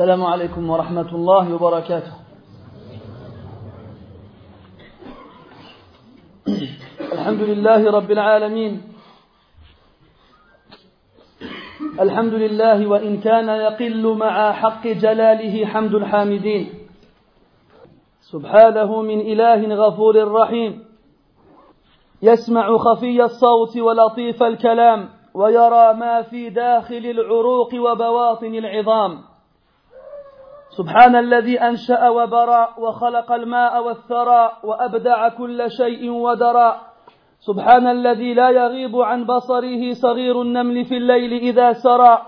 السلام عليكم ورحمة الله وبركاته. الحمد لله رب العالمين. الحمد لله وإن كان يقل مع حق جلاله حمد الحامدين. سبحانه من إله غفور رحيم. يسمع خفي الصوت ولطيف الكلام ويرى ما في داخل العروق وبواطن العظام. سبحان الذي أنشأ وبرى وخلق الماء والثرى وأبدع كل شيء ودرى. سبحان الذي لا يغيب عن بصره صغير النمل في الليل إذا سرى.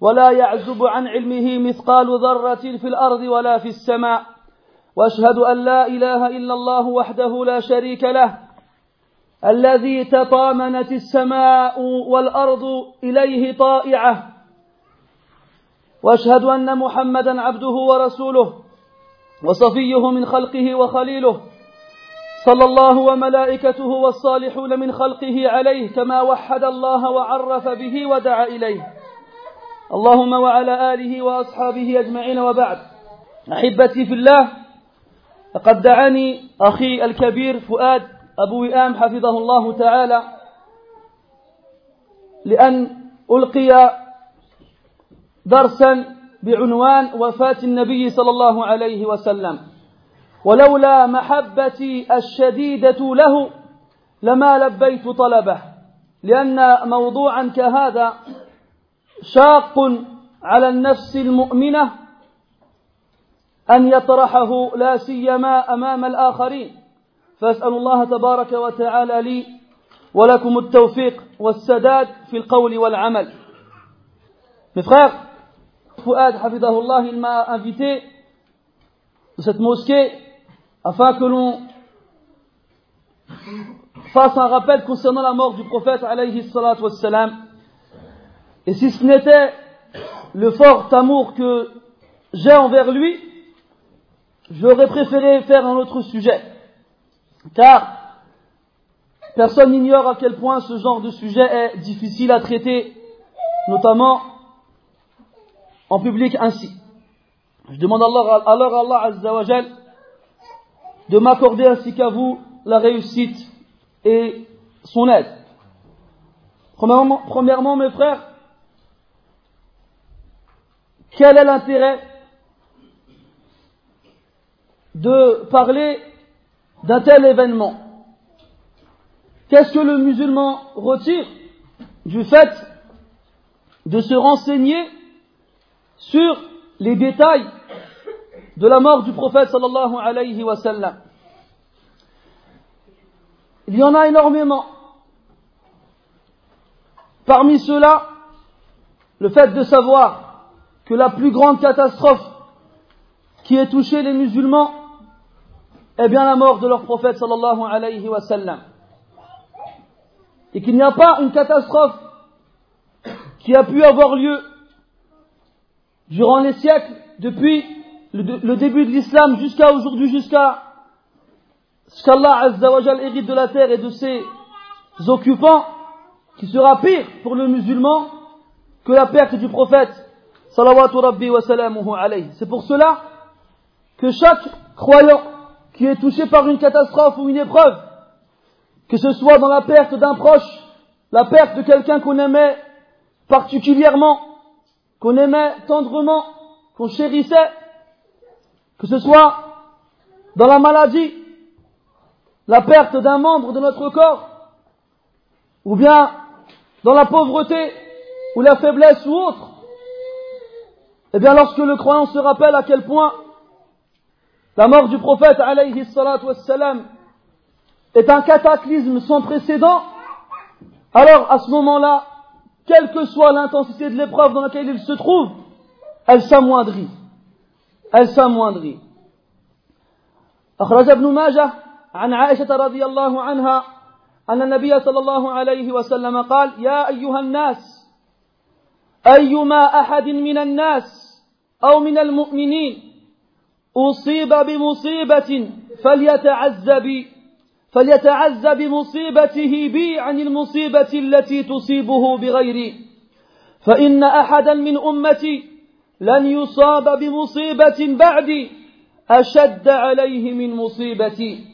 ولا يعزب عن علمه مثقال ذرة في الأرض ولا في السماء. وأشهد أن لا إله إلا الله وحده لا شريك له. الذي تطامنت السماء والأرض إليه طائعة. وأشهد أن محمدا عبده ورسوله وصفيه من خلقه وخليله صلى الله وملائكته والصالحون من خلقه عليه كما وحد الله وعرف به ودعا إليه. اللهم وعلى آله وأصحابه أجمعين وبعد. أحبتي في الله لقد دعاني أخي الكبير فؤاد أبو وئام حفظه الله تعالى لأن ألقي درسا بعنوان وفاة النبي صلى الله عليه وسلم. ولولا محبتي الشديدة له لما لبيت طلبه لأن موضوعا كهذا شاق على النفس المؤمنة أن يطرحه لا سيما أمام الآخرين. فأسأل الله تبارك وتعالى لي ولكم التوفيق والسداد في القول والعمل. Mes frères, Fouad il m'a invité de cette mosquée afin que l'on fasse un rappel concernant la mort du prophète alayhi. Et si ce n'était le fort amour que j'ai envers lui, j'aurais préféré faire un autre sujet. Car personne n'ignore à quel point ce genre de sujet est difficile à traiter, notamment en public ainsi. Je demande alors, alors à Allah Azzawajal de m'accorder ainsi qu'à vous la réussite et son aide. Premièrement, premièrement, mes frères, quel est l'intérêt de parler d'un tel événement? Qu'est-ce que le musulman retire du fait de se renseigner sur les détails de la mort du prophète sallallahu alayhi wa sallam. Il y en a énormément. Parmi ceux-là, le fait de savoir que la plus grande catastrophe qui ait touché les musulmans est bien la mort de leur prophète sallallahu alayhi wa sallam. Et qu'il n'y a pas une catastrophe qui a pu avoir lieu durant les siècles, depuis le, début de l'islam jusqu'à aujourd'hui, jusqu'à ce qu'Allah Azzawajal hérite de la terre et de ses occupants, qui sera pire pour le musulman que la perte du prophète salawatu. C'est pour cela que chaque croyant qui est touché par une catastrophe ou une épreuve, que ce soit dans la perte d'un proche, la perte de quelqu'un qu'on aimait particulièrement, qu'on aimait tendrement, qu'on chérissait, que ce soit dans la maladie, la perte d'un membre de notre corps, ou bien dans la pauvreté, ou la faiblesse ou autre, eh bien lorsque le croyant se rappelle à quel point la mort du prophète alayhi wassalam est un cataclysme sans précédent, alors à ce moment-là, quelle que soit l'intensité de l'épreuve dans laquelle il se trouve, elle s'amoindrit. Elle s'amoindrit. أخرج ابن ماجه عن عائشة رضي الله عنها أن النبي صلى الله عليه وسلم قال يا أيها الناس أيما أحد من الناس أو من المؤمنين أصيب بمصيبة فليتعز بي فليتعز بمصيبته بي عن المصيبة التي تصيبه بغيري فإن أحدا من أمتي لن يصاب بمصيبة بعدي أشد عليه من مصيبتي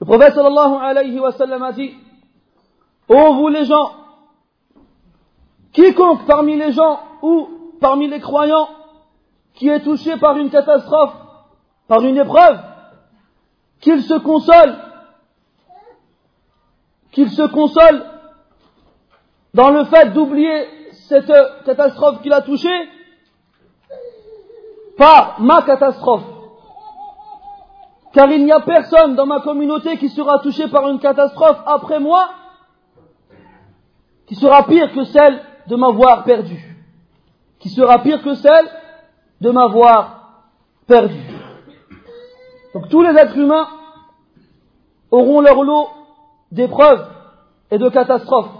Le prophète sallallahu alayhi wa sallam a dit Ô vous les gens, quiconque parmi les gens ou parmi les croyants qui est touché par une catastrophe, par une épreuve, qu'il se console, qu'il se console dans le fait d'oublier cette catastrophe qu'il a touchée, pas ma catastrophe. Car il n'y a personne dans ma communauté qui sera touché par une catastrophe après moi qui sera pire que celle de m'avoir perdu. Qui sera pire que celle de m'avoir perdu. Donc tous les êtres humains auront leur lot d'épreuves et de catastrophes.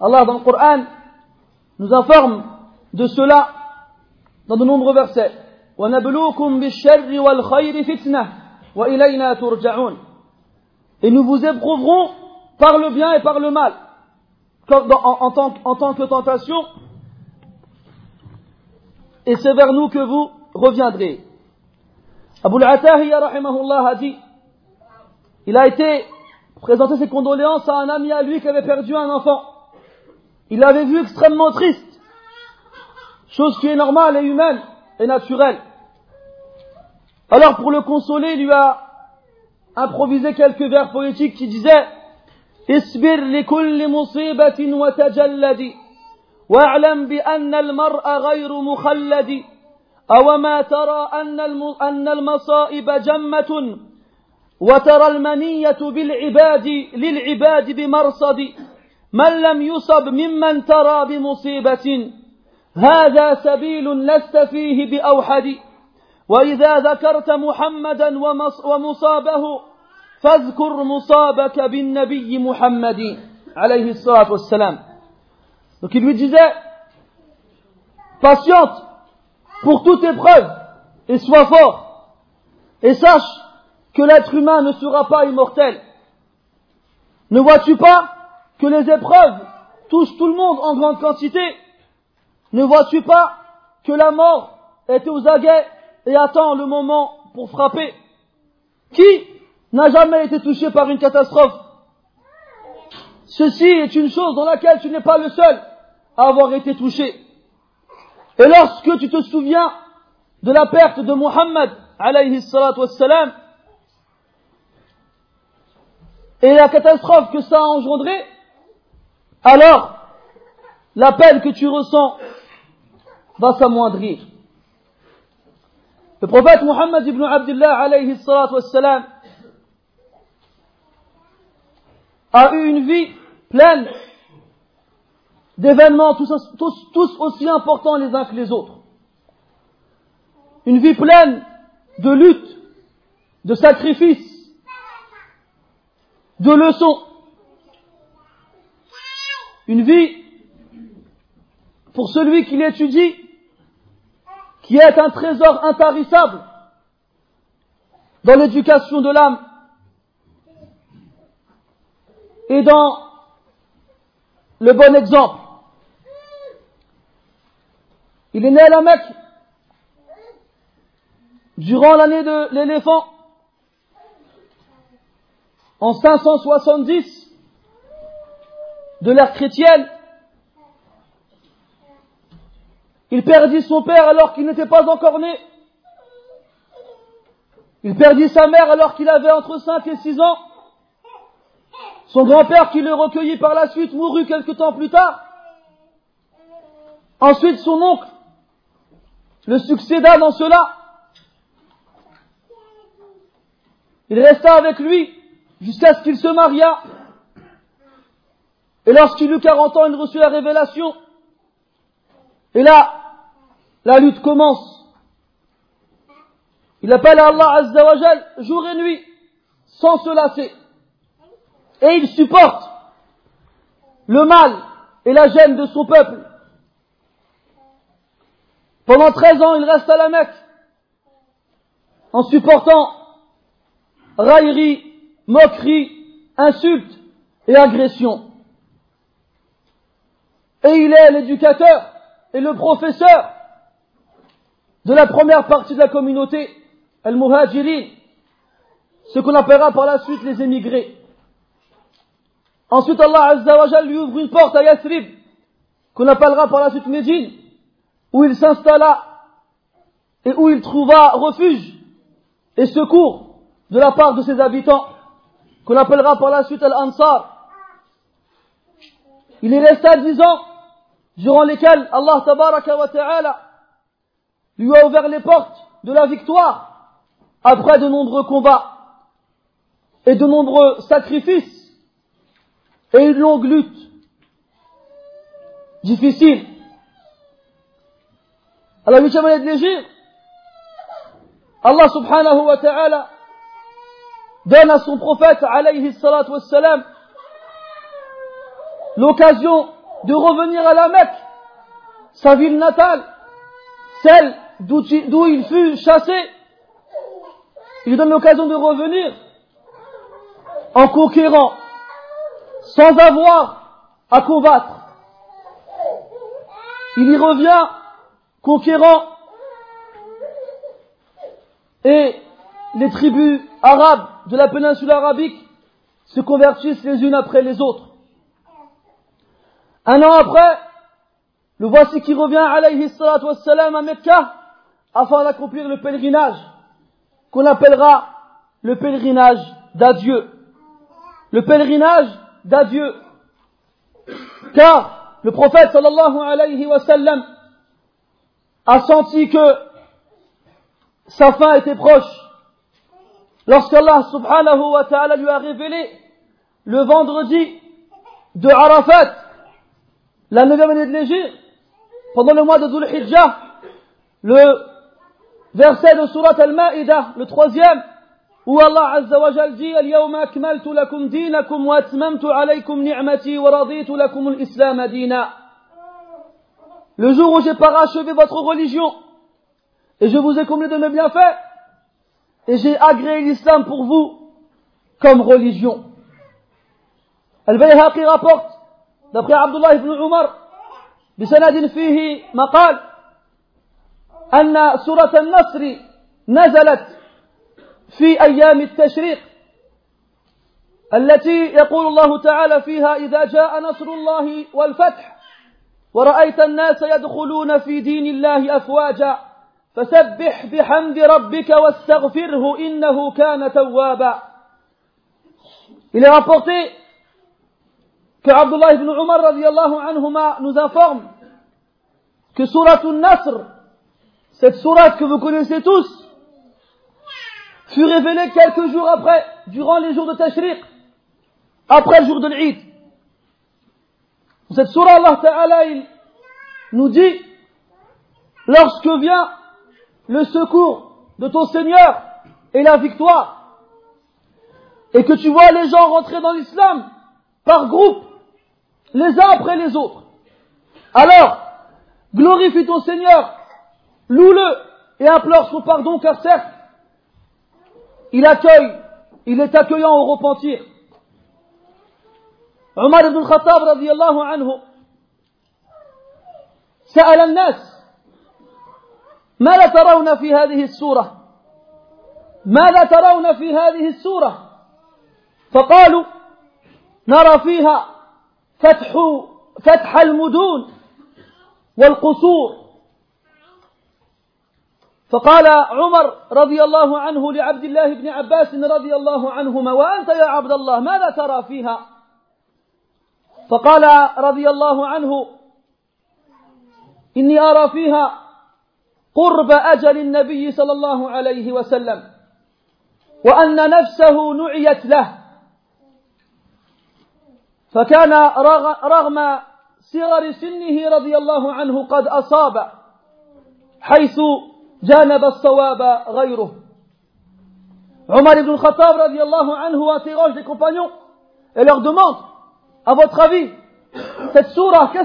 Allah dans le Coran nous informe de cela dans de nombreux versets. Et nous vous éprouverons par le bien et par le mal, en, tant, en tant que tentation, et c'est vers nous que vous reviendrez. Abu al-Atahiya a dit, il a été présenter ses condoléances à un ami à lui qui avait perdu un enfant. Il l'avait vu extrêmement triste, chose qui est normale et humaine et naturelle. Alors pour le consoler, il lui a improvisé quelques vers poétiques qui disaient اصبر لكل مصيبة وتجلد واعلم بأن المرء غير مخلد أوما ترى أن أن المصائب جمة وترى المنية بالعباد للعباد بمرصد من لم يصب ممن ترى بمصيبة. هذا سبيل لست فيه بأوحد. وإذا ذكرت محمدا ومصابه فاذكر مصابك بالنبي محمد عليه الصلاة والسلام. Donc il lui disait, patiente pour toute épreuve et sois fort et sache que l'être humain ne sera pas immortel. Ne vois-tu pas que les épreuves touchent tout le monde en grande quantité? Ne vois-tu pas que la mort est aux aguets et attend le moment pour frapper? Qui n'a jamais été touché par une catastrophe? Ceci est une chose dans laquelle tu n'es pas le seul à avoir été touché. Et lorsque tu te souviens de la perte de Muhammad, alayhi salatu wassalam, et la catastrophe que ça a engendré, alors la peine que tu ressens va s'amoindrir. Le prophète Muhammad ibn Abdullah alayhi a eu une vie pleine d'événements tous aussi importants les uns que les autres. Une vie pleine de luttes, de sacrifices, de leçons. Une vie pour celui qui l'étudie, qui est un trésor intarissable dans l'éducation de l'âme et dans le bon exemple. Il est né à la Mecque durant l'année de l'éléphant en 570 de l'ère chrétienne. Il perdit son père alors qu'il n'était pas encore né. Il perdit sa mère alors qu'il avait entre 5 et 6 ans. Son grand-père qui le recueillit par la suite mourut quelque temps plus tard. Ensuite son oncle le succéda dans cela. Il resta avec lui jusqu'à ce qu'il se maria. Et lorsqu'il eut 40 ans, il reçut la révélation. Et là, la lutte commence. Il appelle à Allah Azzawajal jour et nuit, sans se lasser. Et il supporte le mal et la gêne de son peuple. Pendant 13 ans, il reste à la Mecque, en supportant raillerie, moquerie, insultes et agressions. Et il est l'éducateur et le professeur de la première partie de la communauté, Al-Muhajirin, ce qu'on appellera par la suite les émigrés. Ensuite, Allah Azza lui ouvre une porte à Yathrib, qu'on appellera par la suite Médine, où il s'installa et où il trouva refuge et secours de la part de ses habitants, qu'on appellera par la suite Al-Ansar. Il y resta dix ans, durant lesquels Allah Tabaraka wa Ta'ala lui a ouvert les portes de la victoire après de nombreux combats et de nombreux sacrifices et une longue lutte difficile. À la huitième année de l'Égypte, Allah subhanahu wa ta'ala donne à son prophète alayhi salatu wassalam l'occasion de revenir à la Mecque, sa ville natale, celle d'où il fut chassé. Il lui donne l'occasion de revenir en conquérant sans avoir à combattre. Il y revient conquérant et les tribus arabes de la péninsule arabique se convertissent les unes après les autres. Un an après, le voici qui revient alayhi salatu wassalam à Mecca afin d'accomplir le pèlerinage qu'on appellera le pèlerinage d'adieu. Le pèlerinage d'adieu. Car le prophète sallallahu a senti que sa fin était proche. Lorsqu'Allah subhanahu wa ta'ala lui a révélé le vendredi de Arafat la neuvième année de l'Égypte, pendant le mois de Dhul Hijjah, le verset de Surat Al-Ma'idah, le troisième, où Allah Azza wa Jal dit اليوم أكملت لكم دينكم وأتممت عليكم نعمتي ورضيت لكم الإسلام دينا Le jour où j'ai parachevé votre religion et je vous ai comblé de mes bienfaits et j'ai agréé l'islam pour vous comme religion. Al-Bayhaqi rapporte d'après Abdullah ibn Umar بسند فيه مقال أن سورة النصر نزلت في أيام التشريق التي يقول الله تعالى فيها إذا جاء نصر الله والفتح ورأيت الناس يدخلون في دين الله أفواجا فسبح بحمد ربك واستغفره إنه كان توابا Il est rapporté que Abdullah ibn Umar anhuma nous informe que Surat nasr cette sourate que vous connaissez tous, fut révélée quelques jours après, durant les jours de Tashriq, après le jour de l'Eid. Cette sourate, Allah Ta'ala, il nous dit, lorsque vient le secours de ton Seigneur et la victoire, et que tu vois les gens rentrer dans l'islam par groupe, les uns après les autres. Alors, glorifie ton Seigneur, loue-le et implore son pardon, car certes, il accueille, il est accueillant au repentir. Omar ibn Khattab radiallahu anhu سأل الناس ماذا ترون في هذه السورة؟ ماذا ترون في هذه السورة؟ فقالوا نرى فيها فتح فتح المدون والقصور. فقال عمر رضي الله عنه لعبد الله بن عباس رضي الله عنهما وأنت يا عبد الله ماذا ترى فيها؟ فقال رضي الله عنه إني أرى فيها قرب أجل النبي صلى الله عليه وسلم وأن نفسه نعيت له. فكان رغم صغر سنه رضي الله عنه قد أصاب حيث جانب الصواب غيره. عمر بن الخطاب رضي الله عنه وسيغوش دي كومبانيون et leur demande à votre avis cette sourate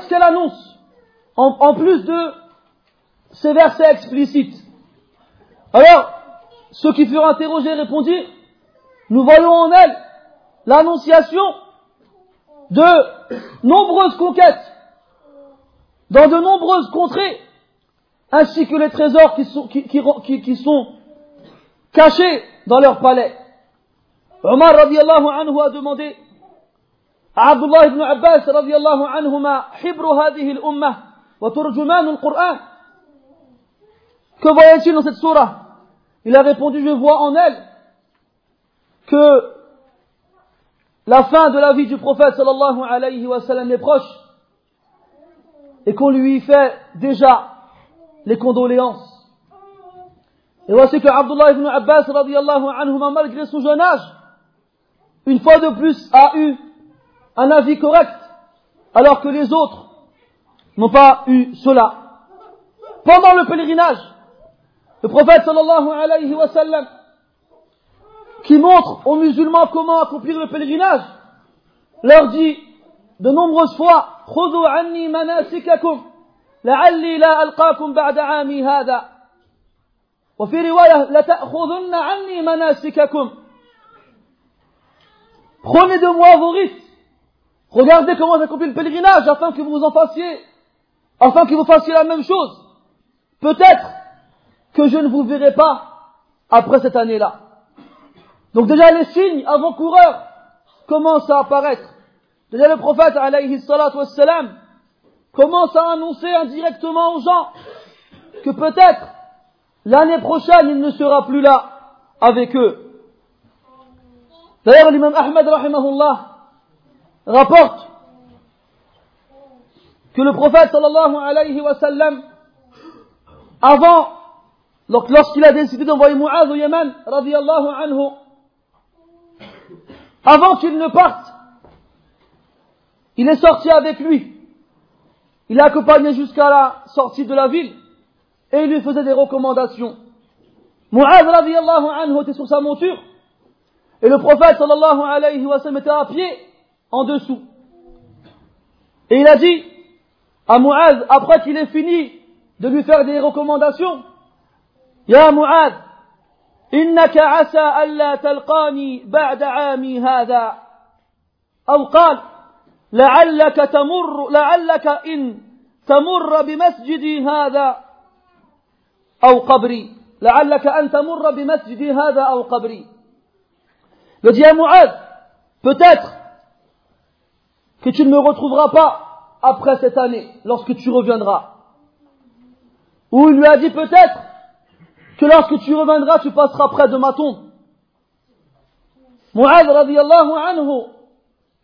en plus de ces versets explicites Alors, ceux qui furent interrogés répondirent, nous voyons en elle l'annonciation de nombreuses conquêtes dans de nombreuses contrées, ainsi que les trésors qui sont, cachés dans leur palais. Omar radiallahu a demandé Abdullah ibn Abbas radiallahu anhuma hibru al-Qur'an. Que voyait-il dans cette surah? Il a répondu, je vois en elle que la fin de la vie du prophète sallallahu alayhi wa sallam est proche et qu'on lui fait déjà les condoléances. Et voici que Abdullah ibn Abbas malgré son jeune âge, une fois de plus a eu un avis correct, alors que les autres n'ont pas eu cela. Pendant le pèlerinage, le prophète sallallahu alayhi wa sallam, qui montre aux musulmans comment accomplir le pèlerinage, leur dit de nombreuses fois, خذوا عني مناسككم لعلي لا ألقاكم بعد عامي هذا وفي رواية لتأخذن عني مناسككم Prenez de moi vos rites. Regardez comment j'accomplis le pèlerinage afin que vous en fassiez, afin que vous fassiez la même chose. Peut-être que je ne vous verrai pas après cette année-là. Donc déjà les signes avant-coureurs commencent à apparaître. Déjà le prophète alayhi salatu wassalam commence à annoncer indirectement aux gens que peut-être l'année prochaine il ne sera plus là avec eux. D'ailleurs l'imam Ahmed rahimahullah rapporte que le prophète sallallahu alayhi wa sallam avant lorsqu'il a décidé d'envoyer Mu'adh au Yémen radiallahu anhu avant qu'il ne parte il est sorti avec lui. Il l'a accompagné jusqu'à la sortie de la ville et il lui faisait des recommandations. Mu'adh radiallahu anhu était sur sa monture et le prophète sallallahu alayhi wa sallam était à pied en dessous. Et il a dit à Mu'adh, après qu'il ait fini de lui faire des recommandations, Ya Mu'adh, إنك عسى ألا تلقاني بعد عامي هذا أو قال لعلك تمر لعلك إن تمر بمسجدي هذا أو قبري لعلك أن تمر بمسجدي هذا أو قبري Le dit à Mu'ad, peut-être que tu ne me retrouveras pas après cette année, lorsque tu reviendras. Ou il lui a dit peut-être que lorsque tu reviendras, tu passeras près de ma tombe. Mu'ad radiallahu anhu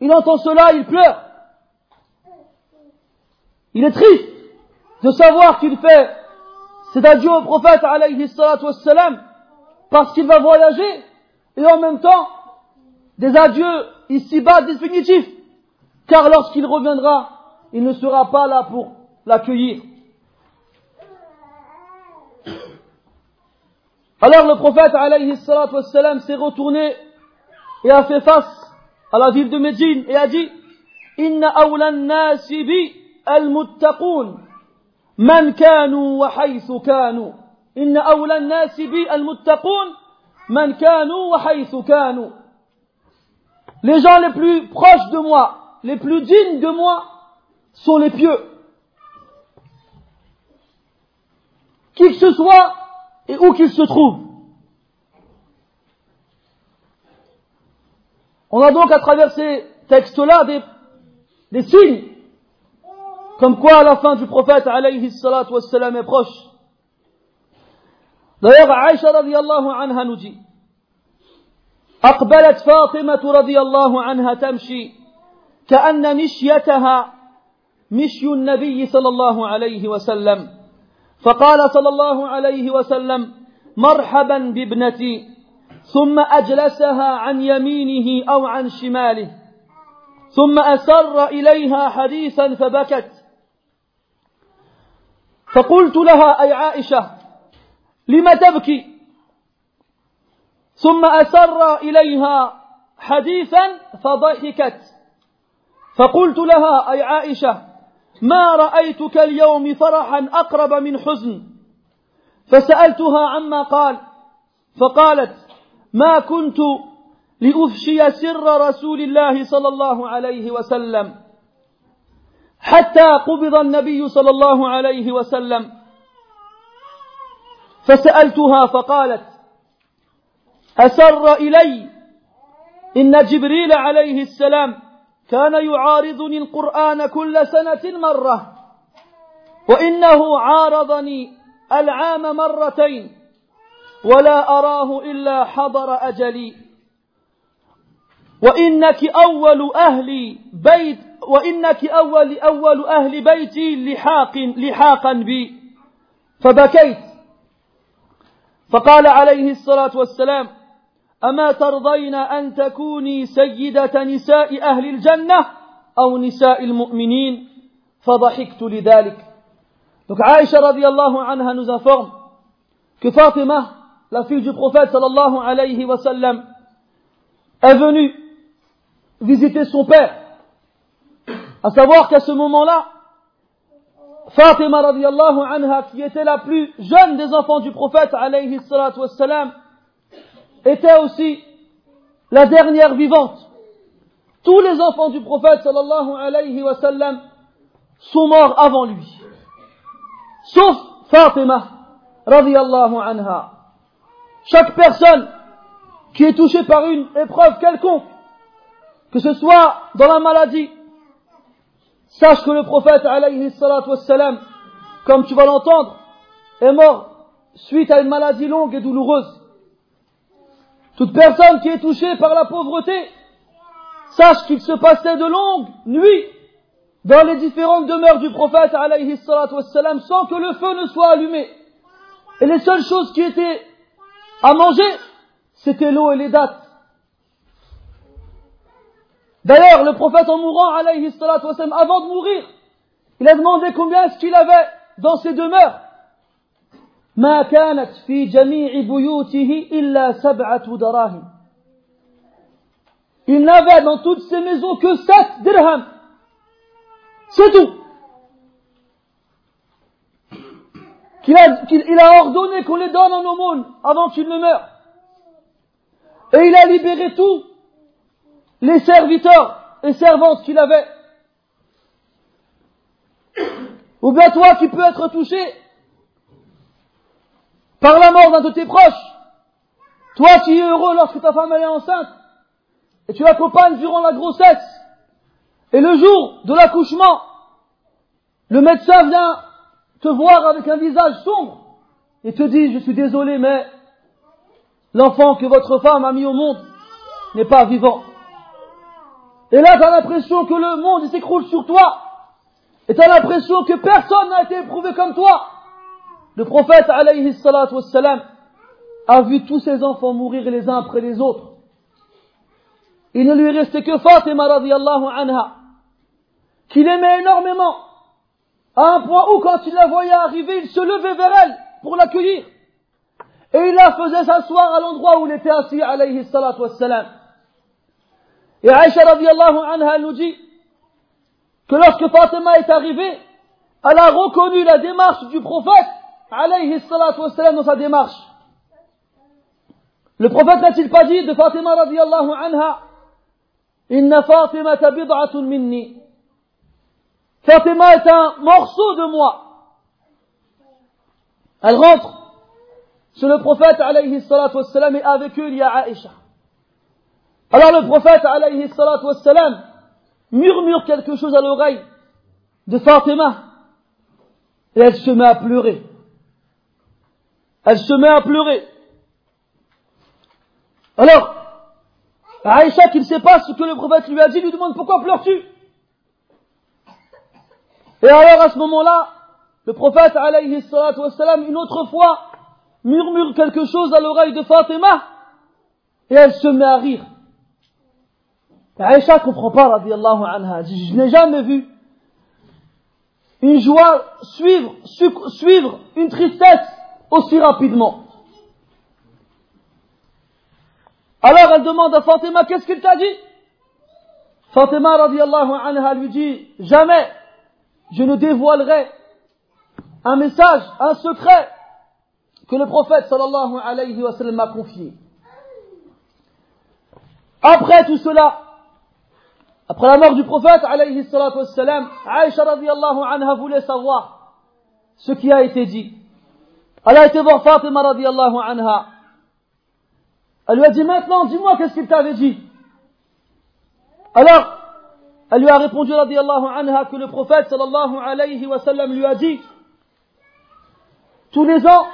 il entend cela, il pleure. Il est triste de savoir qu'il fait cet adieu au prophète alayhi salatu wassalam parce qu'il va voyager et en même temps des adieux ici-bas définitifs car lorsqu'il reviendra il ne sera pas là pour l'accueillir. Alors le prophète alayhi s'est retourné et a fait face à la ville de Médine et a dit Inna awlan nasibi al-muttaqun. Man kanu wa haythu kanu. Inna awlan nasibi al-muttaqun. Man kanu wa haythu kanu Les gens les plus proches de moi, les plus dignes de moi sont les pieux. Qui que ce soit et où qu'il se trouve. On a donc à travers ces textes-là des, des signes comme quoi la fin du prophète alayhi salatu wassalam est proche. D'ailleurs, Aïcha radiallahu anha nous dit أقبلت فاطمة رضي الله عنها تمشي كأن مشيتها مشي النبي صلى الله عليه وسلم فقال صلى الله عليه وسلم مرحبا بابنتي ثم أجلسها عن يمينه أو عن شماله ثم أسر إليها حديثا فبكت. فقلت لها أي عائشة لم تبكي؟ ثم أسر إليها حديثا فضحكت. فقلت لها أي عائشة ما رأيتك اليوم فرحا أقرب من حزن؟ فسألتها عما قال فقالت ما كنت لأفشي سر رسول الله صلى الله عليه وسلم حتى قبض النبي صلى الله عليه وسلم. فسألتها فقالت أسر إلي إن جبريل عليه السلام كان يعارضني القرآن كل سنة مرة. وإنه عارضني العام مرتين. ولا أراه إلا حضر أجلي. وإنك أول أهل بيت وإنك أول أول أهل بيتي لحاق لحاقا بي. فبكيت. فقال عليه الصلاة والسلام أما ترضين أن تكوني سيدة نساء أهل الجنة أو نساء المؤمنين فضحكت لذلك Donc Aïcha radiallahu anha nous informe que Fatima, la fille du prophète sallallahu alayhi wa sallam, est venue visiter son père. À savoir qu'à ce moment-là, Fatima radiallahu anha, qui était la plus jeune des enfants du prophète alayhi salatu wassalam, était aussi la dernière vivante. Tous les enfants du prophète sallallahu sont morts avant lui. Sauf Fatima radiallahu anha. Chaque personne qui est touchée par une épreuve quelconque, que ce soit dans la maladie, sache que le prophète comme tu vas l'entendre, est mort suite à une maladie longue et douloureuse. Toute personne qui est touchée par la pauvreté, sache qu'il se passait de longues nuits dans les différentes demeures du prophète alayhi wassalam sans que le feu ne soit allumé. Et les seules choses qui étaient à manger, c'était l'eau et les dattes. D'ailleurs, le prophète en mourant, alayhi wassalam, avant de mourir, il a demandé combien est-ce qu'il avait dans ses demeures. ما كانت في جميع بيوته إلا سبعة دراهم. Il n'avait dans toutes ses maisons que sept dirhams. C'est tout. Qu'il a, qu'il, il a ordonné qu'on les donne en aumône avant qu'il ne meure. Et il a libéré tous les serviteurs et servantes qu'il avait. Ou bien toi qui peux être touché par la mort d'un de tes proches. Toi qui es heureux lorsque ta femme est enceinte et tu l'accompagnes durant la grossesse. Et le jour de l'accouchement, le médecin vient te voir avec un visage sombre et te dit, je suis désolé, mais l'enfant que votre femme a mis au monde n'est pas vivant. Et là, tu as l'impression que le monde s'écroule sur toi. Et tu as l'impression que personne n'a été éprouvé comme toi. Le prophète, alayhi wassalam, a vu tous ses enfants mourir les uns après les autres. Il ne lui restait que Fatima radiallahu anha, qu'il aimait énormément, à un point où quand il la voyait arriver, il se levait vers elle pour l'accueillir. Et il la faisait s'asseoir à l'endroit où il était assis, alayhi wassalam. Et Aïcha radiallahu anha nous dit que lorsque Fatima est arrivée, elle a reconnu la démarche du prophète, alayhi salatu wassalam, dans sa démarche. Le prophète n'a-t-il pas dit de Fatima radiallahu anha, Inna Fatima bid'atun minni. Fatima est un morceau de moi. Elle rentre sur le prophète alayhi salatu wassalam et avec eux il y a Aïcha. Alors le prophète alayhi salatu wassalam murmure quelque chose à l'oreille de Fatima et elle se met à pleurer. Elle se met à pleurer. Alors, Aïcha qui ne sait pas ce que le prophète lui a dit lui demande pourquoi pleures-tu? Et alors à ce moment-là, le prophète une autre fois murmure quelque chose à l'oreille de Fatima et elle se met à rire. Aïcha comprend pas, radiallahu anha. Je n'ai jamais vu une joie suivre une tristesse aussi rapidement. Alors elle demande à Fatima, qu'est-ce qu'il t'a dit? Fatima, radiallahu anha, lui dit, jamais je ne dévoilerai un message, un secret que le prophète sallallahu wa m'a confié. Après tout cela, après la mort du prophète, alayhi salatu Aïcha radiallahu anha voulait savoir ce qui a été dit. Elle a été voir Fatima radiallahu anha. Elle lui a dit maintenant, dis-moi qu'est-ce qu'il t'avait dit? Alors, elle lui a répondu radiallahu anha que le prophète sallallahu alayhi wa sallam lui a dit tous les ans,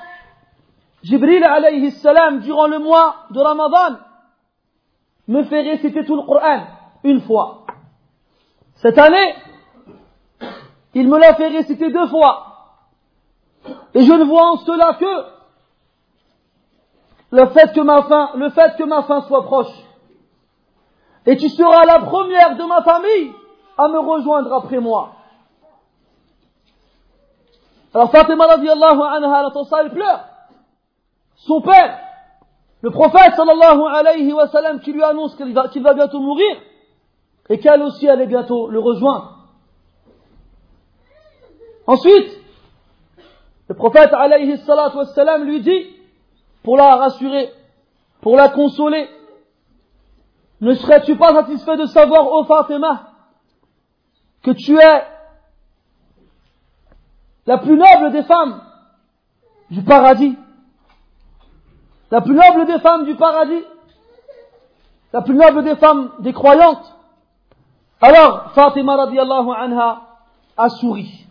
Jibril alayhi salam, durant le mois de Ramadan, me fait réciter tout le Coran une fois. Cette année, il me l'a fait réciter deux fois. Et je ne vois en cela que le fait que ma fin, le fait que ma fin soit proche. Et tu seras la première de ma famille à me rejoindre après moi. Alors Fatima radiallahu anha, elle pleure. Son père, le prophète sallallahu qui lui annonce qu'il va, qu'il va bientôt mourir, et qu'elle aussi allait bientôt le rejoindre. Ensuite, le prophète alayhi salatu wa sallam lui dit, pour la rassurer, pour la consoler, ne serais-tu pas satisfait de savoir, ô Fatima, que tu es la plus noble des femmes du paradis? La plus noble des femmes du paradis? La plus noble des femmes des croyantes? Alors, Fatima radiallahu anha a souri.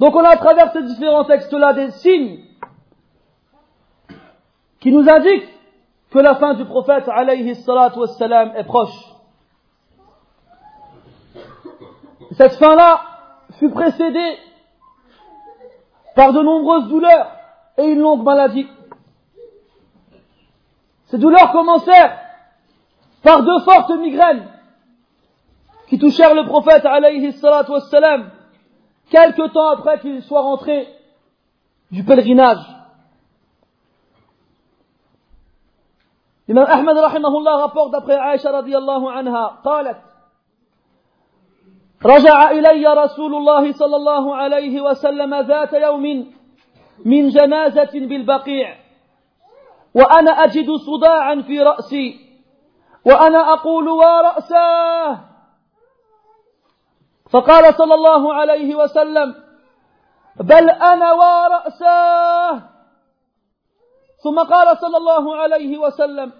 Donc on a à travers ces différents textes-là des signes qui nous indiquent que la fin du prophète alayhi est proche. Cette fin-là fut précédée par de nombreuses douleurs et une longue maladie. Ces douleurs commencèrent par deux fortes migraines qui touchèrent le prophète alayhi salatu quelque temps après qu'il soit rentré du pèlerinage. الإمام أحمد رحمه الله rapporte d'après عائشة رضي الله عنها قالت رجع إلي رسول الله صلى الله عليه وسلم ذات يوم من جنازة بالبقيع وأنا أجد صداعا في رأسي وأنا أقول ورأساه فقال صلى الله عليه وسلم بل أنا ورأساه. ثم قال صلى الله عليه وسلم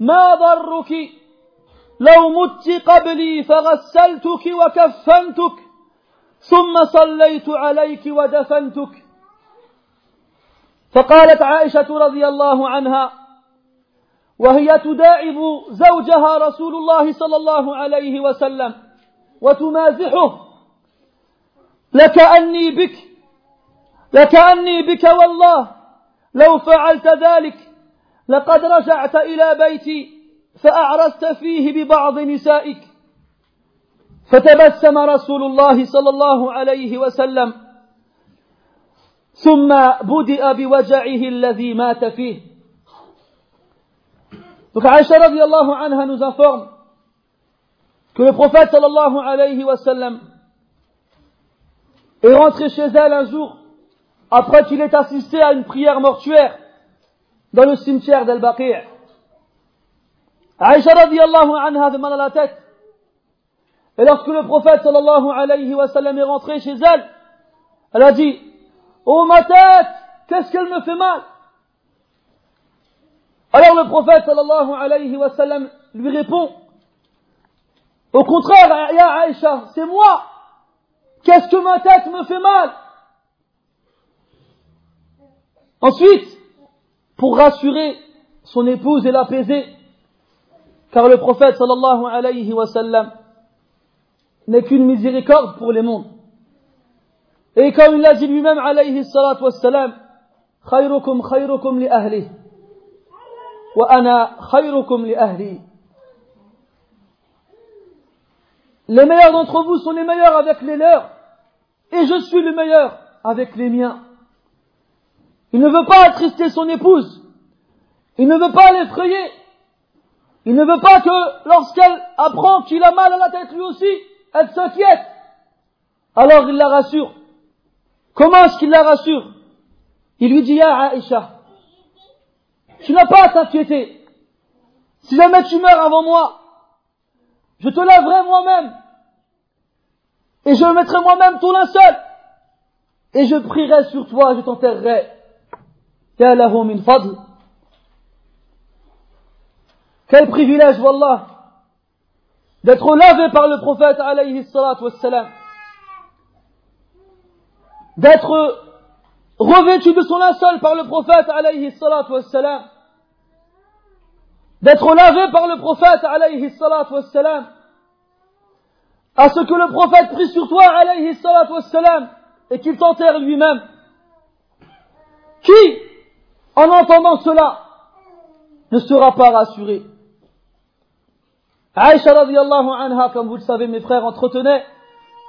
ما ضرك؟ لو مت قبلي فغسلتك وكفنتك ثم صليت عليك ودفنتك. فقالت عائشة رضي الله عنها وهي تداعب زوجها رسول الله صلى الله عليه وسلم. وتمازحه. لكاني بك لكاني بك والله. لو فعلت ذلك لقد رجعت إلى بيتي فأعرست فيه ببعض نسائك. فتبسم رسول الله صلى الله عليه وسلم. ثم بدأ بوجعه الذي مات فيه. Donc Aïcha radiallahu anha nous informe que le prophète sallallahu alayhi wa sallam est rentré chez elle un jour après qu'il ait assisté à une prière mortuaire dans le cimetière d'Al-Baqi'. Aïcha radiallahu anha mal à la tête. Et lorsque le prophète sallallahu alayhi wa sallam est rentré chez elle, elle a dit, Oh ma tête, qu'est-ce qu'elle me fait mal? Alors le prophète sallallahu alayhi wa sallam lui répond, au contraire, ya Aïcha, c'est moi. Qu'est-ce que ma tête me fait mal? Ensuite, pour rassurer son épouse et l'apaiser, car le prophète sallallahu alayhi wa sallam n'est qu'une miséricorde pour les mondes. Et comme il l'a dit lui-même alayhi salatu wa sallam, khayrukum khayrukum li wa ana khayrukum li ahli. Les meilleurs d'entre vous sont les meilleurs avec les leurs, et je suis le meilleur avec les miens. Il ne veut pas attrister son épouse. Il ne veut pas l'effrayer. Il ne veut pas que lorsqu'elle apprend qu'il a mal à la tête lui aussi, elle s'inquiète. Alors il la rassure. Comment est-ce qu'il la rassure? Il lui dit, à Aïcha, tu n'as pas à t'inquiéter. Si jamais tu meurs avant moi, je te laverai moi-même. Et je mettrai moi-même ton linceul. et je prierai sur toi, je t'enterrerai. Quel privilège, Wallah, d'être lavé par le prophète alayhi wassalam, d'être revêtu de son linceul par le prophète alayhi wassalam, d'être lavé par le prophète alayhi wassalam, à ce que le prophète prie sur toi alayhi salatu wassalam, et qu'il t'enterre lui-même. Qui, en entendant cela, ne sera pas rassuré? Aïcha radiallahu anha, comme vous le savez mes frères, entretenait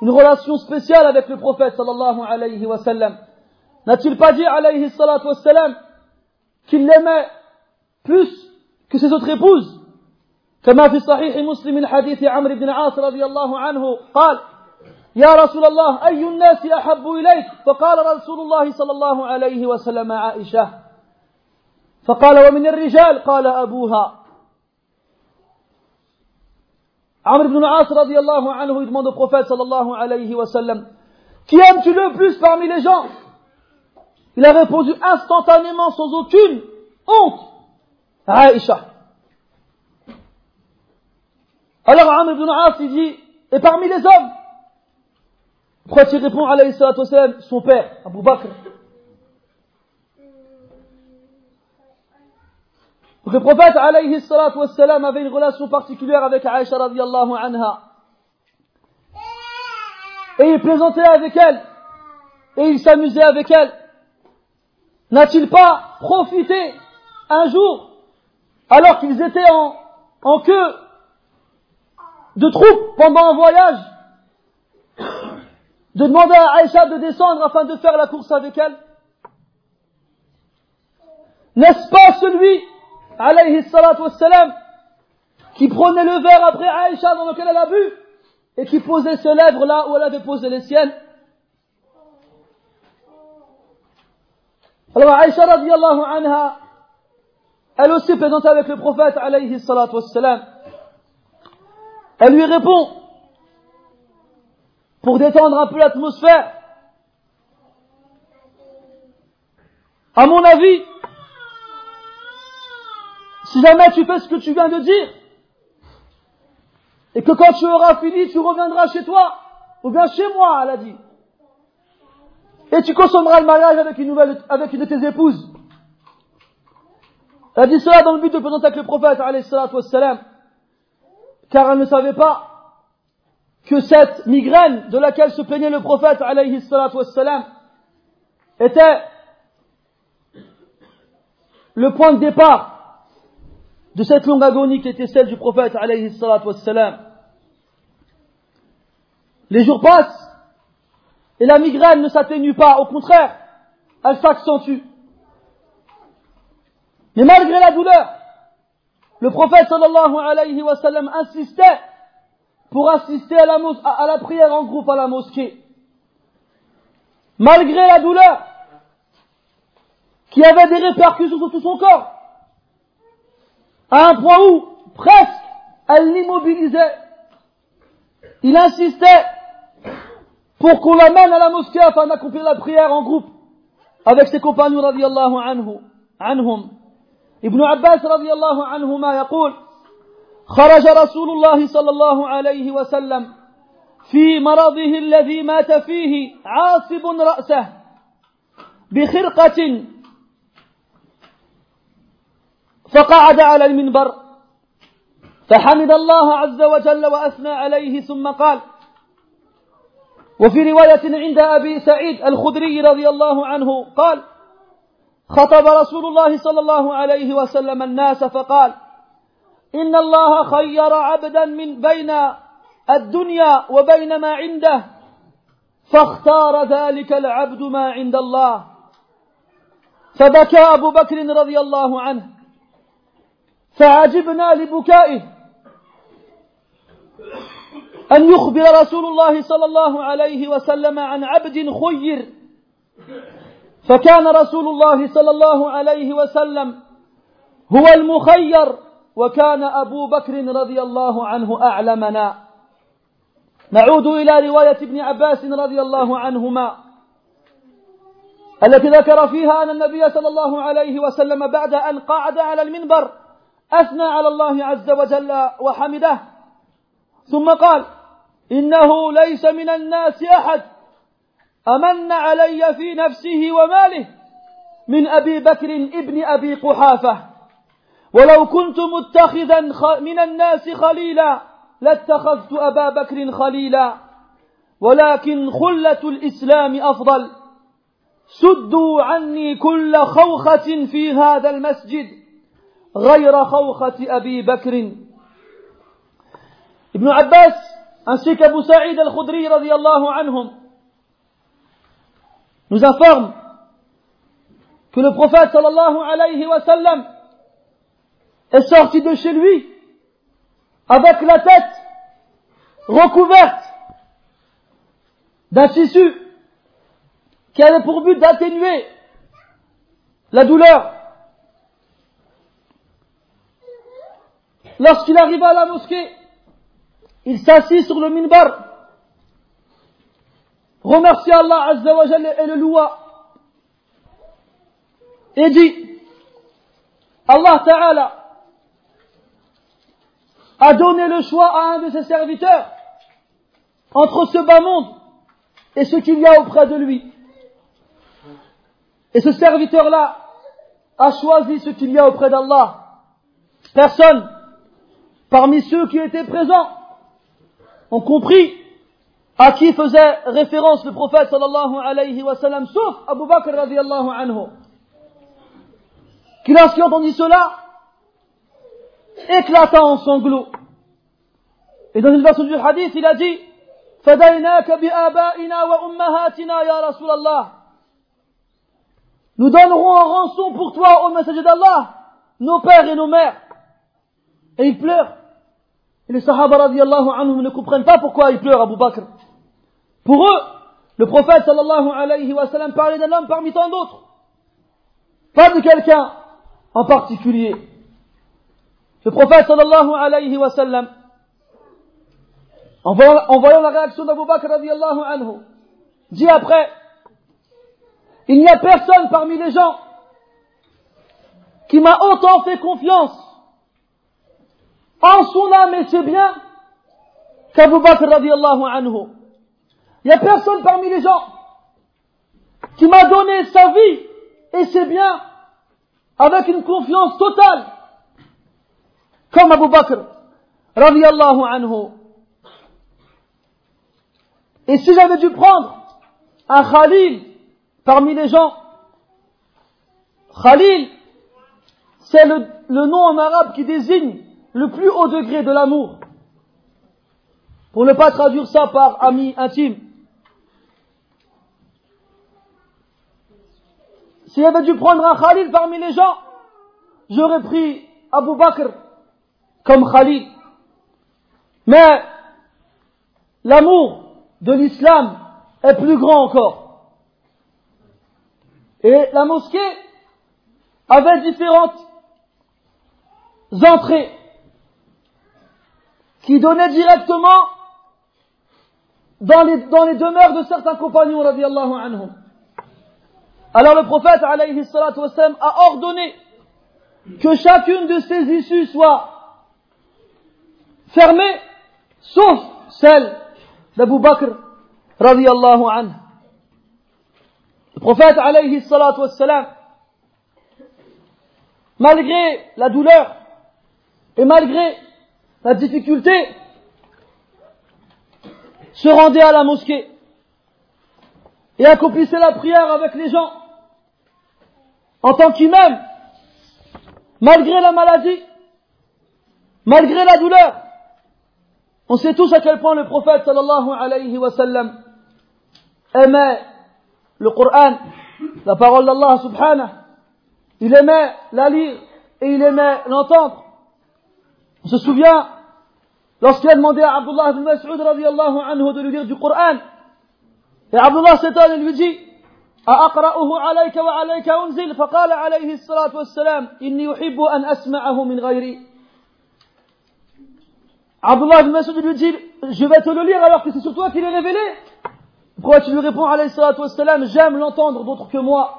une relation spéciale avec le prophète sallallahu alayhi wa. N'a-t-il pas dit alayhi salatu wa sallam qu'il l'aimait plus que ses autres épouses? كما في صحيح مسلم حديث عمرو بن عاص رضي الله عنه قال يا رسول الله أي الناس أحب إليك؟ فقال رسول الله صلى الله عليه وسلم عائشة. فقال ومن الرجال؟ قال أبوها. عمرو بن عاص رضي الله عنه يدمن النبي صلى الله عليه وسلم Qui aimes-tu le plus parmi les gens? Il a répondu instantanément, sans aucune honte, Aïcha. Alors Amr ibn al-As, il dit, et parmi les hommes Pourquoi tu réponds alayhi salatu son père, Abu Bakr? Le prophète alayhi salatu avait une relation particulière avec Aïcha radiallahu anha. Et il plaisantait avec elle. Et il s'amusait avec elle. N'a-t-il pas profité un jour, alors qu'ils étaient en, en queue de troupes pendant un voyage, de demander à Aïcha de descendre afin de faire la course avec elle N'est-ce pas celui alayhi salatu qui prenait le verre après Aïcha dans lequel elle a bu, et qui posait ses lèvres là où elle avait posé les siennes? Alors Aïcha radiallahu anha, elle aussi plaisantait avec le prophète alayhi salatu. Elle lui répond, pour détendre un peu l'atmosphère, à mon avis, si jamais tu fais ce que tu viens de dire, et que quand tu auras fini, tu reviendras chez toi, ou bien chez moi, elle a dit. Et tu consommeras le mariage avec une nouvelle, avec une de tes épouses. Elle a dit cela dans le but de présenter avec le prophète, wassalam, car elle ne savait pas que cette migraine de laquelle se plaignait le prophète, wassalam, était le point de départ de cette longue agonie qui était celle du prophète alayhi wassalam. Les jours passent et la migraine ne s'atténue pas, au contraire, elle s'accentue. Mais malgré la douleur, le prophète sallallahu alayhi wa sallam insistait pour assister à la, à la prière en groupe à la mosquée. Malgré la douleur, qui avait des répercussions sur tout son corps, à un point où, presque, elle l'immobilisait. Il insistait pour qu'on l'amène à la mosquée afin d'accomplir la prière en groupe avec ses compagnons radiallahu anhu, anhum. ابن عباس رضي الله عنهما يقول خرج رسول الله صلى الله عليه وسلم في مرضه الذي مات فيه عاصب رأسه بخرقة فقعد على المنبر فحمد الله عز وجل وأثنى عليه ثم قال وفي رواية عند أبي سعيد الخدري رضي الله عنه قال خطب رسول الله صلى الله عليه وسلم الناس فقال إن الله خير عبدا من بين الدنيا وبين ما عنده فاختار ذلك العبد ما عند الله. فبكى أبو بكر رضي الله عنه فعجبنا لبكائه أن يخبر رسول الله صلى الله عليه وسلم عن عبد خير. فكان رسول الله صلى الله عليه وسلم هو المخير وكان أبو بكر رضي الله عنه التي ذكر فيها أن النبي صلى الله عليه وسلم بعد أن قعد على المنبر أثنى على الله عز وجل وحمده. ثم قال إنه ليس من الناس أحد أمن علي في نفسه وماله من أبي بكر ابن أبي قحافة. ولو كنت متخذا من الناس خليلا لاتخذت أبا بكر خليلا. ولكن خلة الإسلام أفضل. سدوا عني كل خوخة في هذا المسجد غير خوخة أبي بكر. ابن عباس ainsi qu'Abu Sa'id al-Khudri radiallahu anhum nous informe que le prophète sallallahu alayhi wa est sorti de chez lui avec la tête recouverte d'un tissu qui avait pour but d'atténuer la douleur. Lorsqu'il arriva à la mosquée, il s'assit sur le minbar, remercia Allah Azza wa et le loua, et dit, Allah Ta'ala a donné le choix à un de ses serviteurs entre ce bas monde et ce qu'il y a auprès de lui. Et ce serviteur-là a choisi ce qu'il y a auprès d'Allah. Personne parmi ceux qui étaient présents ont compris à qui faisait référence le prophète sallallahu alayhi wa sallam, sauf Abu Bakr radiallahu anhu, qui lorsqu'il entendit cela, éclata en sanglots. Et dans une version du hadith, il a dit, فديناك بآبائنا وأمهاتنا يا رسول الله Nous donnerons en rançon pour toi, au messager d'Allah, nos pères et nos mères. Et il pleure. Et les Sahaba radiallahu anhum ne comprennent pas pourquoi il pleure Abu Bakr. Pour eux, le prophète sallallahu alayhi wa sallam parlait d'un homme parmi tant d'autres. Pas de quelqu'un en particulier. Le prophète sallallahu alayhi wa sallam, en voyant, la réaction d'Abu Bakr radiallahu anhu, dit après, il n'y a personne parmi les gens qui m'a autant fait confiance en son âme et ses biens qu'Abu Bakr radiallahu anhu. Il n'y a personne parmi les gens qui m'a donné sa vie et ses biens avec une confiance totale comme Abu Bakr radiallahu anhu. Et si j'avais dû prendre un Khalil parmi les gens. Khalil, c'est le, nom en arabe qui désigne le plus haut degré de l'amour. Pour ne pas traduire ça par ami intime. S'il avait dû prendre un Khalil parmi les gens, j'aurais pris Abu Bakr comme Khalil. Mais l'amour de l'islam est plus grand encore. Et la mosquée avait différentes entrées qui donnaient directement dans les, dans les demeures de certains compagnons, radiallahu anhum. Alors le prophète, alayhi a ordonné que chacune de ces issues soit fermée, sauf celle d'Abu Bakr, radiallahu anhu. Le prophète, alayhi malgré la douleur et malgré la difficulté, se rendait à la mosquée et accomplissait la prière avec les gens en tant qu'imam, malgré la maladie, malgré la douleur. On sait tous à quel point le prophète sallallahu alayhi wa sallam aimait le Coran, la parole d'Allah subhanahu, il aimait la lire et il aimait l'entendre. On se souvient, lorsqu'il a demandé à Abdullah ibn Mas'ud radiallahu anhu de lui lire du Coran, et Abdullah s'étonne et lui dit, أأقرأه عليك وعليك أنزل؟ فقال عليه الصلاة والسلام إني أحب أن أسمعه من غيري عبد الله بن مسعود يقول je vais te le lire alors que c'est sur toi qu'il est révélé. Pourquoi tu lui réponds عليه الصلاة والسلام j'aime l'entendre d'autres que moi.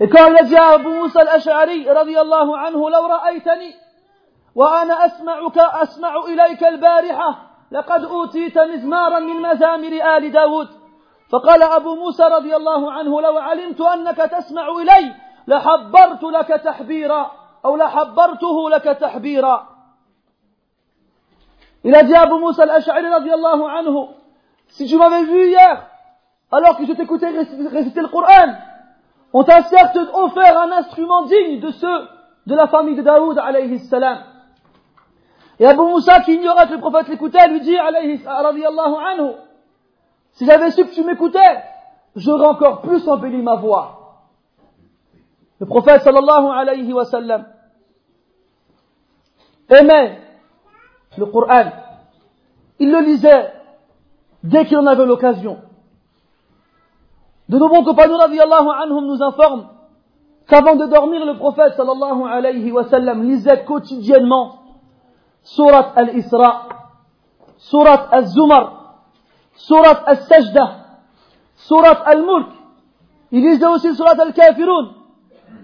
Et quand il a dit à Abu Musa al-Ash'ari رضي الله عنه لو رأيتني وأنا أسمعك أسمع إليك البارحة لقد أوتيت مزمارا من مزامر آل داود فقال أبو موسى رضي الله عنه لو علمت أنك تسمع إلي لحبرت لك تحبيرا أو لحبرته لك تحبيرا Il a dit à Abu Musa al-Ash'ari radiallahu anhu, si tu m'avais vu hier, alors que je t'écoutais réciter le Coran, on t'a certes offert un instrument digne de ceux de la famille de Daoud alayhi salam. Et Abu Musa qui ignorait que le prophète l'écoutait lui dit alayhi radiallahu anhu, si j'avais su que tu m'écoutais, j'aurais encore plus embelli ma voix. Le prophète sallallahu alayhi wa sallam aimait le Coran. Il le lisait dès qu'il en avait l'occasion. De bons compagnons radiallahu anhum nous informent qu'avant de dormir, le prophète sallallahu alayhi wa sallam lisait quotidiennement surat al-Isra, surat al-Zumar, surat al-Sajda, surat al-Mulk. Il lisait aussi surat al-Kafirun.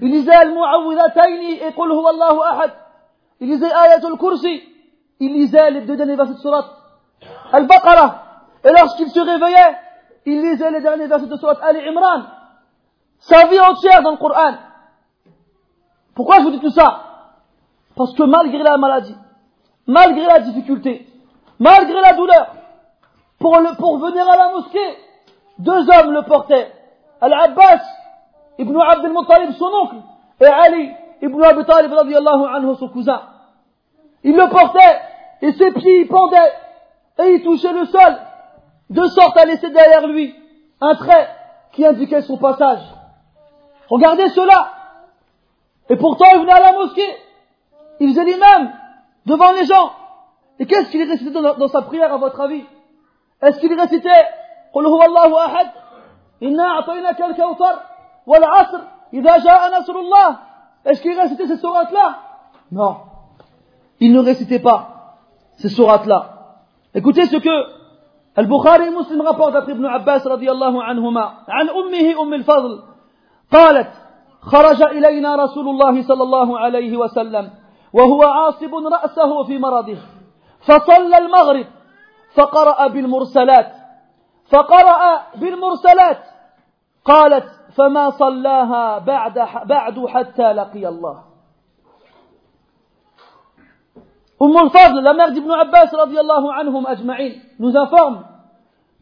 Il lisait al-Mu'awwidhatayni et Qul huwa Allahu ahad. Il lisait ayatul kursi. Il lisait les deux derniers versets de surat al-Baqarah. Et lorsqu'il se réveillait, il lisait les derniers versets de surat al-Imran. Sa vie entière dans le Coran. Pourquoi je vous dis tout ça Parce que malgré la maladie, malgré la difficulté, malgré la douleur, pour, venir à la mosquée, deux hommes le portaient. Al-Abbas ibn Abd al-Muttalib, son oncle, et Ali ibn Abi Talib, anhu, son cousin. Il le portait, et ses pieds pendaient, et il touchait le sol, de sorte à laisser derrière lui un trait qui indiquait son passage. Regardez cela. Et pourtant, il venait à la mosquée. Il faisait l'imam devant les gens. Et qu'est-ce qu'il récitait dans, dans sa prière, à votre avis? Est-ce qu'il récitait قل هو الله أحد. إنا أعطيناك الكوثر والعصر. إذا جاء نصر الله. Est-ce qu'il récitait ces sourates-là Non. Il ne récitait pas ces sourates-là. Écoutez ce que البخاري مسلم rapporte d'après ابن عباس رضي الله عنهما عن أمه أم الفضل. قالت خرج إلينا رسول الله صلى الله عليه وسلم وهو عاصب رأسه في مرضه. فصلى المغرب. فقرأ بالمرسلات فقرأ بالمرسلات قالت فما صلاها بعد بعد حتى لقي الله Umm al-Fadl, la mère d'Ibn Abbas radiallahu anhum ajma'in, nous informe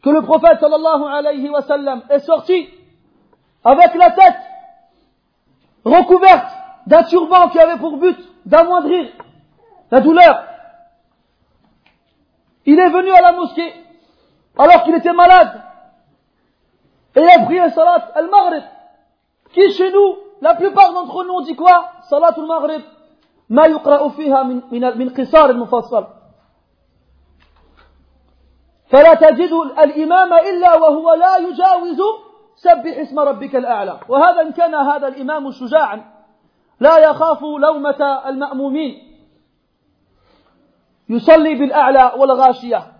que le prophète sallallahu alayhi wa sallam est sorti avec la tête recouverte d'un turban qui avait pour but d'amoindrir la douleur. Il est venu à la mosquée alors qu'il était malade et il a prié salat al-maghrib qui chez nous, la plupart d'entre nous on dit quoi Salat al-maghrib ما يقرأ فيها من من من قصار المفصل فلا تجد الإمام إلا وهو لا يجاوز سبح اسم ربك الأعلى وهذا إن كان هذا الإمام شجاعا لا يخاف لومة المأمومين يصلي بالأعلى والغاشية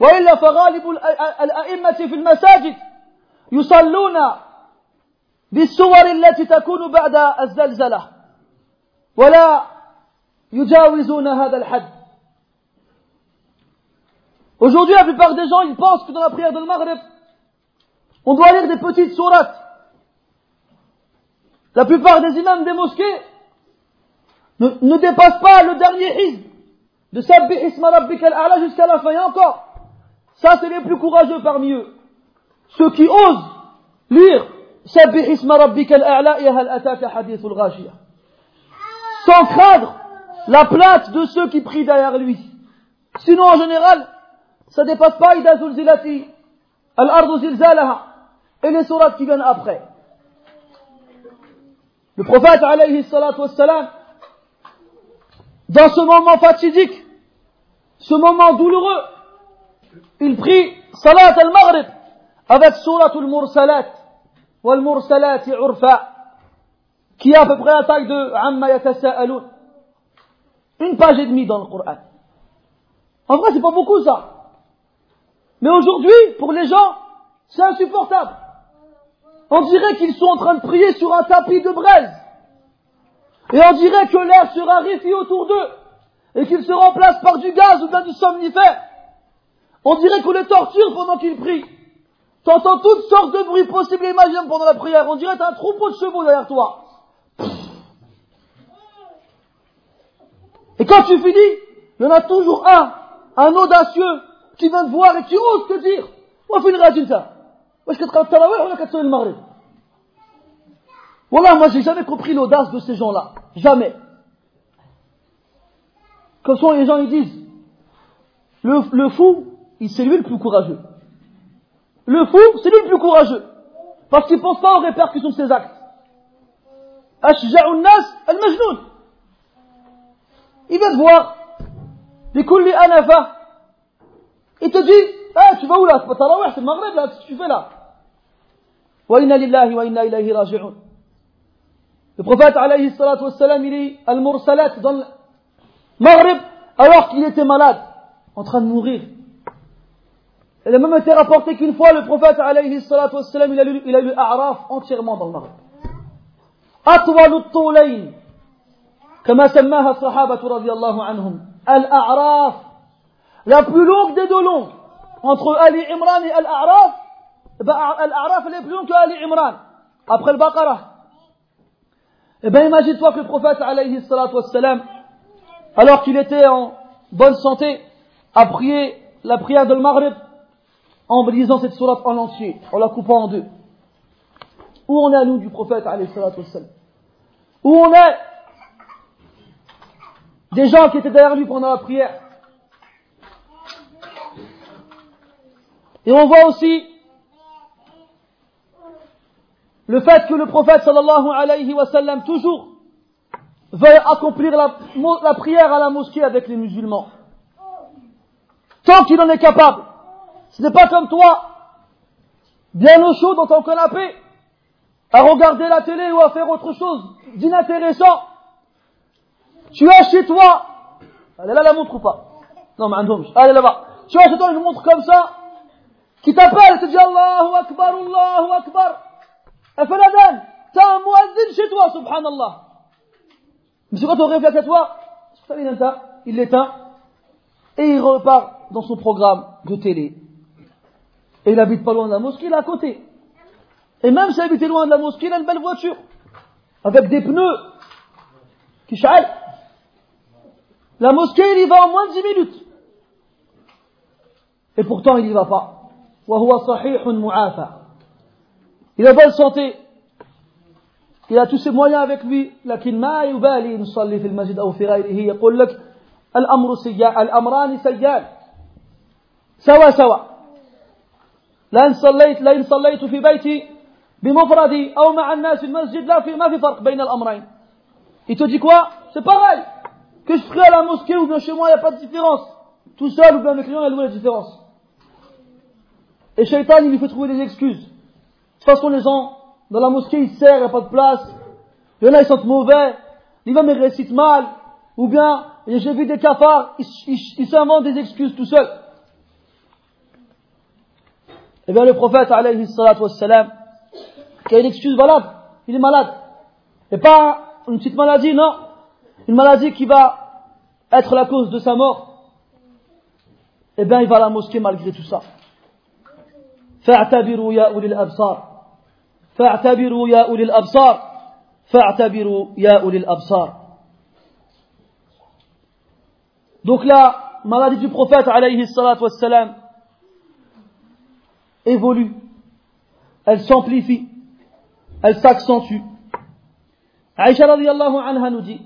وإلا فغالب الأئمة في المساجد يصلون بالسور التي تكون بعد الزلزلة ولا يجاوزون هذا الحد Aujourd'hui, la plupart des gens, ils pensent que dans la prière de Maghreb, on doit lire des petites sourates. La plupart des imams des mosquées ne, ne dépassent pas le dernier hizb de Sabbi Isma Rabbik al-A'la jusqu'à la fin. Et encore, ça c'est les plus courageux parmi eux. Ceux qui osent lire Sabbi Isma Rabbik al-A'la et Hal Ataka Hadith al-Ghashiyah. sans craindre la plainte de ceux qui prient derrière lui. Sinon, en général, ça dépasse pas Ida Zulzilati, Al-Ardu Zilzalaha, et les sourates qui viennent après. Le prophète, alayhi salatu wassalam, dans ce moment fatidique, ce moment douloureux, il prie Salat al-Maghrib avec Surat al-Mursalat, wal-Mursalat urfa, qui a à peu près la taille de Amma Yatasa'alun. Une page et demie dans le Coran. En vrai, c'est pas beaucoup ça. Mais aujourd'hui, pour les gens, c'est insupportable. On dirait qu'ils sont en train de prier sur un tapis de braise. Et on dirait que l'air se raréfie autour d'eux et qu'ils se remplacent par du gaz ou bien du somnifère. On dirait qu'on les torture pendant qu'ils prient. T'entends toutes sortes de bruits possibles et imaginables pendant la prière. On dirait un troupeau de chevaux derrière toi. Et quand tu finis, il y en a toujours un, un audacieux, qui vient te voir et qui ose te dire, une on qu'à le maghrib. Voilà, moi, j'ai jamais compris l'audace de ces gens-là. Jamais. Comme sont les gens, ils disent, le, fou, c'est lui le plus courageux. Le fou, c'est lui le plus courageux. Parce qu'il ne pense pas aux répercussions de ses actes. Il va te voir. Il te dit, ah, tu vas où là? C'est pas c'est le là, tu fais là? Le prophète, alayhi salatu wassalam, il est al-mursalat dans le Maghreb, alors qu'il était malade, en train de mourir. Il a même été rapporté qu'une fois, le prophète, alayhi salatu wassalam, il a lu, il a lu A'raf entièrement dans le Maghreb. أطول الطولين كما سماها الصحابة رضي الله عنهم الأعراف la plus longue des deux longues entre Ali Imran et Al-A'raf Al-A'raf elle est plus longue que Ali Imran après le Baqarah eh bien imagine-toi que le prophète alayhi wassalam alors qu'il était en bonne santé a prié la prière de Maghrib en lisant cette sourate en entier, en la coupant en deux. Où on est à nous du prophète, Où on est? Des gens qui étaient derrière lui pendant la prière. Et on voit aussi le fait que le prophète sallallahu alayhi wa sallam toujours veuille accomplir la, prière à la mosquée avec les musulmans. Tant qu'il en est capable. Ce n'est pas comme toi, bien au chaud dans ton canapé, à regarder la télé ou à faire autre chose d'inintéressant. Tu as chez toi, allez là la montre ou pas? Non, mais allez là-bas. Tu as chez toi une montre comme ça, qui t'appelle, te dit Allahu Akbar, Allahu Akbar. Elle fait la T'as un muazzin chez toi, subhanallah. Mais c'est quand on réfléchit à toi, il l'éteint, et il repart dans son programme de télé. Et il habite pas loin de la mosquée, il est à côté. Et même s'il habitait loin de la mosquée, il a une belle voiture. Avec des pneus qui châlent. La mosquée, il y va en moins de 10 minutes. Et pourtant, il n'y va pas. Il a bonne santé. Il a tous ses moyens avec lui. لكن ما يبالي نصلي في المسجد أو في غيره يقول لك الأمر سيان الأمران سيان سوا سوا لأن صليت لئن صليت في بيتي بمفردي أو مع الناس في المسجد لا في ما في فرق بين الأمرين Il te dit quoi C'est pareil. Que je prie à la mosquée ou bien chez moi, il n'y a pas de différence. Tout seul ou bien le client, il a la différence. Et Shaitan, il lui fait trouver des excuses. De toute façon, les gens, dans la mosquée, ils serrent, il n'y a pas de place. Il y en a, ils sentent mauvais. L'imam, il récite mal. Ou bien, j'ai vu des cafards, ils s'inventent des excuses tout seuls. Eh bien, le prophète, alayhi salatu wassalam, qui a une excuse valable, il est malade. Et pas une petite maladie, non. Une maladie qui va être la cause de sa mort. Eh bien, il va à la mosquée malgré tout ça. فاعتبروا يا أولي الأبصار فاعتبروا يا أولي الأبصار. فاعتبروا يا أولي الأبصار. Donc la maladie du prophète alayhi salatu wassalam évolue, elle s'amplifie, elle s'accentue. رضي الله عنها نجي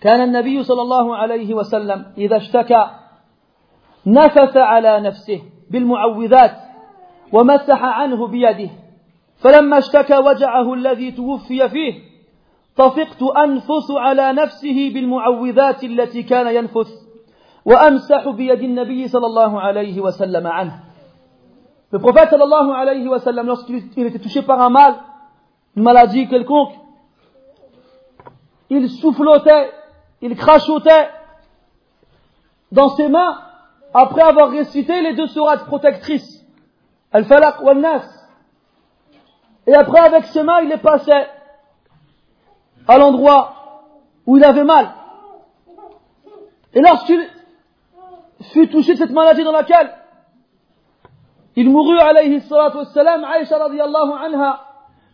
كان النبي صلى الله عليه وسلم إذا اشتكى نفث على نفسه بالمعوذات ومسح عنه بيده فلما اشتكى وجعه الذي توفي فيه طفقت أنفث على نفسه بالمعوذات التي كان ينفث وأمسح بيد النبي صلى الله عليه وسلم عنه Le prophète sallallahu alayhi wa sallam, lorsqu'il était touché par un mal, une maladie quelconque, il soufflotait, il crachotait dans ses mains après avoir récité les deux sourates protectrices, Al-Falaq wa Nas, et après avec ses mains, il est passé à l'endroit où il avait mal. Et lorsqu'il fut touché de cette maladie dans laquelle il mourut, alayhi salatu wassalam, Aisha radiallahu anha,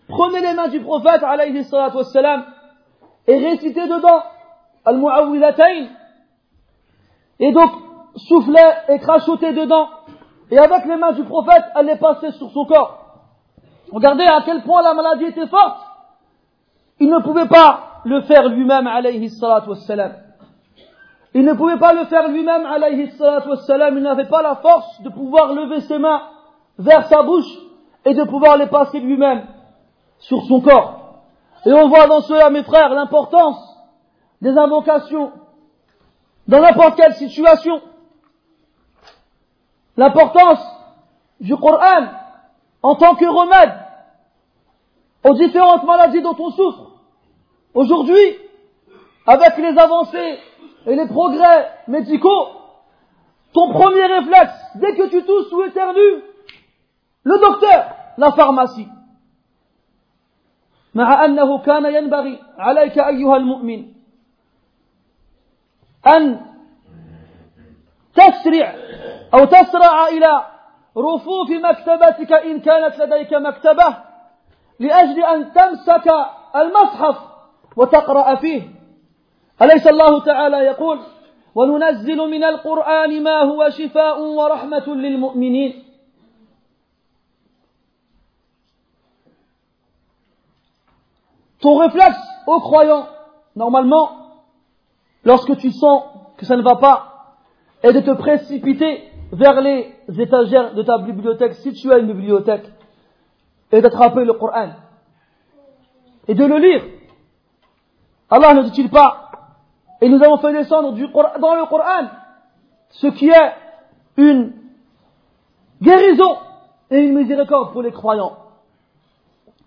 prenait les mains du prophète, alayhi salatu wassalam, et récitait dedans, al-mu'awwidatayn, et donc soufflait et crachotait dedans, et avec les mains du prophète, elle les passait sur son corps. Regardez à quel point la maladie était forte. Il ne pouvait pas le faire lui-même, alayhi salatu wassalam. Il ne pouvait pas le faire lui-même, alayhi salatu wassalam. Il n'avait pas la force de pouvoir lever ses mains vers sa bouche et de pouvoir les passer lui-même sur son corps. Et on voit dans cela, mes frères, l'importance des invocations dans n'importe quelle situation. L'importance du Coran en tant que remède aux différentes maladies dont on souffre. Aujourd'hui, avec les avancées et les progrès médicaux, ton premier réflexe, dès que tu tousses ou éternues, le docteur, la pharmacie. مع أنه كان ينبغي عليك أيها المؤمن أن تسرع أو تسرع إلى رفوف مكتبتك إن كانت لديك مكتبة لأجل أن تمسك المصحف وتقرأ فيه أليس الله تعالى يقول وننزل من القرآن ما هو شفاء ورحمة للمؤمنين Ton réflexe aux croyants, normalement, lorsque tu sens que ça ne va pas, est de te précipiter vers les étagères de ta bibliothèque, si tu as une bibliothèque, et d'attraper le Coran, et de le lire. Allah ne dit-il pas, et nous avons fait descendre du dans le Coran ce qui est une guérison et une miséricorde pour les croyants.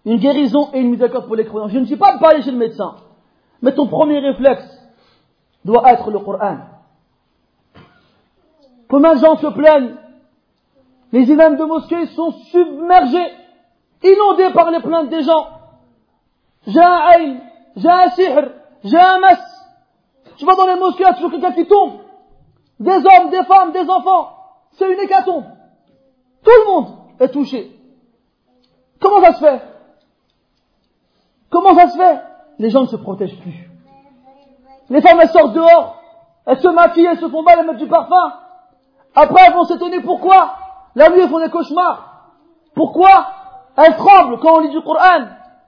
Une guérison et une miséricorde pour les croyants. Je ne suis pas de parler chez le médecin, mais ton premier réflexe doit être le Coran. Combien de gens se plaignent Les imams de mosquées sont submergés, inondés par les plaintes des gens. J'ai un aïn, j'ai un sihr, j'ai un mas. Tu vas dans les mosquées, tu vois quelqu'un qui tombe. Des hommes, des femmes, des enfants. C'est une hécatombe. Tout le monde est touché. Comment ça se fait? Comment ça se fait? Les gens ne se protègent plus. Les femmes, elles sortent dehors, elles se maquillent, elles se font mal, elles mettent du parfum. Après, elles vont s'étonner pourquoi? La nuit, elles font des cauchemars. Pourquoi? elles tremblent quand on lit du Coran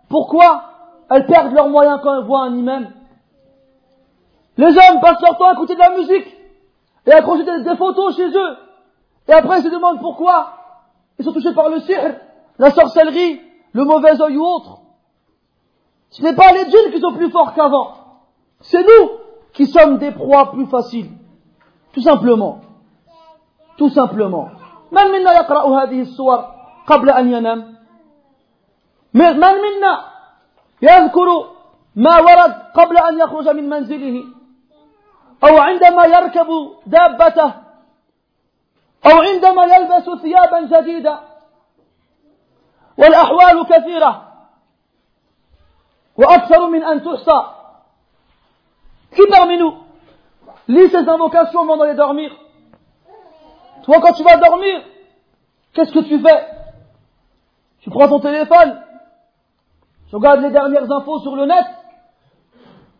Pourquoi elles perdent leurs moyens quand elles voient un imam Les hommes passent leur temps à écouter de la musique et à accrocher des, photos chez eux. Et après, ils se demandent pourquoi ils sont touchés par le sihr, la sorcellerie, le mauvais oeil ou autre. Ce n'est pas les djinns qui sont plus forts qu'avant. C'est nous qui sommes des proies plus faciles. Tout simplement. Tout simplement. من منا يقرأ هذه السور قبل أن ينام من منا يذكر ما ورد قبل أن يخرج من منزله أو عندما يركب دابته أو عندما يلبس ثيابا جديدة والأحوال كثيرة وأكثر من أن تحصى Qui parmi nous lit ces invocations avant d'aller dormir Toi, quand tu vas dormir, qu'est-ce que tu fais Tu prends ton téléphone, tu regardes les dernières infos sur le net,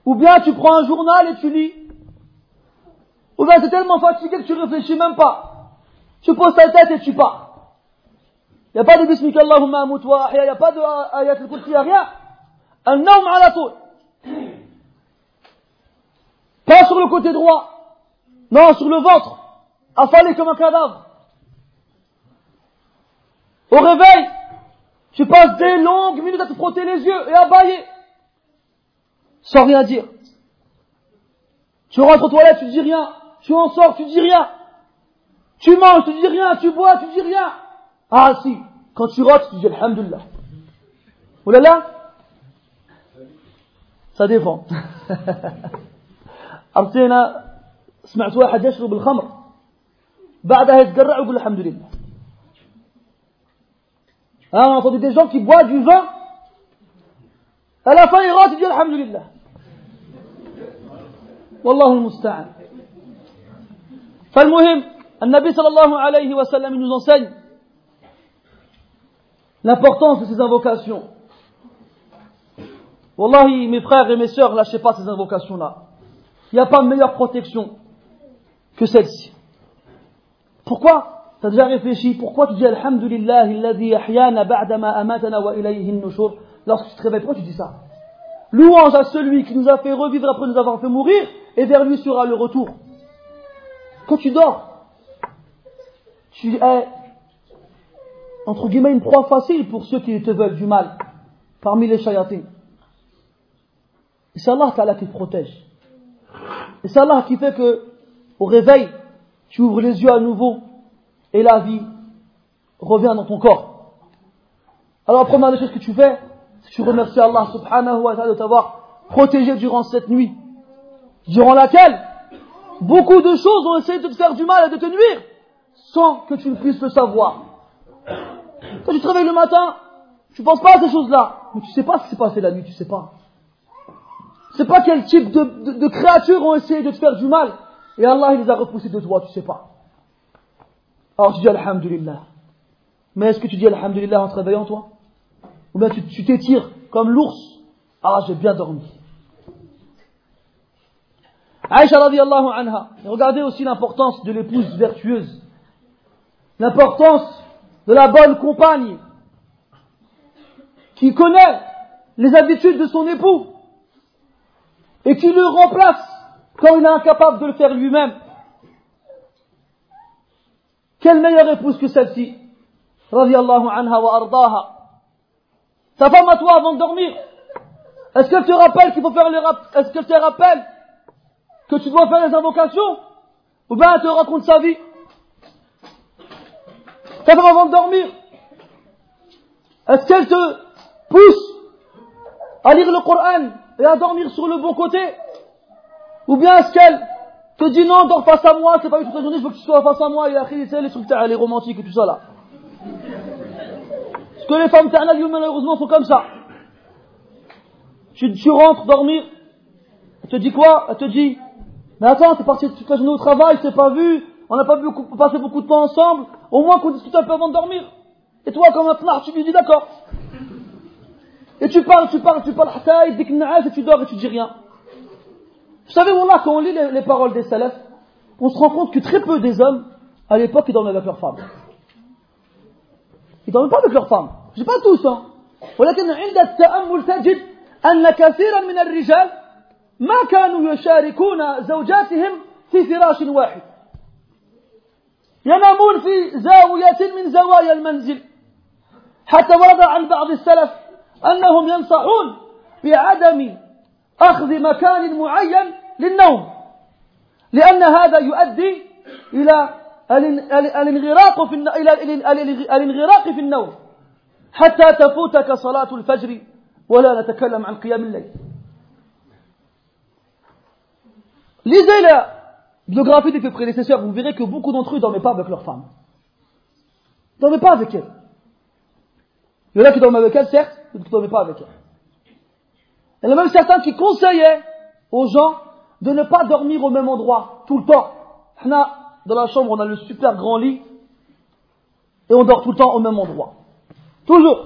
ou bien tu prends un journal et tu lis. Ou bien tu es tellement fatigué que tu réfléchis même pas. Tu poses ta tête et tu pars. Il n'y a pas de bismika amut wa il n'y a pas de ayat al-kursi, il n'y a rien. Un homme à la tour. Pas sur le côté droit. Non, sur le ventre affalé comme un cadavre. Au réveil, tu passes des longues minutes à te frotter les yeux et à bailler, sans rien dire. Tu rentres aux toilettes, tu dis rien. Tu en sors, tu dis rien. Tu manges, tu dis rien. Tu bois, tu dis rien. Ah si, quand tu rotes, tu dis Alhamdulillah. Oulala là Ça dépend. سمعت واحد يشرب الخمر بعدها يتقرع ويقول الحمد لله on a entendu des gens qui boivent du vin à la fin il rentre et dit alhamdulillah والله المستعان فالمهم النبي صلى الله عليه وسلم nous enseigne l'importance de ces invocations Wallahi, mes frères et mes sœurs, lâchez pas ces invocations-là. Il n'y a pas de meilleure protection que celle-ci. Pourquoi Tu as déjà réfléchi Pourquoi tu dis Alhamdulillah, alladhi ahyana ba'dama amatana wa ilayhi nushur Lorsque tu te réveilles, pourquoi tu dis ça? Louange à celui qui nous a fait revivre après nous avoir fait mourir, et vers lui sera le retour. Quand tu dors, tu es, entre guillemets, une proie facile pour ceux qui te veulent du mal, parmi les shayatins. Et c'est Allah qui te protège. Et c'est Allah qui fait que, au réveil, tu ouvres les yeux à nouveau et la vie revient dans ton corps. Alors la première des choses que tu fais, c'est que tu remercies Allah subhanahu wa ta'ala de t'avoir protégé durant cette nuit, durant laquelle beaucoup de choses ont essayé de te faire du mal et de te nuire, sans que tu ne puisses le savoir. Quand tu te réveilles le matin, tu ne penses pas à ces choses-là, mais tu ne sais pas ce qui s'est passé la nuit, tu ne sais pas. C'est pas quel type de, créatures ont essayé de te faire du mal. Et Allah, il les a repoussés de toi, tu sais pas. Alors tu dis Alhamdulillah. Mais est-ce que tu dis Alhamdulillah en te réveillant, toi? Ou bien tu t'étires comme l'ours Ah, j'ai bien dormi. Aïcha radiallahu anha. regardez aussi l'importance de l'épouse vertueuse. L'importance de la bonne compagne qui connaît les habitudes de son époux et qui le remplace quand il est incapable de le faire lui-même. Quelle meilleure épouse que celle-ci Radiallahu anha wa ardaha. Ta femme à toi avant de dormir, est-ce qu'elle te rappelle qu'il faut faire les est-ce qu'elle te rappelle que tu dois faire les invocations Ou bien elle te raconte sa vie? Ta femme avant de dormir, est-ce qu'elle te pousse à lire le Coran et à dormir sur le bon côté Ou bien est-ce qu'elle te dit non, dors face à moi, c'est pas eu toute la journée, je veux que tu sois face à moi, et après, les trucs, les romantiques et tout ça là. Parce que les femmes malheureusement, sont comme ça. Tu, rentres dormir, elle te dit quoi? Elle te dit, mais attends, t'es parti toute la journée au travail, c'est pas vu, on n'a pas passé beaucoup de temps ensemble, au moins qu'on discute un peu avant de dormir. Et toi, comme un pnard, tu lui dis d'accord. Et tu parles, tu parles, tu parles, et tu dors et tu dis rien. Vous savez, là, quand on lit les, paroles des salafs, on se rend compte que très peu des hommes, à l'époque, ils dormaient avec leurs femmes. Ils dormaient pas avec leurs femmes. Je dis pas tous, hein. ولكن عند التأمل تجد أن كثيرا من الرجال ما كانوا يشاركون زوجاتهم في فراش واحد ينامون في زاوية من زوايا المنزل حتى ورد عن بعض السلف أنهم ينصحون بعدم أخذ مكان معين للنوم لأن هذا يؤدي إلى الانغراق في الانغراق في النوم حتى تفوتك صلاة الفجر ولا نتكلم عن قيام الليل Lisez la biographie de tes prédécesseurs, vous verrez que beaucoup d'entre eux ne dormaient pas avec leurs femmes. Ne dormaient pas avec elles. Il y en a qui dorment avec elles, certes, mais qui ne dormaient pas avec elles. Il y en a même certains qui conseillaient aux gens de ne pas dormir au même endroit tout le temps. Dans la chambre, on a le super grand lit et on dort tout le temps au même endroit. Toujours.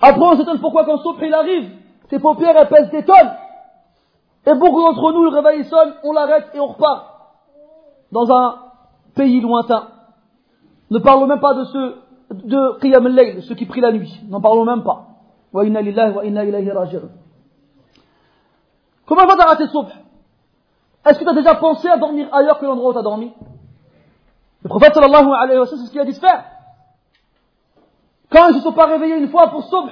Après, on s'étonne pourquoi quand Sopre il arrive, ses paupières pèsent des tonnes. Et beaucoup d'entre nous, le réveil sonne, on l'arrête et on repart. Dans un pays lointain. Ne parlons même pas de ceux de Qiyam al-Layl, ceux qui prient la nuit. N'en parlons même pas. Wa inna lillahi wa inna ilayhi raji'un. Comment va rater subh Est-ce que tu as déjà pensé à dormir ailleurs que l'endroit où tu as dormi? Le prophète sallallahu alayhi wa sallam, c'est ce qu'il a dit de faire. Quand ils ne se sont pas réveillés une fois pour subh,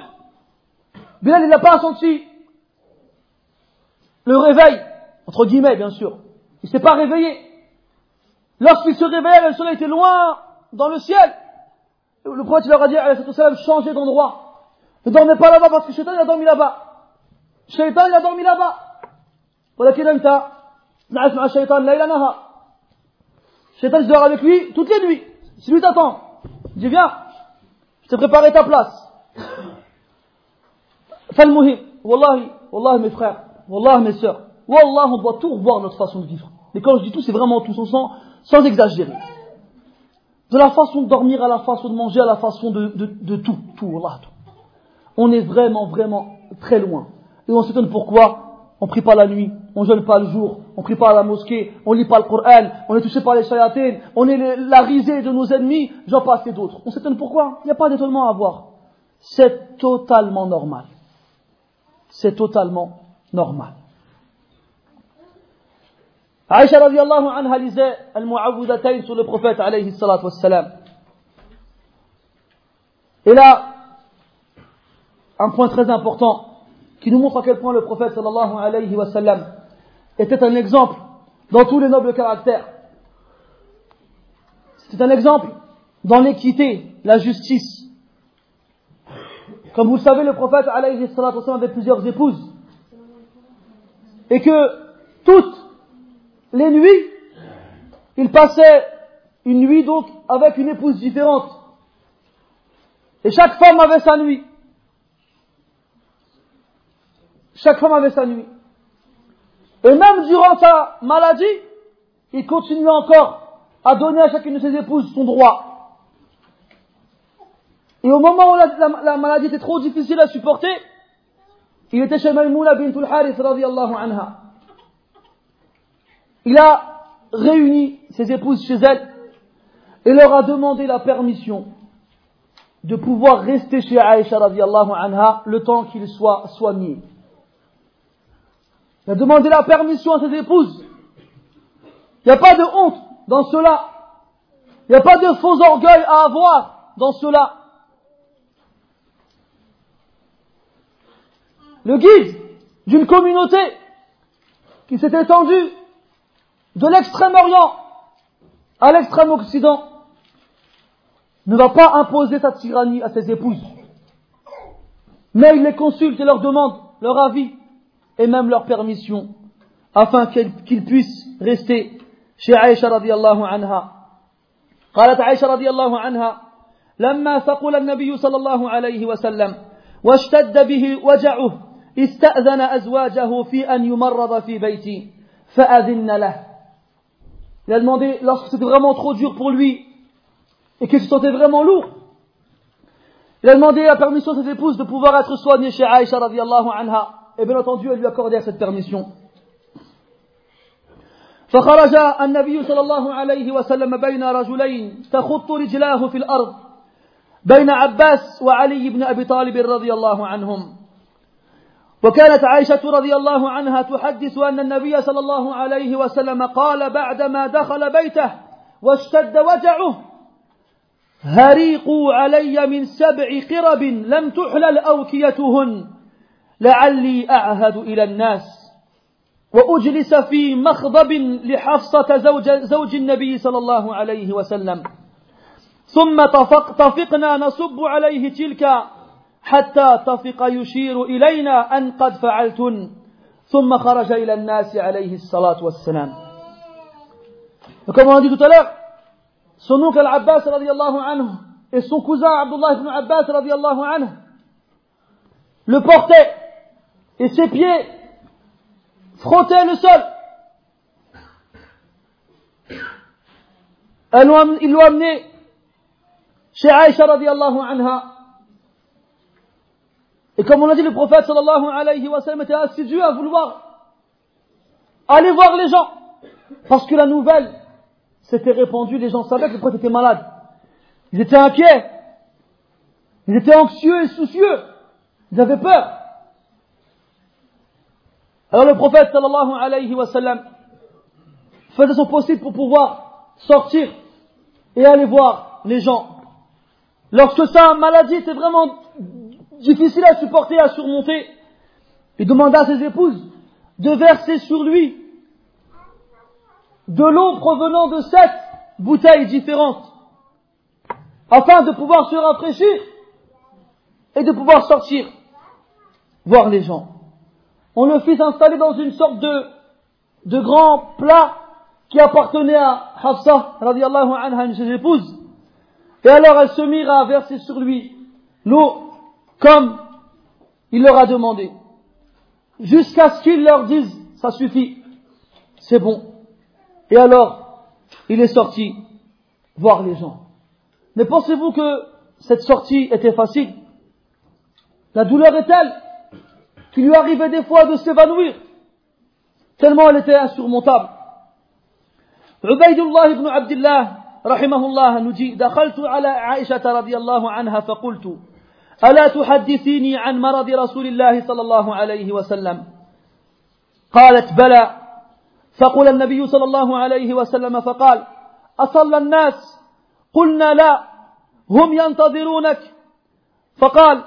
Bilal il n'a pas senti le réveil, entre guillemets bien sûr. Il ne s'est pas réveillé. Lorsqu'il se réveillait, le soleil était loin dans le ciel. Le prophète leur a dit, changez d'endroit. Ne dormez pas là-bas parce que Shaitan il a dormi là-bas. Shaitan il a dormi là-bas. ولكن أنت نعس مع الشيطان ليل نهار Shaitan, je dors avec lui toutes les nuits. Si lui t'attend, il dit viens, je t'ai préparé ta place. Falmuhim, wallahi, wallahi mes frères, wallahi mes sœurs, wallah on doit tout revoir notre façon de vivre. Et quand je dis tout, c'est vraiment tout, sans, sans exagérer. De la façon de dormir à la façon de manger, à la façon de, de, de tout, tout, wallah, tout. On est vraiment, vraiment très loin. Et on s'étonne pourquoi on prie pas la nuit, on jeûne pas le jour, on prie pas à la mosquée, on lit pas le Coran, on est touché par les chayatines, on est la risée de nos ennemis, j'en passe et d'autres. On s'étonne pourquoi? Il n'y a pas d'étonnement à avoir. C'est totalement normal. C'est totalement normal. Aïcha radiallahu anha lisait al-mu'awwidatayn sur le prophète alayhi. Et là, un point très important qui nous montre à quel point le prophète sallallahu alayhi wa sallam était un exemple dans tous les nobles caractères. C'était un exemple dans l'équité, la justice. Comme vous le savez, le prophète alayhi wa sallam avait plusieurs épouses. Et que toutes les nuits, il passait une nuit donc avec une épouse différente. Et chaque femme avait sa nuit. Chaque femme avait sa nuit. Et même durant sa maladie, il continuait encore à donner à chacune de ses épouses son droit. Et au moment où la, maladie était trop difficile à supporter, il était chez Maïmouna bintul Harith anha. Il a réuni ses épouses chez elle et leur a demandé la permission de pouvoir rester chez Aïcha radiallahu anha le temps qu'il soit soigné. Il a demandé la permission à ses épouses. Il n'y a pas de honte dans cela. Il n'y a pas de faux orgueil à avoir dans cela. Le guide d'une communauté qui s'est étendue de l'extrême-orient à l'extrême-occident ne va pas imposer sa tyrannie à ses épouses. Mais il les consulte et leur demande leur avis et même leur permission afin qu'ils puissent rester chez Aïcha radiallahu anha. قالت عائشة رضي الله عنها لما ثقل النبي صلى الله عليه وسلم واشتد به وجعه استأذن أزواجه في أن يمرض في بيتي فأذن له Il a demandé, lorsque c'était vraiment trop dur pour lui et qu'il se sentait vraiment lourd, il a demandé la permission à ses épouses de pouvoir être soigné chez Aïcha radiallahu anha. Et bien entendu, elle lui accordait cette permission. فخرج النبي صلى الله عليه وسلم بين رجلين تخط رجلاه في الأرض بين عباس وعلي بن أبي طالب رضي الله عنهم وكانت عائشة رضي الله عنها تحدث أن النبي صلى الله عليه وسلم قال بعدما دخل بيته واشتد وجعه هريقوا علي من سبع قرب لم تحلل أوكيتهن لعلي أعهد إلى الناس وأجلس في مخضب لحفصة زوج, زوج النبي صلى الله عليه وسلم. ثم طفق طفقنا نصب عليه تلك حتى طفق يشير إلينا أن قد فعلتن. ثم خرج إلى الناس عليه الصلاة والسلام. وكما on l'heure, son oncle Al-Abbas radiallahu anhu et son cousin Abdullah ibn Abbas anhu le portaient. Et ses pieds frottaient le sol. Ils l'ont amené chez Aïcha radiallahu anha. Et comme on a dit, le prophète sallallahu alayhi wa sallam était assidu à vouloir aller voir les gens. Parce que la nouvelle s'était répandue, les gens savaient que le prophète était malade. Ils étaient inquiets. Ils étaient anxieux et soucieux. Ils avaient peur. Alors le prophète sallallahu alayhi wa sallam faisait son possible pour pouvoir sortir et aller voir les gens. Lorsque sa maladie était vraiment difficile à supporter, à surmonter, il demanda à ses épouses de verser sur lui de l'eau provenant de sept bouteilles différentes, afin de pouvoir se rafraîchir et de pouvoir sortir voir les gens on le fit s'installer dans une sorte de, grand plat qui appartenait à Hafsa, radiallahu anha, une ses épouses. Et alors elles se mirent à verser sur lui l'eau comme il leur a demandé. Jusqu'à ce qu'il leur dise, ça suffit, c'est bon. Et alors, il est sorti voir les gens. Mais pensez-vous que cette sortie était facile? La douleur est telle qu'il lui arrivait des fois de s'évanouir, tellement elle était insurmontable. بن عبد الله رحمه الله نجي دخلت على عائشة رضي الله عنها فقلت ألا تحدثيني عن مرض رسول الله صلى الله عليه وسلم قالت بلى فقل النبي صلى الله عليه وسلم فقال أصلى الناس قلنا لا هم ينتظرونك فقال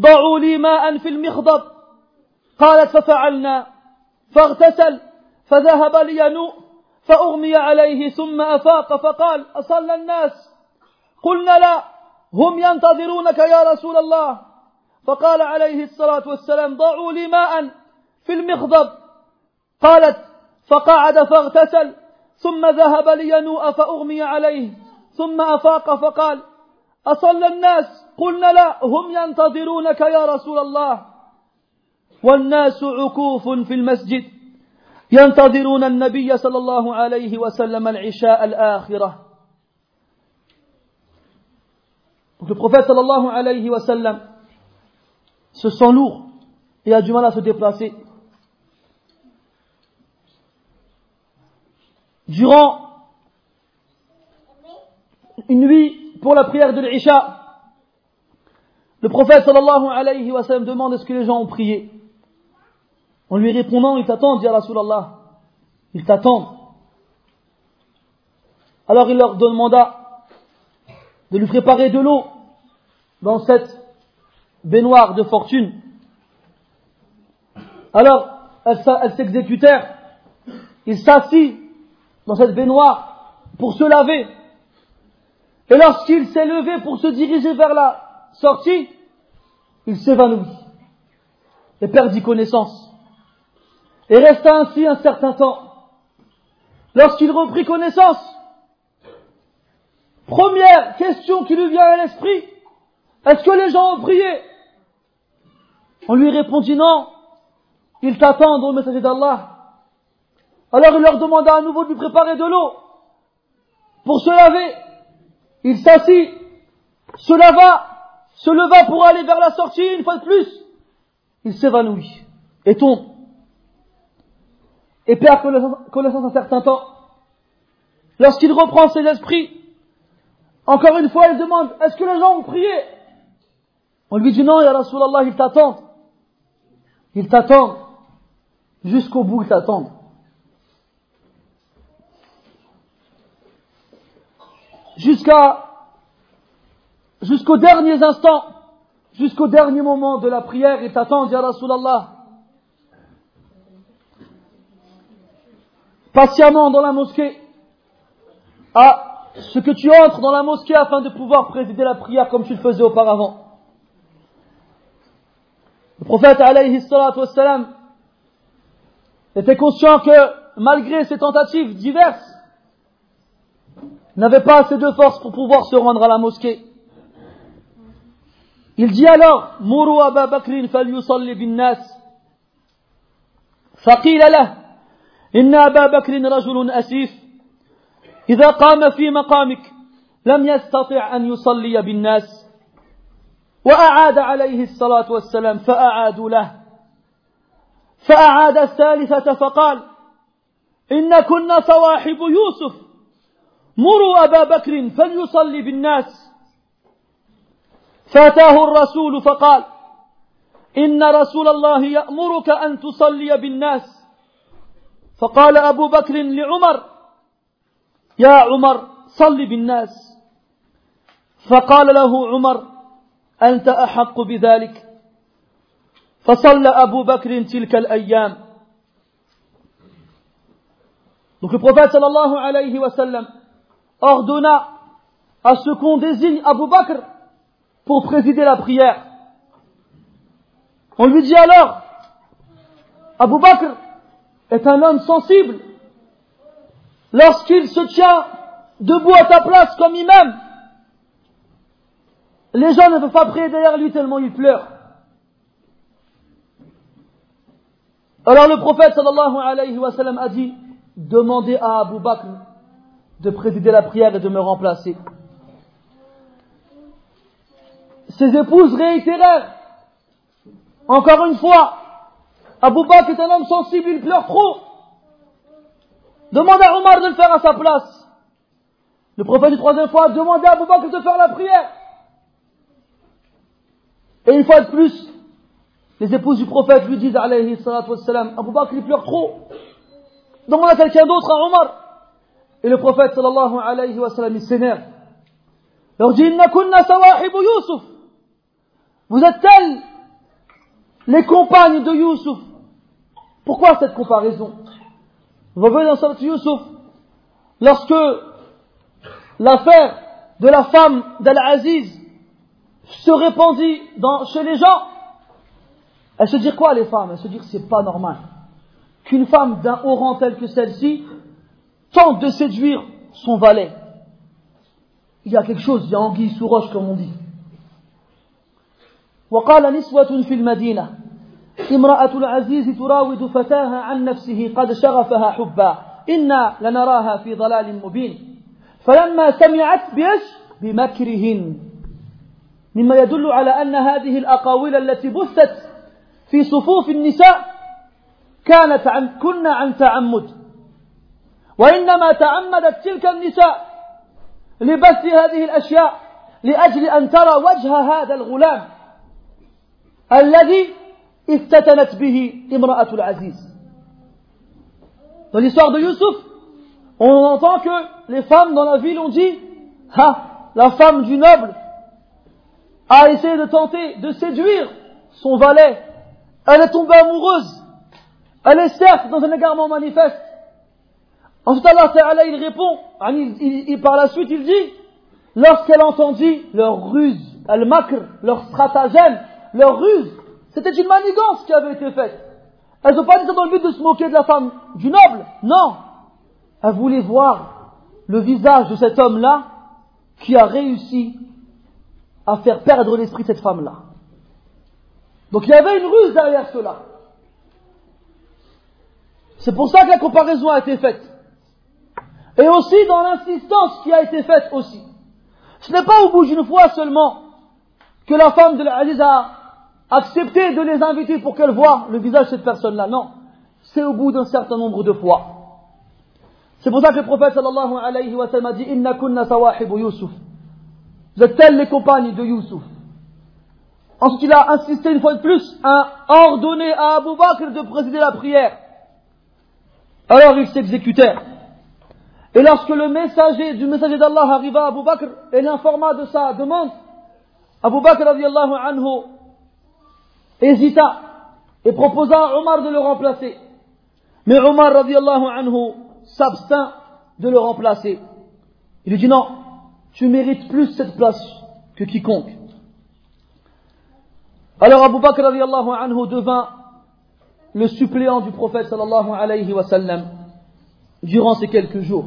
ضعوا لي ماء في المخضب قالت ففعلنا فاغتسل فذهب لينوء فأغمي عليه ثم أفاق فقال أصلى الناس؟ قلنا لا هم ينتظرونك يا رسول الله. فقال عليه الصلاة والسلام ضعوا لي ماء في المخضب. قالت فقعد فاغتسل ثم ذهب لينوء فأغمي عليه ثم أفاق فقال أصلى الناس؟ قلنا لا هم ينتظرونك يا رسول الله. والناس عكوف في المسجد ينتظرون النبي صلى الله عليه وسلم العشاء الآخرة Donc le prophète sallallahu alayhi wa sallam se sent lourd et a du mal à se déplacer. Durant une nuit pour la prière de l'Isha, le prophète sallallahu alayhi wa sallam demande est-ce que les gens ont prié. En lui répondant, ils t'attendent, dit Rasulallah. Ils t'attendent. Alors il leur demanda de lui préparer de l'eau dans cette baignoire de fortune. Alors, elles s'exécutèrent. Il s'assit dans cette baignoire pour se laver. Et lorsqu'il s'est levé pour se diriger vers la sortie, il s'évanouit et perdit connaissance. Et resta ainsi un certain temps. Lorsqu'il reprit connaissance, Première question qui lui vient à l'esprit, est-ce que les gens ont prié? On lui répondit non, ils t'attendent au messager d'Allah. Alors il leur demanda à nouveau de lui préparer de l'eau pour se laver. Il s'assit, se lava, se leva pour aller vers la sortie une fois de plus. Il s'évanouit et tombe. Et perd connaissance un certain temps. Lorsqu'il reprend ses esprits, encore une fois, il demande, est-ce que les gens ont prié? On lui dit non, Ya Rasulallah, ils t'attendent. Ils t'attendent. Jusqu'au bout, ils t'attendent. Jusqu'à, jusqu'aux derniers instants, jusqu'au dernier moment de la prière, ils t'attendent, Ya Rasulallah. patiemment dans la mosquée à ce que tu entres dans la mosquée afin de pouvoir présider la prière comme tu le faisais auparavant. Le prophète alayhi wassalam, était conscient que malgré ses tentatives diverses, il n'avait pas assez de force pour pouvoir se rendre à la mosquée. Il dit alors, Muru Aba Bakrin fal yusalli bin nas. Faqil إن أبا بكر رجل أسيف إذا قام في مقامك لم يستطع أن يصلي بالناس. وأعاد عليه الصلاة والسلام فأعادوا له. فأعاد الثالثة فقال إن كنا صواحب يوسف. مروا أبا بكر فليصلي بالناس. فأتاه الرسول فقال إن رسول الله يأمرك أن تصلي بالناس. فقال أبو بكر لعمر يا عمر صل بالناس فقال له عمر أنت أحق بذلك فصلى أبو بكر تلك الأيام Donc le prophète sallallahu alayhi wa sallam ordonna à ce qu'on désigne Abu Bakr pour présider la prière. On lui dit alors, Abu Bakr est un homme sensible lorsqu'il se tient debout à ta place comme imam, les gens ne peuvent pas prier derrière lui tellement il pleure. Alors le prophète sallallahu alayhi wa sallam a dit, demandez à Abu Bakr de présider la prière et de me remplacer. Ses épouses réitérèrent, encore une fois, Abu Bakr est un homme sensible, il pleure trop. Demandez à Omar de le faire à sa place. Le prophète, une troisième fois, a demandé à Abu Bakr de faire la prière. Et une fois de plus, les épouses du prophète lui disent, alayhi salatu wassalam, Abu Bakr, il pleure trop. Demande à quelqu'un d'autre, à Omar. Et le prophète, sallallahu alayhi wa sallam, il leur dit, Inna kunna sawahibu Yusuf. Vous êtes tels les compagnes de Yusuf. Pourquoi cette comparaison Vous voyez dans Salat Yusuf, lorsque l'affaire de la femme d'Al-Aziz se répandit dans, chez les gens, elles se disent quoi les femmes Elles se disent c'est pas normal qu'une femme d'un haut rang tel que celle-ci tente de séduire son valet. Il y a quelque chose, il y a anguille sous roche comme on dit. وقال نسوة في المدينة امرأة العزيز تراود فتاها عن نفسه قد شغفها حبا إنا لنراها في ضلال مبين. فلما سمعت بيش بمكرهن. مما يدل على أن هذه الأقاويل التي بثت في صفوف النساء كانت عن كنا عن تعمد. وإنما تعمدت تلك النساء لبث هذه الأشياء لأجل أن ترى وجه هذا الغلام الذي افتتنت به امرأة العزيز Dans l'histoire de Youssouf, on entend que les femmes dans la ville ont dit Ah, la femme du noble a essayé de tenter de séduire son valet. Elle est tombée amoureuse. Elle est certes dans un égarement manifeste. Ensuite, Allah Ta'ala, il répond, il, par la suite, il dit Lorsqu'elle entendit leur ruse, elle macre, leur stratagème, leur ruse, c'était une manigance qui avait été faite. Elles n'ont pas dit ça dans le but de se moquer de la femme du noble. Non. Elles voulaient voir le visage de cet homme-là qui a réussi à faire perdre l'esprit de cette femme-là. Donc il y avait une ruse derrière cela. C'est pour ça que la comparaison a été faite. Et aussi dans l'insistance qui a été faite aussi. Ce n'est pas au bout d'une fois seulement que la femme de l'Aziz accepter de les inviter pour qu'elles voient le visage de cette personne-là. Non. C'est au bout d'un certain nombre de fois. C'est pour ça que le prophète sallallahu alayhi wa sallam a dit Inna kunna sawahibu Yusuf. Vous êtes tels les compagnes de Yusuf. Ensuite, il a insisté une fois de plus à ordonner à Abu Bakr de présider la prière. Alors ils s'exécutèrent. Et lorsque le messager du messager d'Allah arriva à Abu Bakr et l'informa de sa demande, Abu Bakr radiallahu anhu hésita et proposa à Omar de le remplacer. Mais Omar radiallahu anhu s'abstint de le remplacer. Il lui dit non, tu mérites plus cette place que quiconque. Alors Abu Bakr radiallahu anhu devint le suppléant du prophète sallallahu alayhi wa sallam durant ces quelques jours.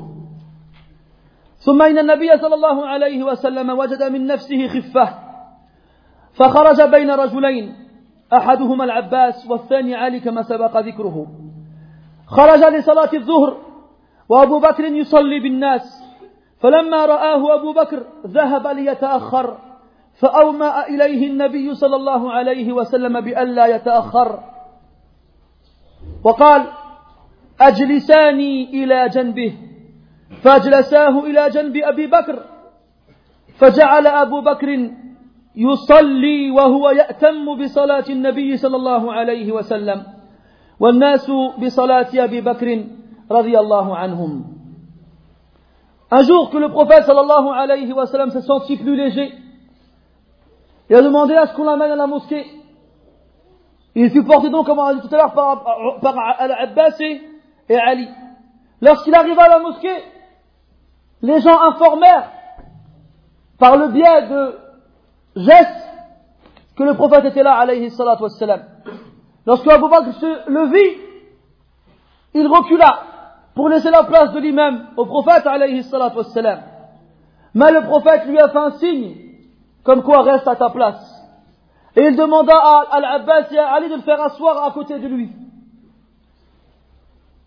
ثم إن النبي صلى الله عليه وسلم وجد من نفسه خفة فخرج بين رجلين أحدهما العباس والثاني علي كما سبق ذكره. خرج لصلاة الظهر وأبو بكر يصلي بالناس فلما رآه أبو بكر ذهب ليتأخر فأومأ إليه النبي صلى الله عليه وسلم بألا يتأخر. وقال أجلساني إلى جنبه. فأجلساه إلى جنب أبي بكر فجعل أبو بكر يصلي وهو يأتم بصلاة النبي صلى الله عليه وسلم والناس بصلاة أبي بكر رضي الله عنهم Un jour que le prophète sallallahu alayhi wa sallam s'est senti plus léger, il a demandé à ce qu'on l'amène à la mosquée. Il fut porté donc, comme on a dit tout à l'heure, par, par Al-Abbas et Ali. Lorsqu'il arriva à la mosquée, les gens informèrent, par le biais de geste que le prophète était là, alayhi salatu wassalam. Lorsque Abu Bakr se le vit, il recula pour laisser la place de lui-même au prophète alayhi salatu wassalam. Mais le prophète lui a fait un signe, comme quoi reste à ta place. Et il demanda à Al-Abbas et à Ali de le faire asseoir à côté de lui.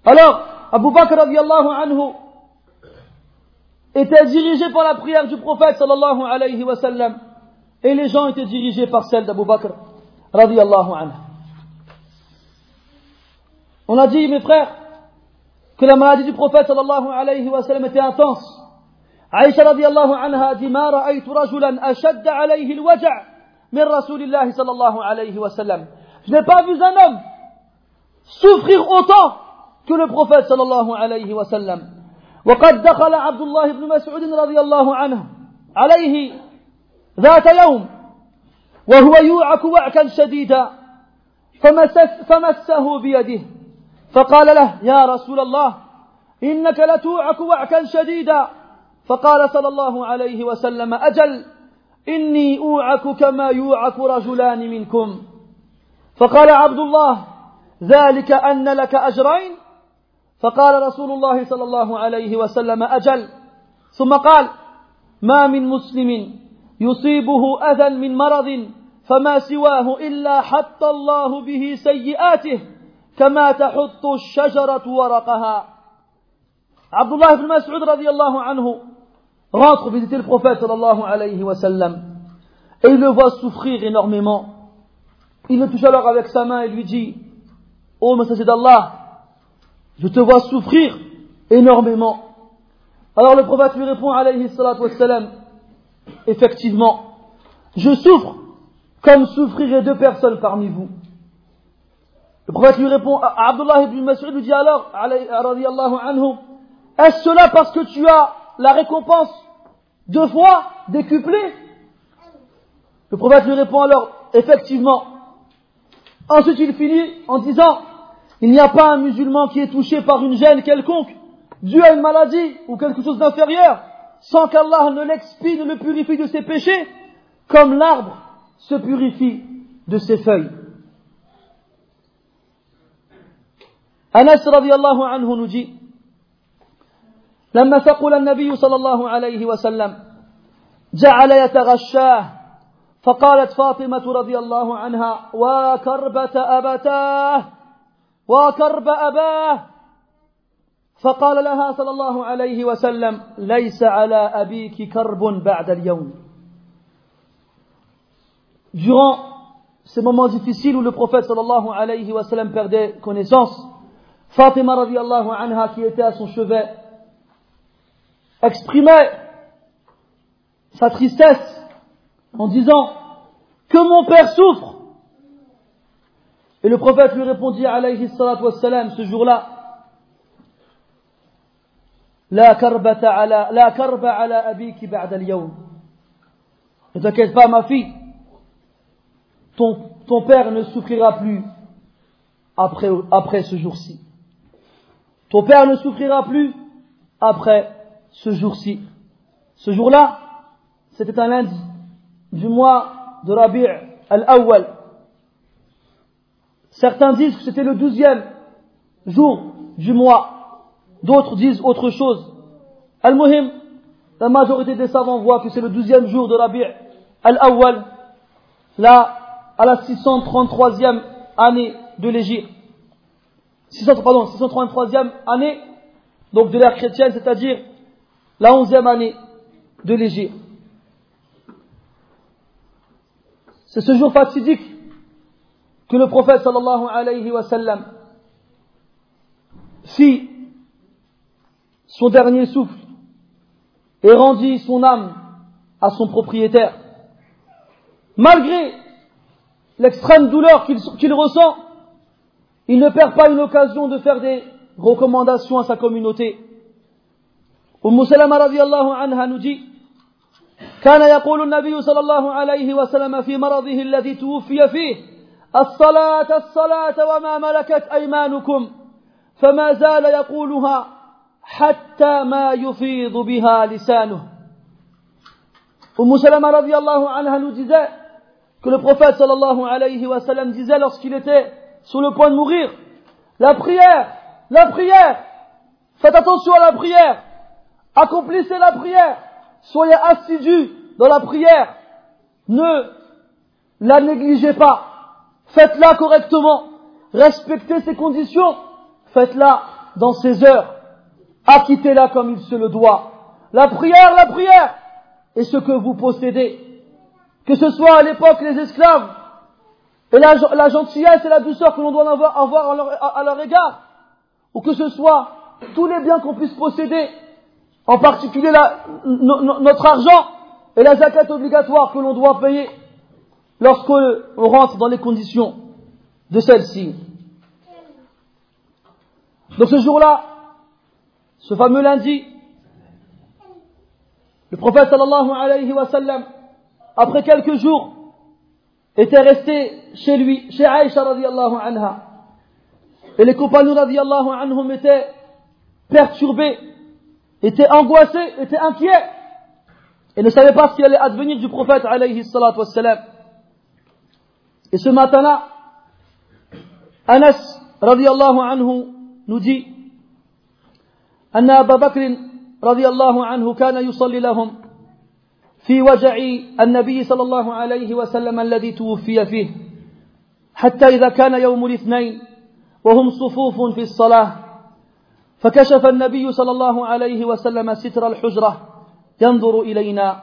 Alors, Abu Bakr radiallahu anhu était dirigé par la prière du prophète sallallahu alayhi wa sallam Et les gens étaient dirigés par celle d'Abu Bakr radiallahu anhu. On a dit, mes frères, que la maladie du prophète sallallahu alayhi wa sallam était intense. Aïcha radiallahu anha dit ما رأيت رجلا أشد عليه الوجع من رسول الله صلى الله عليه وسلم. Je n'ai pas vu un homme souffrir autant que le prophète صلى الله عليه وسلم. وقد دخل عبد الله بن مسعود رضي الله عنه عليه ذات يوم وهو يوعك وعكا شديدا فمسه بيده فقال له يا رسول الله إنك لتوعك وعكا شديدا. فقال صلى الله عليه وسلم أجل إني أوعك كما يوعك رجلان منكم. فقال عبد الله ذلك أن لك أجرين؟ فقال رسول الله صلى الله عليه وسلم أجل. ثم قال ما من مسلم يصيبه أذى من مرض فما سواه إلا حط الله به سيئاته كما تحط الشجرة ورقها عبد الله بن مسعود رضي الله عنه rentre visiter le prophète sallallahu alayhi wa sallam et il le voit souffrir énormément. Il le touche alors avec sa main et lui dit Ô oh, messager d'Allah, je te vois souffrir énormément. Alors le prophète lui répond alayhi salatu wa sallam Effectivement, je souffre comme souffriraient deux personnes parmi vous. Le prophète lui répond, Abdullah ibn Mas'ud lui dit alors, est-ce cela parce que tu as la récompense deux fois décuplée Le prophète lui répond alors, effectivement. Ensuite il finit en disant, il n'y a pas un musulman qui est touché par une gêne quelconque, dû à une maladie ou quelque chose d'inférieur, sans qu'Allah ne l'expie, ne le purifie de ses péchés, comme l'arbre se purifie de ses feuilles. Anas radiallahu anhu nous dit لما ثقل النبي صلى الله عليه وسلم جعل يتغشاه فقالت فاطمة رضي الله عنها وكربة أبتاه وكرب أباه فقال لها صلى الله عليه وسلم ليس على أبيك كرب بعد اليوم Durant ces moments difficiles où le prophète sallallahu alayhi wa sallam perdait connaissance, Fatima radiallahu anha qui était à son chevet exprimait sa tristesse en disant que mon père souffre. Et le prophète lui répondit alayhi salatu wassalam ce jour-là la karbata ala, la karba ala abiki ba'da al Ne t'inquiète pas, ma fille. Ton, père ne souffrira plus après, après ce jour-ci. Ton père ne souffrira plus après ce jour-ci. Ce jour-là, c'était un lundi du mois de Rabi' al-Awwal. Certains disent que c'était le douzième jour du mois. D'autres disent autre chose. Al-Muhim, la majorité des savants voient que c'est le douzième jour de Rabi' al-Awwal, là, à la 633e année de l'Égypte. 633e année, donc de l'ère chrétienne, c'est-à-dire la 11e année de l'Égypte. C'est ce jour fatidique que le prophète sallallahu alayhi wa sallam fit son dernier souffle et rendit son âme à son propriétaire. Malgré l'extrême douleur qu'il ressent, il ne perd pas une occasion de faire des recommandations à sa communauté. أم سلمة رضي الله عنها نجي كان يقول النبي صلى الله عليه وسلم في مرضه الذي توفي فيه الصلاة الصلاة وما ملكت أيمانكم فما زال يقولها حتى ما يفيض بها لسانه أم سلمة رضي الله عنها nous disait que le prophète sallallahu alayhi wa sallam disait lorsqu'il était sur le point de mourir, la prière, la prière, Faites attention à la prière. Accomplissez la prière. Soyez assidus dans la prière. Ne la négligez pas. Faites-la correctement. Respectez ses conditions. Faites-la dans ses heures. Acquittez-la comme il se le doit. La prière, la prière est ce que vous possédez. Que ce soit à l'époque les esclaves et la, gentillesse et la douceur que l'on doit avoir, à, leur, égard, ou que ce soit tous les biens qu'on puisse posséder, en particulier notre argent et la zakat obligatoire que l'on doit payer lorsqu'on rentre dans les conditions de celle-ci. Donc ce jour-là, ce fameux lundi, le prophète sallallahu alayhi wa sallam, après quelques jours, était resté chez lui, chez Aïcha radiallahu anha. Et les compagnons radiallahu anhum étaient perturbés, étaient angoissés, étaient inquiets, et ne savaient pas ce qui allait advenir du prophète alayhi salatu. Et ce matin-là, Anas radiallahu anhu nous dit أن أبا بكر رضي الله عنه كان يصلي لهم في وجع النبي صلى الله عليه وسلم الذي توفي فيه حتى إذا كان يوم الاثنين وهم صفوف في الصلاة فكشف النبي صلى الله عليه وسلم ستر الحجرة ينظر إلينا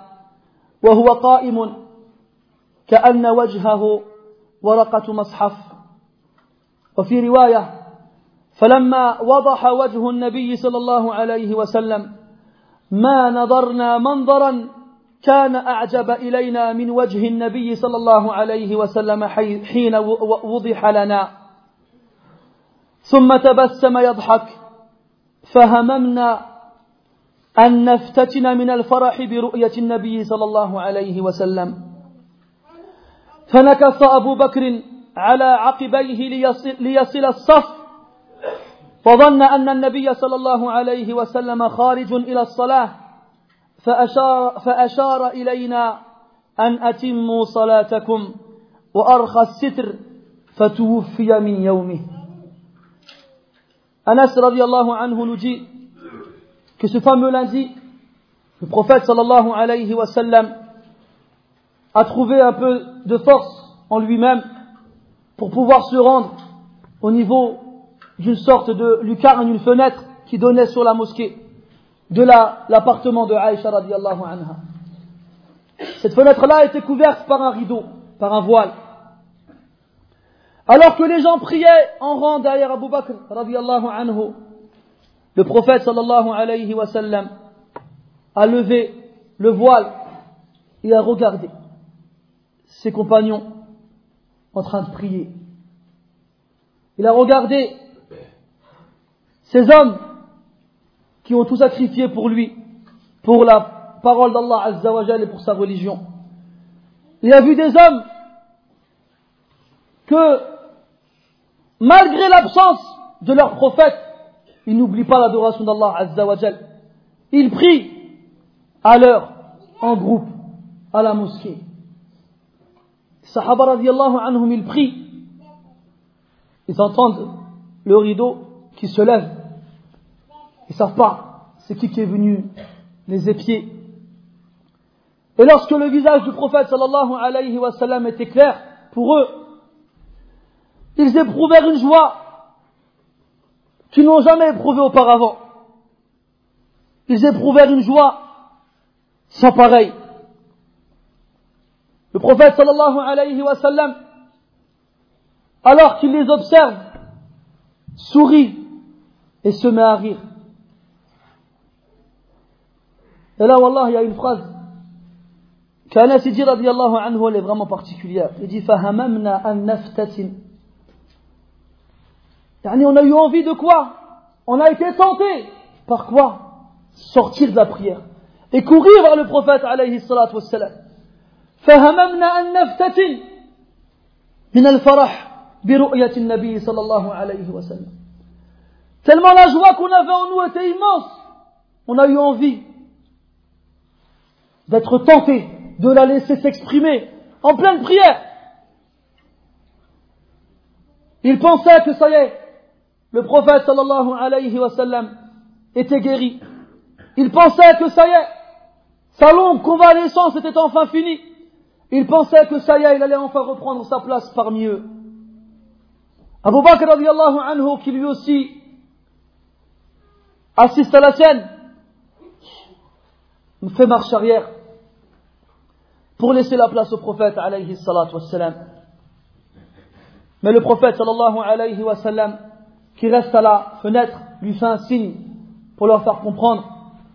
وهو قائم كأن وجهه ورقة مصحف. وفي رواية فلما وضح وجه النبي صلى الله عليه وسلم ما نظرنا منظرا كان أعجب إلينا من وجه النبي صلى الله عليه وسلم حين وضح لنا. ثم تبسم يضحك. فهممنا أن نفتتن من الفرح برؤية النبي صلى الله عليه وسلم. فنكص أبو بكر على عقبيه ليصل, ليصل الصف فظن أن النبي صلى الله عليه وسلم خارج إلى الصلاة فأشار, فأشار إلينا أن أتموا صلاتكم وأرخى الستر فتوفي من يومه Anas radiallahu anhu nous dit que ce fameux lundi, le prophète sallallahu alayhi wa sallam a trouvé un peu de force en lui-même pour pouvoir se rendre au niveau d'une sorte de lucarne, une fenêtre qui donnait sur la mosquée de l'appartement de Aïcha radiallahu anha. Cette fenêtre-là était couverte par un rideau, par un voile. Alors que les gens priaient en rang derrière Abu Bakr radiallahu anhu, le prophète sallallahu a levé le voile et a regardé ses compagnons en train de prier. Il a regardé ces hommes qui ont tout sacrifié pour lui, pour la parole d'Allah Azza et pour sa religion. Il a vu des hommes que, malgré l'absence de leur prophète, ils n'oublient pas l'adoration d'Allah Azza Ils prient à l'heure, en groupe, à la mosquée. Sahaba radiallahu anhum, ils prient. Ils entendent le rideau qui se lève. Ils savent pas c'est qui qui est venu les épier. Et lorsque le visage du prophète sallallahu alayhi wa sallam était clair pour eux, ils éprouvèrent une joie qu'ils n'ont jamais éprouvée auparavant. Ils éprouvèrent une joie sans pareil. Le prophète sallallahu alayhi wa sallam, alors qu'il les observe, sourit et se met à rire. Et là, Wallah, il y a une phrase qu'Anas dit, radiallahu anhu, elle est vraiment particulière. Il dit, فَهَمَمْنَا أَن نَفْتَتِنْ Yani, on a eu envie de quoi On a été tenté. Par quoi Sortir de la prière. Et courir vers le prophète, alayhi salatu wassalam. فهممنا أن نفتتن من الفرح برؤية النبي صلى الله عليه وسلم Tellement la joie qu'on avait en nous était immense. On a eu envie d'être tenté, de la laisser s'exprimer en pleine prière. Il pensait que ça y est, le prophète sallallahu alayhi wa sallam était guéri. Il pensait que ça y est, sa longue convalescence était enfin finie. Il pensait que ça y est, il allait enfin reprendre sa place parmi eux. Abu Bakr radiallahu anhu, qui lui aussi assiste à la scène, fait marche arrière pour laisser la place au prophète. Mais le prophète qui reste à la fenêtre, lui fait un signe pour leur faire comprendre,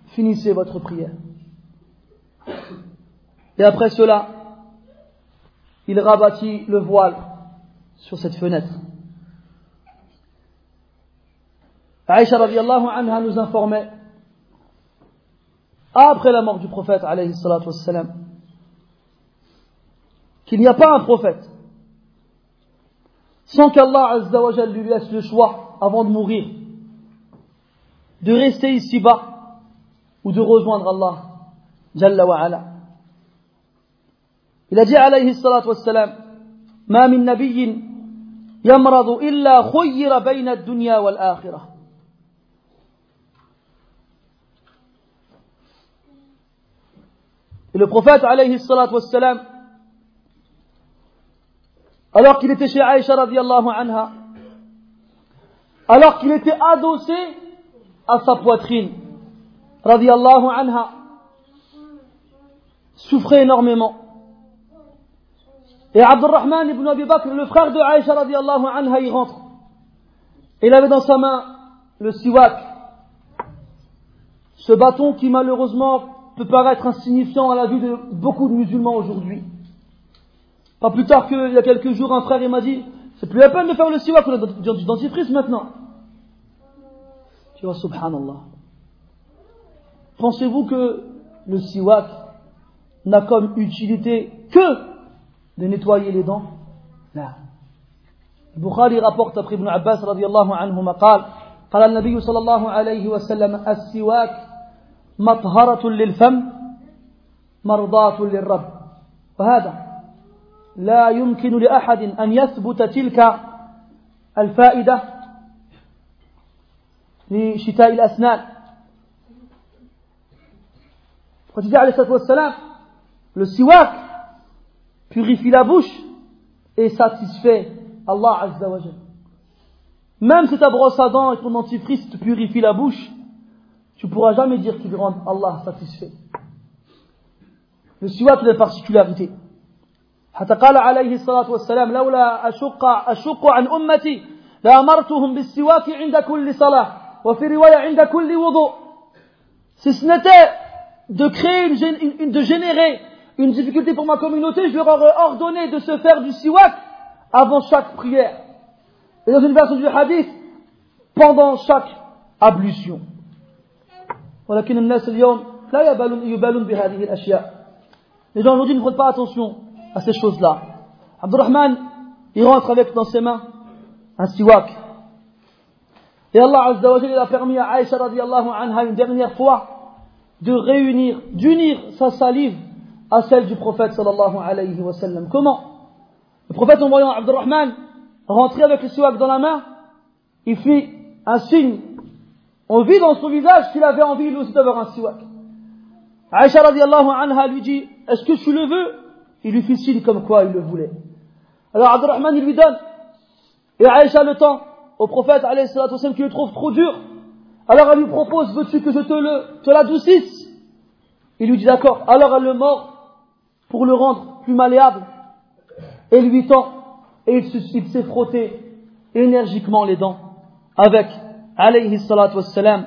finissez votre prière. Et après cela, il rabattit le voile sur cette fenêtre. Aïcha radiallahu anha nous informait, après la mort du prophète qu'il n'y a pas un prophète sans qu'Allah Azzawajal lui laisse le choix avant de mourir de rester ici-bas ou de rejoindre Allah Jalla wa ala. Il a dit alayhi salatu wassalam ما من نبي يمرض إلا خير بين الدنيا والآخرة Et le prophète alayhi salatu wassalam alors qu'il était chez Aïcha radiallahu anha, alors qu'il était adossé à sa poitrine, anha, souffrait énormément. Et Abdurrahman ibn Abi Bakr, le frère de Aïcha radiallahu anha, il rentre. Il avait dans sa main le siwak, ce bâton qui malheureusement peut paraître insignifiant à la vue de beaucoup de musulmans aujourd'hui. Pas plus tard qu'il y a quelques jours, un frère m'a dit, c'est plus la peine de faire le siwak, on a du dentifrice maintenant. Tu vois, subhanallah. Pensez-vous que le siwak n'a comme utilité que de nettoyer les dents Là. البخاري rapporte après Ibn Abbas رضي الله عنهما قال قال النبي صلى الله عليه وسلم السواك مطهرة للفم مرضاة للرب وهذا لا يمكن لأحد أن يثبت تلك الفائدة لشتاء الأسنان وتجي عليه الصلاة والسلام le siwak purifie la bouche et satisfait Allah Azza wa Même si ta brosse à dents et ton dentifrice te purifie la bouche, tu ne pourras jamais dire qu'il rend Allah satisfait. Le siwak a une particularité. حتى قال عليه الصلاة والسلام لولا أشق, أشق عن أمتي لأمرتهم بالسواك عند كل صلاة وفي رواية عند كل وضوء Si ce n'était de créer, une, une, de générer une difficulté pour ma communauté, je leur aurais ordonné de se faire du siwak avant chaque prière. Et dans une version du hadith, pendant chaque ablution. ولكن الناس اليوم لا يبالون بهذه الأشياء. Les gens aujourd'hui ne prennent pas attention à ces choses-là. Abdurrahman, il rentre avec dans ses mains un siwak. Et Allah a permis à Aïcha radiallahu anha une dernière fois de réunir, d'unir sa salive à celle du prophète sallallahu. Comment? Le prophète en voyant Abdurrahman rentrer avec le siwak dans la main, il fit un signe. On vit dans son visage qu'il avait envie lui aussi d'avoir un siwak. Aïcha radiallahu anha lui dit, est-ce que tu le veux? Il lui signe comme quoi il le voulait. Alors Abdurrahman, il lui donne. Et Aïcha le temps au prophète, qui le trouve trop dur. Alors elle lui propose, veux-tu que je te le, te l'adoucisse? Il lui dit d'accord. Alors elle le mord pour le rendre plus malléable. Et lui tend. Et il s'est frotté énergiquement les dents avec alayhi wassalam.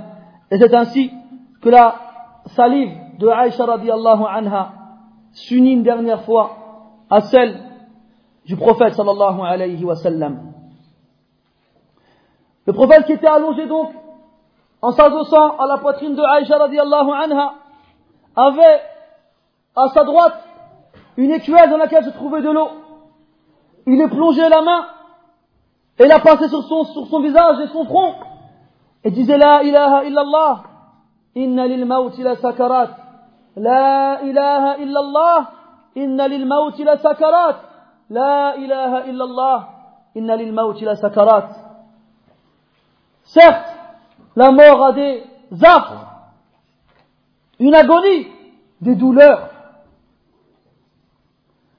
Et c'est ainsi que la salive de Aïcha radiallahu anha s'unit une dernière fois à celle du prophète sallallahu alayhi wa sallam. Le prophète qui était allongé donc en s'adossant à la poitrine de Aïcha radiallahu anha avait à sa droite une écuelle dans laquelle se trouvait de l'eau. Il est plongé la main et l'a passé sur son, visage et son front et disait La ilaha illallah inna lil la لا إله إلا الله إن للموت لسكرات لا إله إلا الله إن للموت لسكرات Certes, la mort a des affres, une agonie, des douleurs.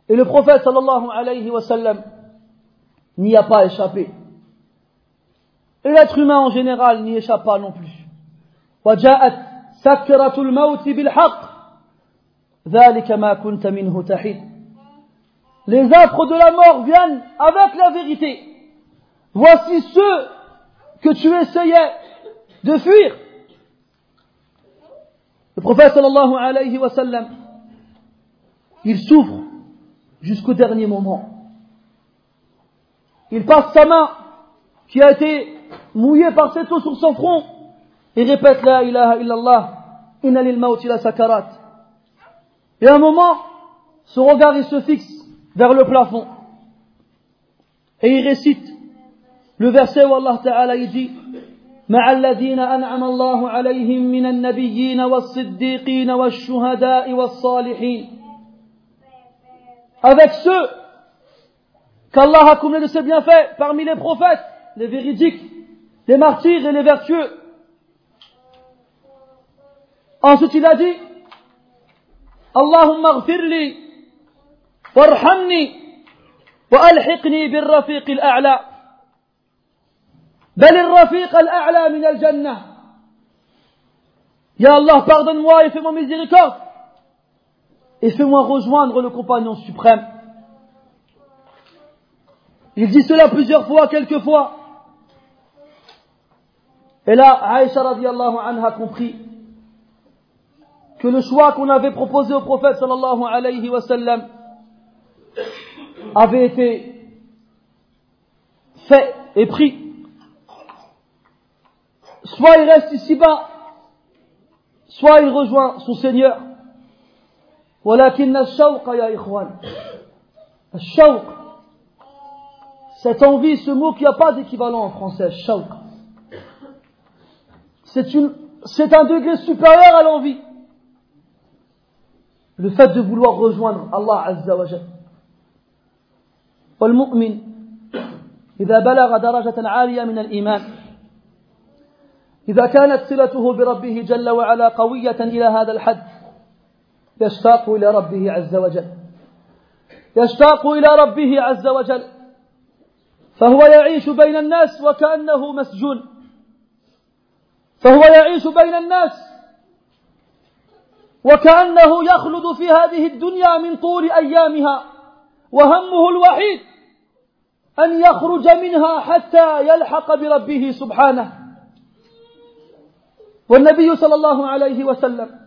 Et le prophète sallallahu alayhi wa sallam n'y a pas échappé. Et l'être humain en général n'y échappe pas non plus. وجاءت سكرة الموت بالحق Les affres de la mort viennent avec la vérité. Voici ceux que tu essayais de fuir. Le prophète sallallahu alayhi wa sallam, il souffre jusqu'au dernier moment. Il passe sa main qui a été mouillée par cette eau sur son front et répète la ilaha illallah, inna lil la sakarat. Et à un moment, son regard il se fixe vers le plafond et il récite le verset où Allah Ta'ala il dit مع الذين أنعم الله عليهم من النبيين والصديقين والشهداء والصالحين avec ceux qu'Allah a comblé de ses bienfaits parmi les prophètes, les véridiques, les martyrs et les vertueux. Ensuite il a dit اللهم اغفر لي وارحمني وألحقني بالرفيق الأعلى بل الرفيق الأعلى من الجنة يا الله pardonne-moi et fais-moi miséricorde et fais-moi rejoindre le compagnon suprême. Il dit cela plusieurs fois, quelques fois. Et là, Aïcha radiallahu anha a compris que le choix qu'on avait proposé au prophète sallallahu alayhi wa avait été fait et pris. Soit il reste ici-bas, soit il rejoint son Seigneur. cette envie, ce mot qui n'a pas d'équivalent en français, c'est un degré supérieur à l'envie. Le fait de vouloir rejoindre Allah Azza wa Jal. والمؤمن إذا بلغ درجة عالية من الإيمان إذا كانت صلته بربه جل وعلا قوية إلى هذا الحد يشتاق إلى ربه عز وجل. يشتاق إلى ربه عز وجل. فهو يعيش بين الناس وكأنه مسجون. فهو يعيش بين الناس وكأنه يخلد في هذه الدنيا من طول أيامها وهمه الوحيد أن يخرج منها حتى يلحق بربه سبحانه. والنبي صلى الله عليه وسلم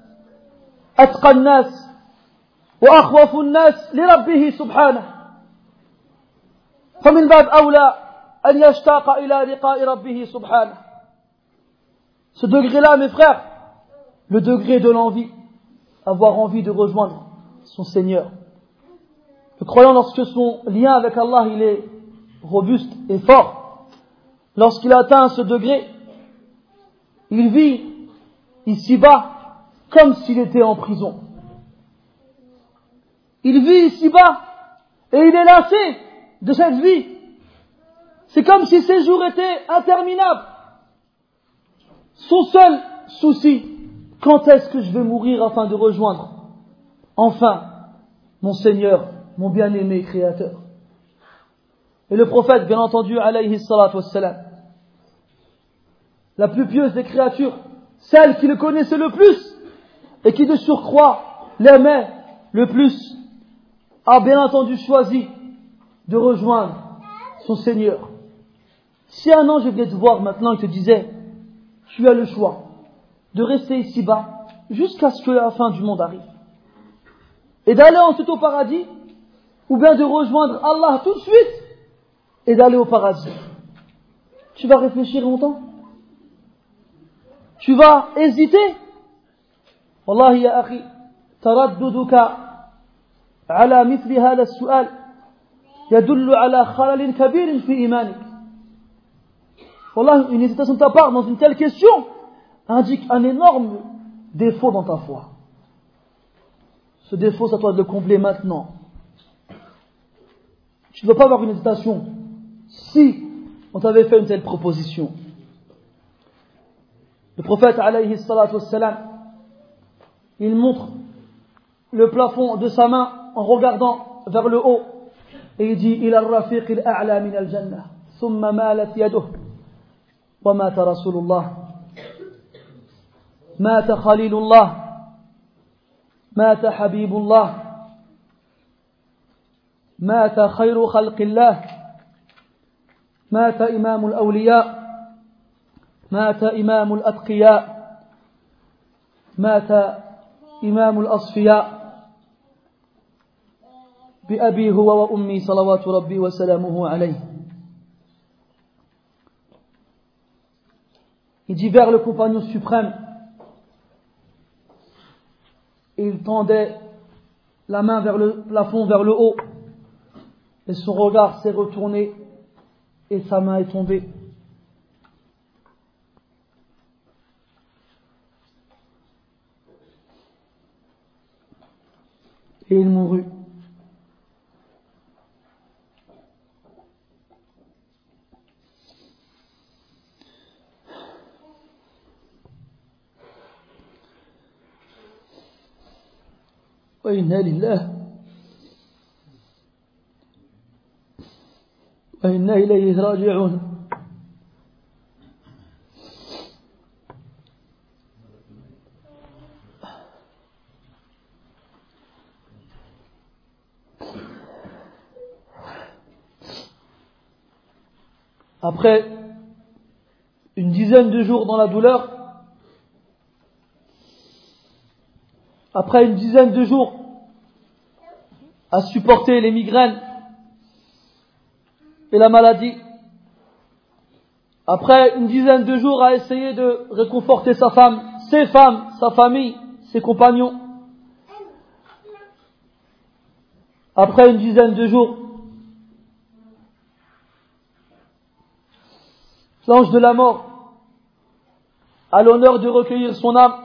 أتقى الناس وأخوف الناس لربه سبحانه. فمن باب أولى أن يشتاق إلى لقاء ربه سبحانه. Ce degré-là, mes frères, le degré de l'envie, avoir envie de rejoindre son Seigneur. Le croyant, lorsque son lien avec Allah il est robuste et fort, lorsqu'il atteint ce degré, il vit ici-bas comme s'il était en prison. Il vit ici-bas et il est lassé de cette vie. C'est comme si ses jours étaient interminables. Son seul souci, quand est-ce que je vais mourir afin de rejoindre enfin mon Seigneur, mon bien-aimé Créateur? Et le prophète, bien entendu, alayhi salatu wassalam, la plus pieuse des créatures, celle qui le connaissait le plus, et qui de surcroît l'aimait le plus, a bien entendu choisi de rejoindre son Seigneur. Si un ange vient te voir maintenant et te disait, tu as le choix de rester ici-bas jusqu'à ce que la fin du monde arrive, et d'aller ensuite au paradis, ou bien de rejoindre Allah tout de suite et d'aller au paradis. Tu vas réfléchir longtemps Tu vas hésiter والله يا أخي ترددك على مثل هذا السؤال يدل على خلل كبير في إيمانك والله une hésitation de ta part dans une telle question indique un énorme défaut dans ta foi. Ce défaut, c'est à toi de le combler maintenant. Tu ne dois pas avoir une hésitation. Si on t'avait fait une telle proposition, le prophète alayhi il montre le plafond de sa main en regardant vers le haut et il dit il a rafiq il a'la min al jannah thumma malat yaduh wa rasulullah مات خليل الله مات حبيب الله مات خير خلق الله مات إمام الأولياء مات إمام الأتقياء مات إمام الأصفياء. بأبي هو وأمي صلوات ربي وسلامه عليه. Il dit vers le compagnon suprême et il tendait la main vers le plafond, vers le haut et son regard s'est retourné et sa main est tombée. Et il mourut. وإنا لله وإنا إليه راجعون Après une dizaine de jours dans la douleur, après une dizaine de jours à supporter les migraines et la maladie, après une dizaine de jours à essayer de réconforter sa femme, ses femmes, sa famille, ses compagnons, après une dizaine de jours, l'ange de la mort a l'honneur de recueillir son âme.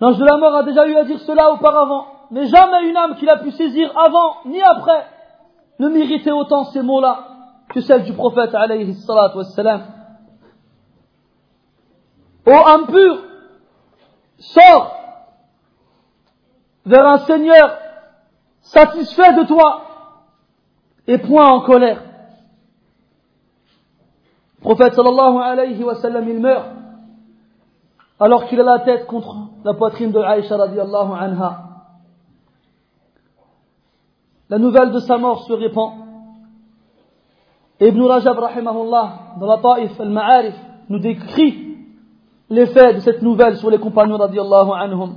L'ange de la mort a déjà eu à dire cela auparavant, mais jamais une âme qu'il a pu saisir avant ni après ne méritait autant ces mots-là que celle du prophète alayhi. Ô âme pure, sors vers un Seigneur satisfait de toi et point en colère. Le prophète sallallahu alayhi wa sallam, il meurt alors qu'il a la tête contre la poitrine de Aïcha radiallahu anha. La nouvelle de sa mort se répand. Ibn Rajab rahimahullah, dans la Taif al-Ma'arif, nous décrit l'effet de cette nouvelle sur les compagnons radiallahu anhum.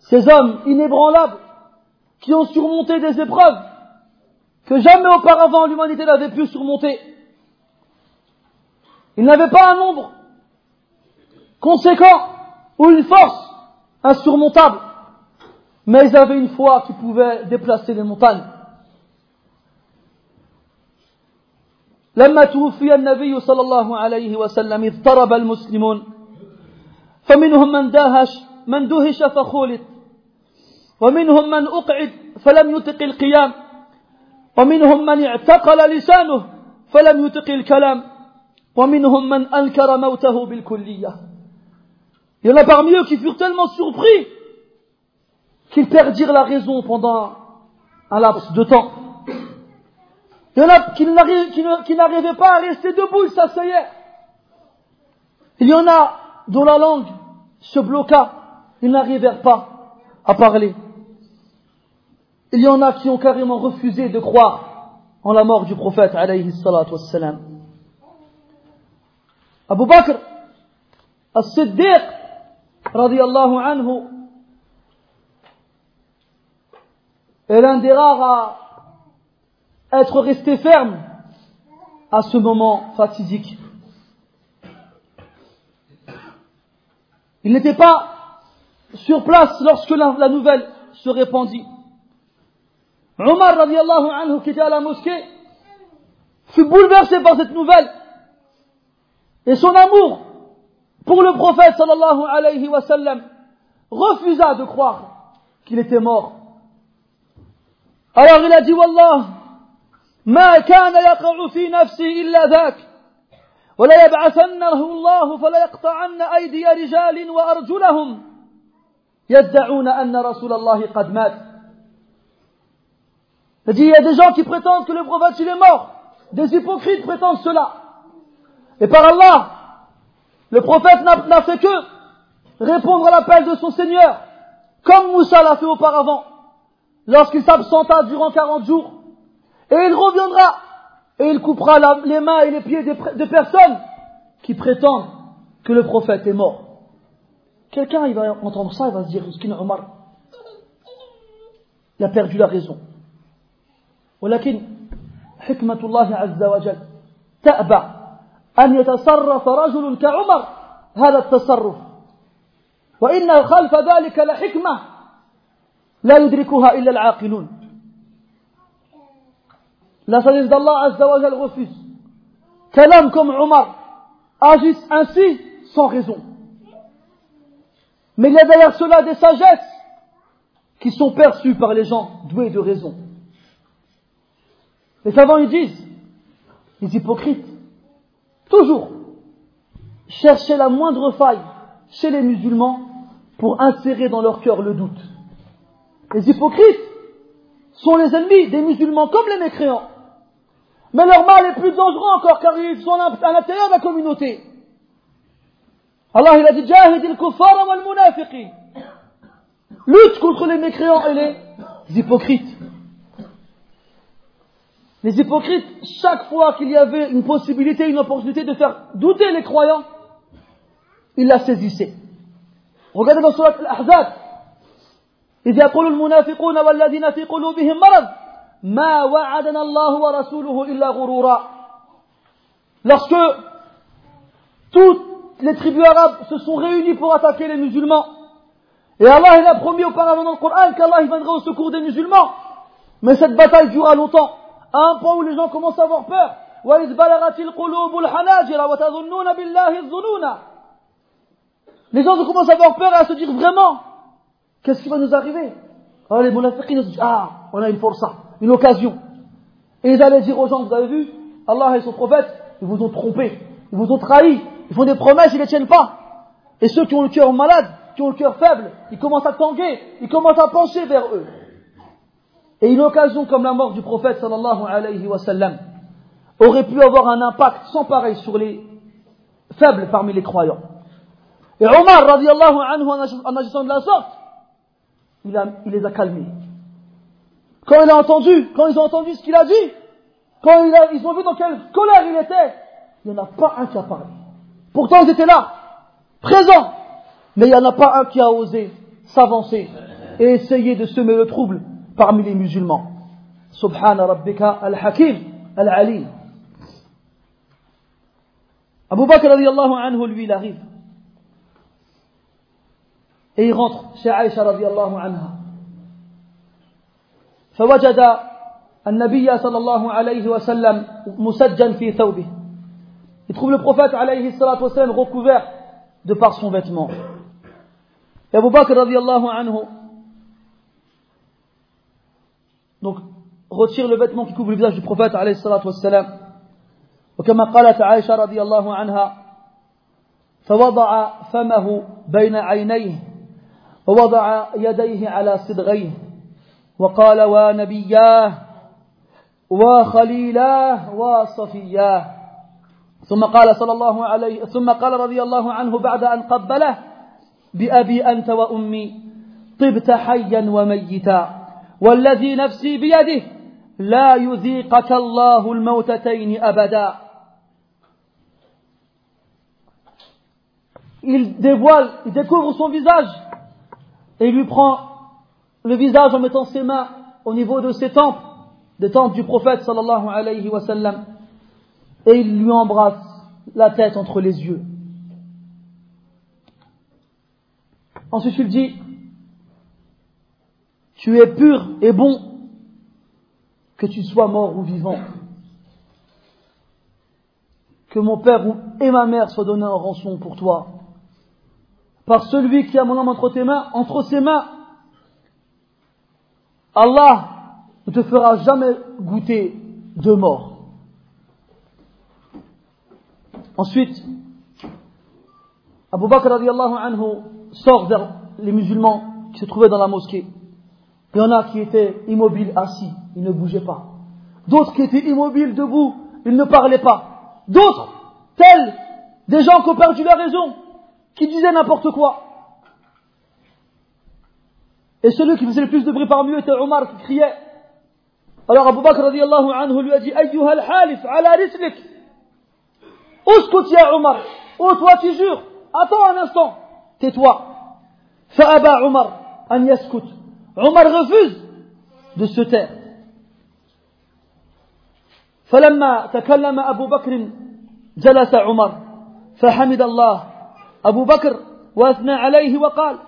Ces hommes inébranlables qui ont surmonté des épreuves que jamais auparavant l'humanité n'avait pu surmonter. Ils n'avaient pas un nombre conséquent ou une force insurmontable, mais ils avaient une foi qui pouvait déplacer les montagnes. لما توفي النبي صلى الله عليه وسلم اضطرب المسلمون. فمنهم من داهش من دهش فخولت ومنهم من أقعد فلم يطق القيام. ومنهم من اعتقل لسانه فلم يطق الكلام. ومنهم من أنكر موته بالكلية. Il y en a parmi eux qui furent tellement surpris qu'ils perdirent la raison pendant un laps de temps. Il y en a qui n'arrivaient pas à rester debout, ils s'asseyaient. Il y en a dont la langue se bloqua, ils n'arrivèrent pas à parler. Il y en a qui ont carrément refusé de croire en la mort du prophète alayhi salatu. Abu Bakr as-Siddiq radiallahu anhu est l'un des rares à être resté ferme à ce moment fatidique. Il n'était pas sur place lorsque la, nouvelle se répandit. Omar radiallahu anhu qui était à la mosquée fut bouleversé par cette nouvelle et son amour pour le prophète sallallahu alayhi wa sallam refusa de croire qu'il était mort. Alors il a dit Wallah, ما كان يقع في نفسي إلا ذاك ولا يبعثنه الله فلا يقطعن أيدي رجال وأرجلهم يدعون أن رسول الله قد مات Il dit, il y a des gens qui prétendent que le prophète il est mort. Des hypocrites prétendent cela. Et par Allah, le prophète n'a fait que répondre à l'appel de son Seigneur, comme Moussa l'a fait auparavant, lorsqu'il s'absenta durant 40 jours. Et il reviendra, et il coupera les mains et les pieds de, personnes qui prétendent que le prophète est mort. Quelqu'un, il va entendre ça, il va se dire, Omar, il a perdu la raison. ولكن حكمة الله عز وجل تأبى أن يتصرف رجل كعمر هذا التصرف وإن خلف ذلك لحكمة لا يدركها إلا العاقلون La sagesse d'Allah Azzawajal refuse qu'un homme comme Omar agisse ainsi sans raison. Mais il y a derrière cela des sagesses qui sont perçues par les gens doués de raison. Les savants ils disent, les hypocrites, toujours chercher la moindre faille chez les musulmans pour insérer dans leur cœur le doute. Les hypocrites sont les ennemis des musulmans comme les mécréants. Mais leur mal est plus dangereux encore car ils sont à l'intérieur de la communauté. Allah il a dit Jahid kuffar wal. Lutte contre les mécréants et les hypocrites. Les hypocrites, chaque fois qu'il y avait une possibilité, une opportunité de faire douter les croyants, ils la saisissaient. Regardez dans Surat Al-Ahzab. إذ يقول المنافقون والذين في قلوبهم مرض ما وعدنا الله ورسوله إلا غرورا Lorsque toutes les tribus arabes se sont réunies pour attaquer les musulmans, et Allah il a promis auparavant dans le Coran qu'Allah viendrait au secours des musulmans, mais cette bataille dura longtemps, À un point où les gens commencent à avoir peur. Les gens commencent à avoir peur et à se dire vraiment, qu'est-ce qui va nous arriver? Alors les se ah, on a une force, hein, une occasion. Et ils allaient dire aux gens, vous avez vu, Allah et son prophète, ils vous ont trompé, ils vous ont trahi. ils font des promesses, ils ne les tiennent pas. Et ceux qui ont le cœur malade, qui ont le cœur faible, ils commencent à tanguer, ils commencent à pencher vers eux. Et une occasion comme la mort du prophète sallallahu aurait pu avoir un impact sans pareil sur les faibles parmi les croyants. Et Omar, radiallahu anhu, en agissant de la sorte, il, a, les a calmés. Quand il a entendu, quand ils ont entendu ce qu'il a dit, quand ils ont vu dans quelle colère il était, il n'y en a pas un qui a parlé. Pourtant, ils étaient là, présents, mais il n'y en a pas un qui a osé s'avancer et essayer de semer le trouble parmi les musulmans. Subhana rabbika al-hakim al-alim. Abu Bakr radiallahu anhu, lui, il arrive. et il rentre chez Aïcha radiallahu anha. فوجد النبي صلى الله عليه وسلم مسجا في ثوبه. Il trouve le prophète alayhi salatu wasallam recouvert de par son vêtement. Et Abu Bakr radiallahu anhu donc retire le vêtement qui couvre le visage du prophète alayhi salatu wasallam. وكما قالت عائشة رضي الله عنها فوضع فمه بين عينيه ووضع يديه على صدغيه وقال ونبياه وخليلاه وصفياه ثم قال صلى الله عليه ثم قال رضي الله عنه بعد أن قبله بأبي أنت وأمي طبت حيا وميتا والذي نفسي بيده لا يذيقك الله الموتتين أبدا il dévoile, il découvre son visage et il lui prend le visage en mettant ses mains au niveau de ses tempes, des tempes du prophète sallallahu alayhi wa sallam, et il lui embrasse la tête entre les yeux. Ensuite, il dit, tu es pur et bon, que tu sois mort ou vivant. Que mon père et ma mère soient donnés en rançon pour toi. Par celui qui a mon âme entre tes mains, entre ses mains, Allah ne te fera jamais goûter de mort. Ensuite, Abu Bakr anhu sort vers les musulmans qui se trouvaient dans la mosquée. Il y en a qui étaient immobiles, assis, ils ne bougeaient pas. D'autres qui étaient immobiles, debout, ils ne parlaient pas. D'autres, tels des gens qui ont perdu la raison, qui disaient n'importe quoi. Et celui qui faisait le plus de bruit parmi eux était Omar qui criait. Alors Abu Bakr radiallahu anhu lui a dit Ayyuha al-halif ala rislik. Uskut ya Omar? Oh toi tu jures? Attends un instant. Tais-toi. Fa'aba Omar an yaskut. Omar refuse de se taire. فلما تكلم أبو بكر جلس عمر فحمد الله. أبو بكر وأثنى عليه وقال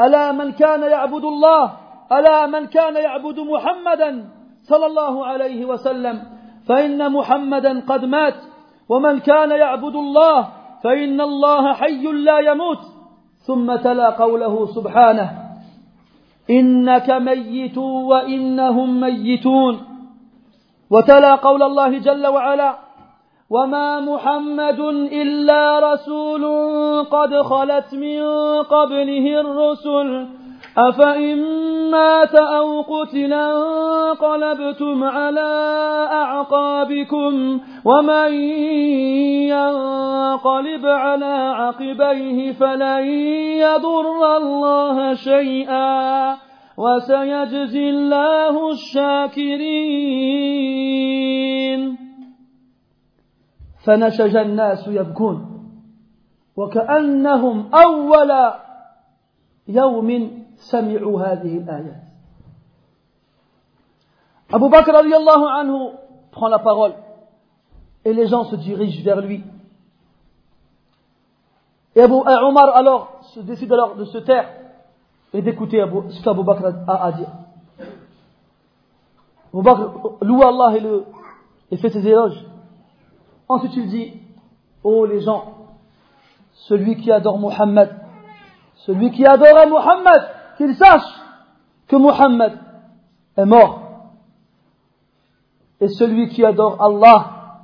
ألا من كان يعبد الله؟ ألا من كان يعبد محمدا صلى الله عليه وسلم؟ فإن محمدا قد مات ومن كان يعبد الله فإن الله حي لا يموت. ثم تلا قوله سبحانه. إنك ميت وإنهم ميتون. وتلا قول الله جل وعلا وما محمد إلا رسول قد خلت من قبله الرسل. أفإن مات أو قتلا انقلبتم على أعقابكم ومن ينقلب على عقبيه فلن يضر الله شيئا وسيجزي الله الشاكرين فنشج الناس يبكون وكأنهم أول يوم سمعوا هذه الآيات Abu Bakr radiallahu anhu prend la parole et les gens se dirigent vers lui. Et Abu Omar alors se décide alors de se taire et d'écouter ce qu'Abu Bakr a à dire. Abu Bakr loue Allah et, le, et fait ses éloges. Ensuite il dit, oh les gens, celui qui adore Muhammad, celui qui adorait Muhammad, qu'il sache que Muhammad est mort. Et celui qui adore Allah,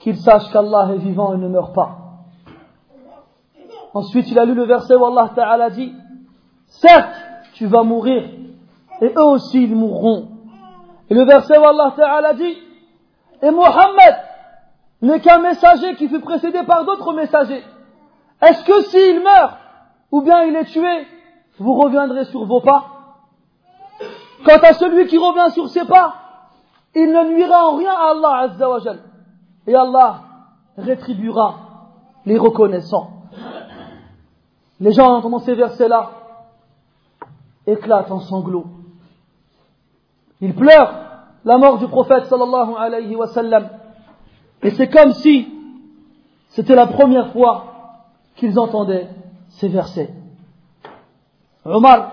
qu'il sache qu'Allah est vivant et ne meurt pas. Ensuite, il a lu le verset où Allah Ta'ala dit, certes, tu vas mourir, et eux aussi ils mourront. Et le verset où Allah Ta'ala dit, et Muhammad n'est qu'un messager qui fut précédé par d'autres messagers. Est-ce que s'il meurt, ou bien il est tué, vous reviendrez sur vos pas Quant à celui qui revient sur ses pas, il ne nuira en rien à Allah Azza wa Et Allah rétribuera les reconnaissants. Les gens, en entendant ces versets-là, éclatent en sanglots. Ils pleurent la mort du prophète sallallahu alayhi wa sallam. Et c'est comme si c'était la première fois qu'ils entendaient ces versets. عمر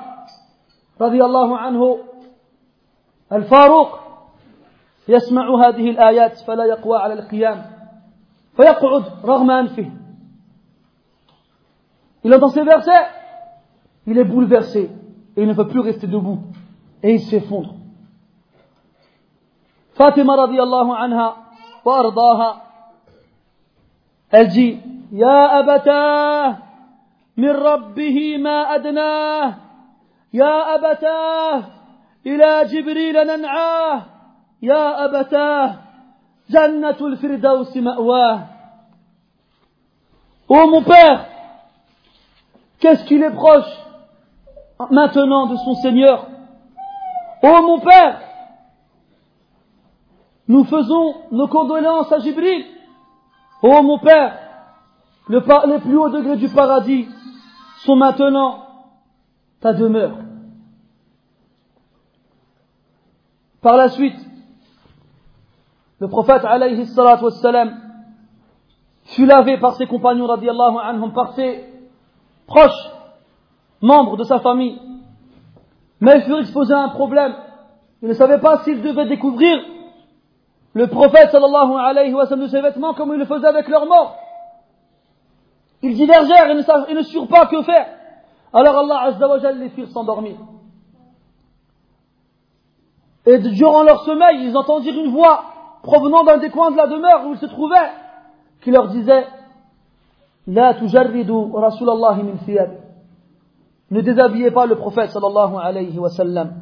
رضي الله عنه الفاروق يسمع هذه الآيات فلا يقوى على القيام فيقعد رغم أنفه Il entend ces versets, il est bouleversé et il ne peut plus rester debout et il s'effondre. Fatima radiallahu anha wa ardaha, elle dit, Ya abata, من ربه ما أدناه يا أبتاه إلى جبريل ننعاه يا أبتاه جنة الفردوس مأواه Oh mon père, qu'est-ce qu'il est proche maintenant de son Seigneur Oh mon père, nous faisons nos condoléances à Jibril. Oh mon père, le, les plus hauts degrés du paradis sont maintenant ta demeure. Par la suite, le prophète alayhi fut lavé par ses compagnons anhum par ses proches membres de sa famille. Mais ils furent exposés à un problème. Ils ne savaient pas s'ils devaient découvrir le prophète sallallahu alayhi de ses vêtements comme ils le faisaient avec leurs morts. Ils divergèrent et ne, surent pas que faire. Alors Allah Azzawajal les firent s'endormir. Et durant leur sommeil, ils entendirent une voix provenant d'un des coins de la demeure où ils se trouvaient, qui leur disait La tujarridu Rasulallah min thiyab. Ne déshabillez pas le prophète sallallahu alayhi wa sallam.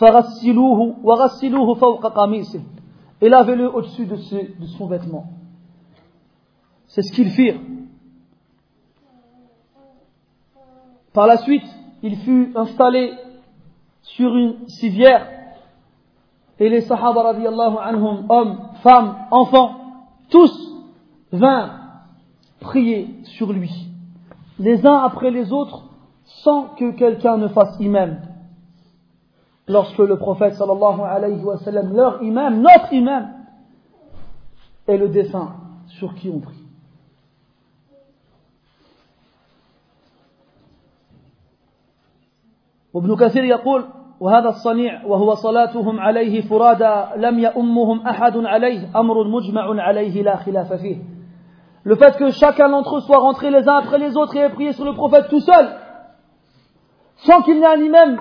Wa fawqa qamisih. Et lavez-le au-dessus de son vêtement. C'est ce qu'ils firent. Par la suite, il fut installé sur une civière et les Sahaba radiallahu anhum, hommes, femmes, enfants, tous vinrent prier sur lui, les uns après les autres, sans que quelqu'un ne fasse imam. Lorsque le prophète sallallahu alayhi wa sallam, leur imam, notre imam, est le défunt sur qui on prie. وابن كثير يقول وهذا الصنيع وهو صلاتهم عليه فرادى لم يأمهم أحد عليه أمر مجمع عليه لا خلاف فيه Le fait que chacun d'entre eux soit rentré les uns après les autres et ait prié sur le prophète tout seul, sans qu'il n'ait un imam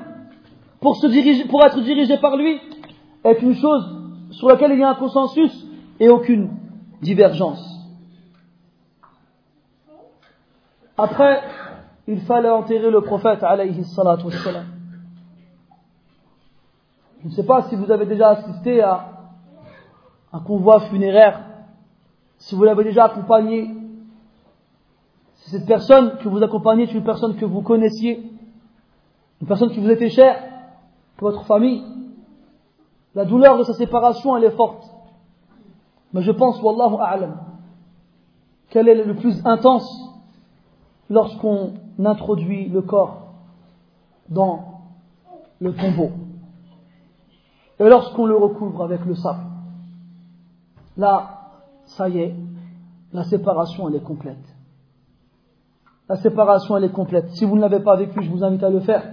pour, se diriger, pour être dirigé par lui, est une chose sur laquelle il y a un consensus et aucune divergence. Après, il fallait enterrer le prophète alayhi. Je ne sais pas si vous avez déjà assisté à un convoi funéraire, si vous l'avez déjà accompagné, si cette personne que vous accompagnez est une personne que vous connaissiez, une personne qui vous était chère, votre famille, la douleur de sa séparation, elle est forte. Mais je pense, wallahu a'lam, qu'elle est le plus intense lorsqu'on introduit le corps dans le tombeau. Et lorsqu'on le recouvre avec le sable, là, ça y est, la séparation, elle est complète. La séparation, elle est complète. Si vous ne l'avez pas vécu, je vous invite à le faire.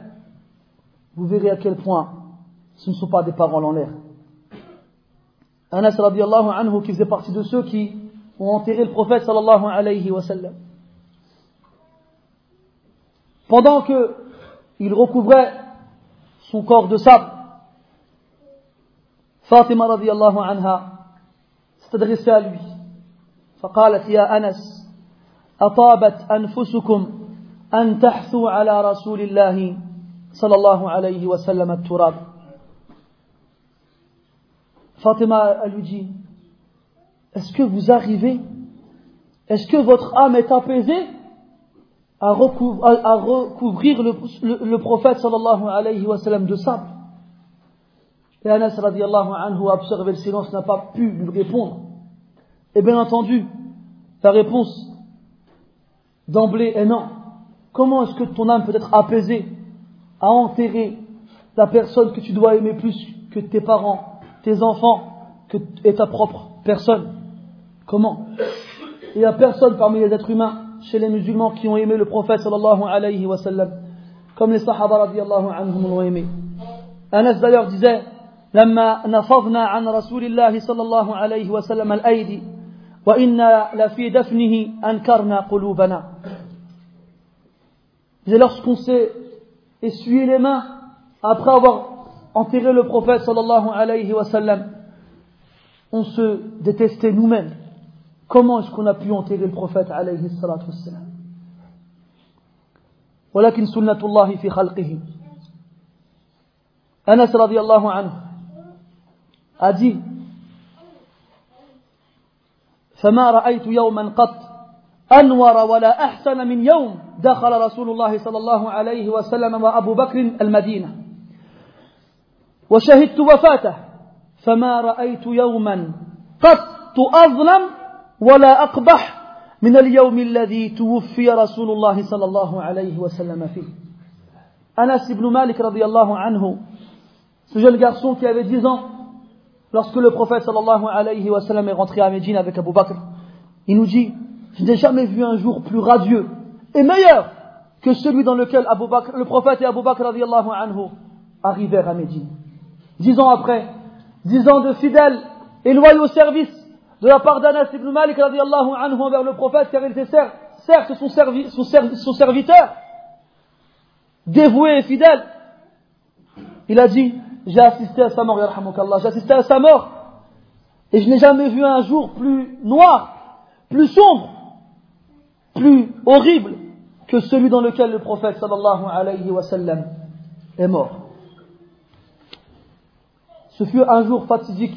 Vous verrez à quel point ce ne sont pas des paroles en l'air. Anas qui de ceux qui ont enterré le prophète sallallahu alayhi wa sallam Pendant qu'il recouvrait son corps de sable, فاطمة رضي الله عنها استدرس lui فقالت يا أنس أطابت أنفسكم أن تحثوا على رسول الله صلى الله عليه وسلم التراب Fatima lui dit Est-ce que vous arrivez Est-ce que votre âme est apaisée À, recouvrir, le, prophète sallallahu alayhi wa sallam de sable Et Anas radiallahu anhu a observé le silence, n'a pas pu lui répondre. Et bien entendu, la réponse d'emblée est non. Comment est-ce que ton âme peut être apaisée à enterrer la personne que tu dois aimer plus que tes parents, tes enfants, et ta propre personne? Comment? Il n'y a personne parmi les êtres humains, chez les musulmans, qui ont aimé le prophète sallallahu alayhi wa sallam, comme les sahaba radiallahu anhum l'ont aimé. Anas d'ailleurs disait لما نفضنا عن رسول الله صلى الله عليه وسلم الأيدي وإنا لفي دفنه أنكرنا قلوبنا Et lorsqu'on s'est essuyé les mains après avoir enterré le prophète sallallahu alayhi wa sallam, on se détestait nous-mêmes. Comment est-ce qu'on a pu enterrer le prophète alayhi salatu wassalam? ولكن سنة الله في خلقه أنس رضي الله عنه a فما رأيت يوما قط أنور ولا أحسن من يوم دخل رسول الله صلى الله عليه وسلم وأبو بكر المدينة وشهدت وفاته فما رأيت يوما قط أظلم ولا أقبح من اليوم الذي توفي رسول الله صلى الله عليه وسلم فيه أنس بن مالك رضي الله عنه ce jeune garçon qui avait 10 ans lorsque le prophète sallallahu alayhi wa sallam est rentré à Médine avec Abu Bakr, il nous dit, je n'ai jamais vu un jour plus radieux et meilleur que celui dans lequel Abu Bakr, le prophète et Abu Bakr radiallahu anhu arrivèrent à Médine. Dix ans après, dix ans de fidèles et loyaux services de la part d'Anas ibn Malik radiallahu anhu envers le prophète, car il était certes son, serviteur, dévoué et fidèle. Il a dit, j'ai assisté à sa mort, j'ai assisté à sa mort, et je n'ai jamais vu un jour plus noir, plus sombre, plus horrible que celui dans lequel le prophète sallallahu alayhi wa sallam est mort. Ce fut un jour fatidique,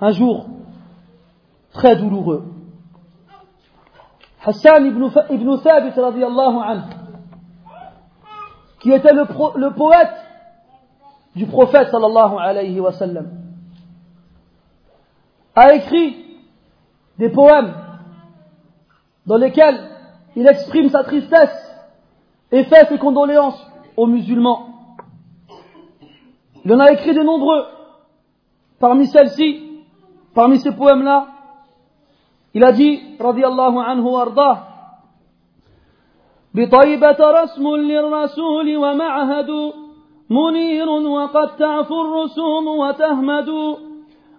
un jour très douloureux. Hassan ibn, ibn Thabit qui était le, poète du prophète sallallahu a écrit des poèmes dans lesquels il exprime sa tristesse et fait ses condoléances aux musulmans. Il en a écrit de nombreux. Parmi celles-ci, parmi ces poèmes-là, il a dit, radiallahu anhu ardah, بطيبة رسم للرسول ومعهد منير وقد تعفو الرسوم وتهمد.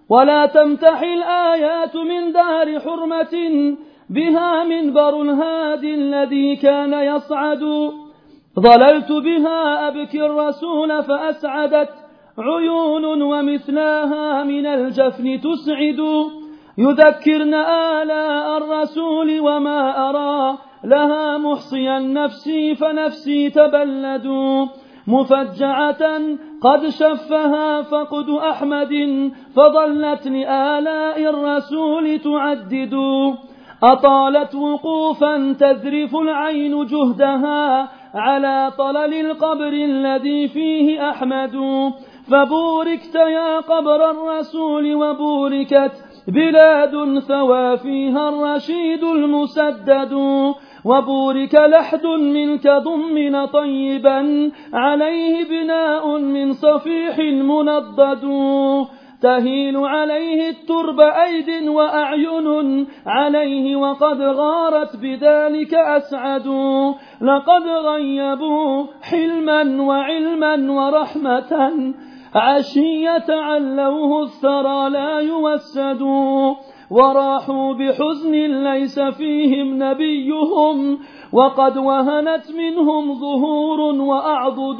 ولا تمتحي الآيات من دار حرمة بها منبر الهادي الذي كان يصعد. ظللت بها أبكي الرسول فأسعدت عيون ومثلاها من الجفن تسعد. يذكرن آلاء الرسول وما أرى لها محصيا نفسي فنفسي تبلد مفجعة قد شفها فقد أحمد فظلت لآلاء الرسول تعدد أطالت وقوفا تذرف العين جهدها على طلل القبر الذي فيه أحمد فبوركت يا قبر الرسول وبوركت بلاد ثوى فيها الرشيد المسدد وبورك لحد منك ضمن طيبا عليه بناء من صفيح منضد. تهيل عليه الترب أيد وأعين عليه وقد غارت بذلك أسعد. لقد غيبوا حلما وعلما ورحمة. عشية علوه الثرى لا يوسد وراحوا بحزن ليس فيهم نبيهم وقد وهنت منهم ظهور وأعضد.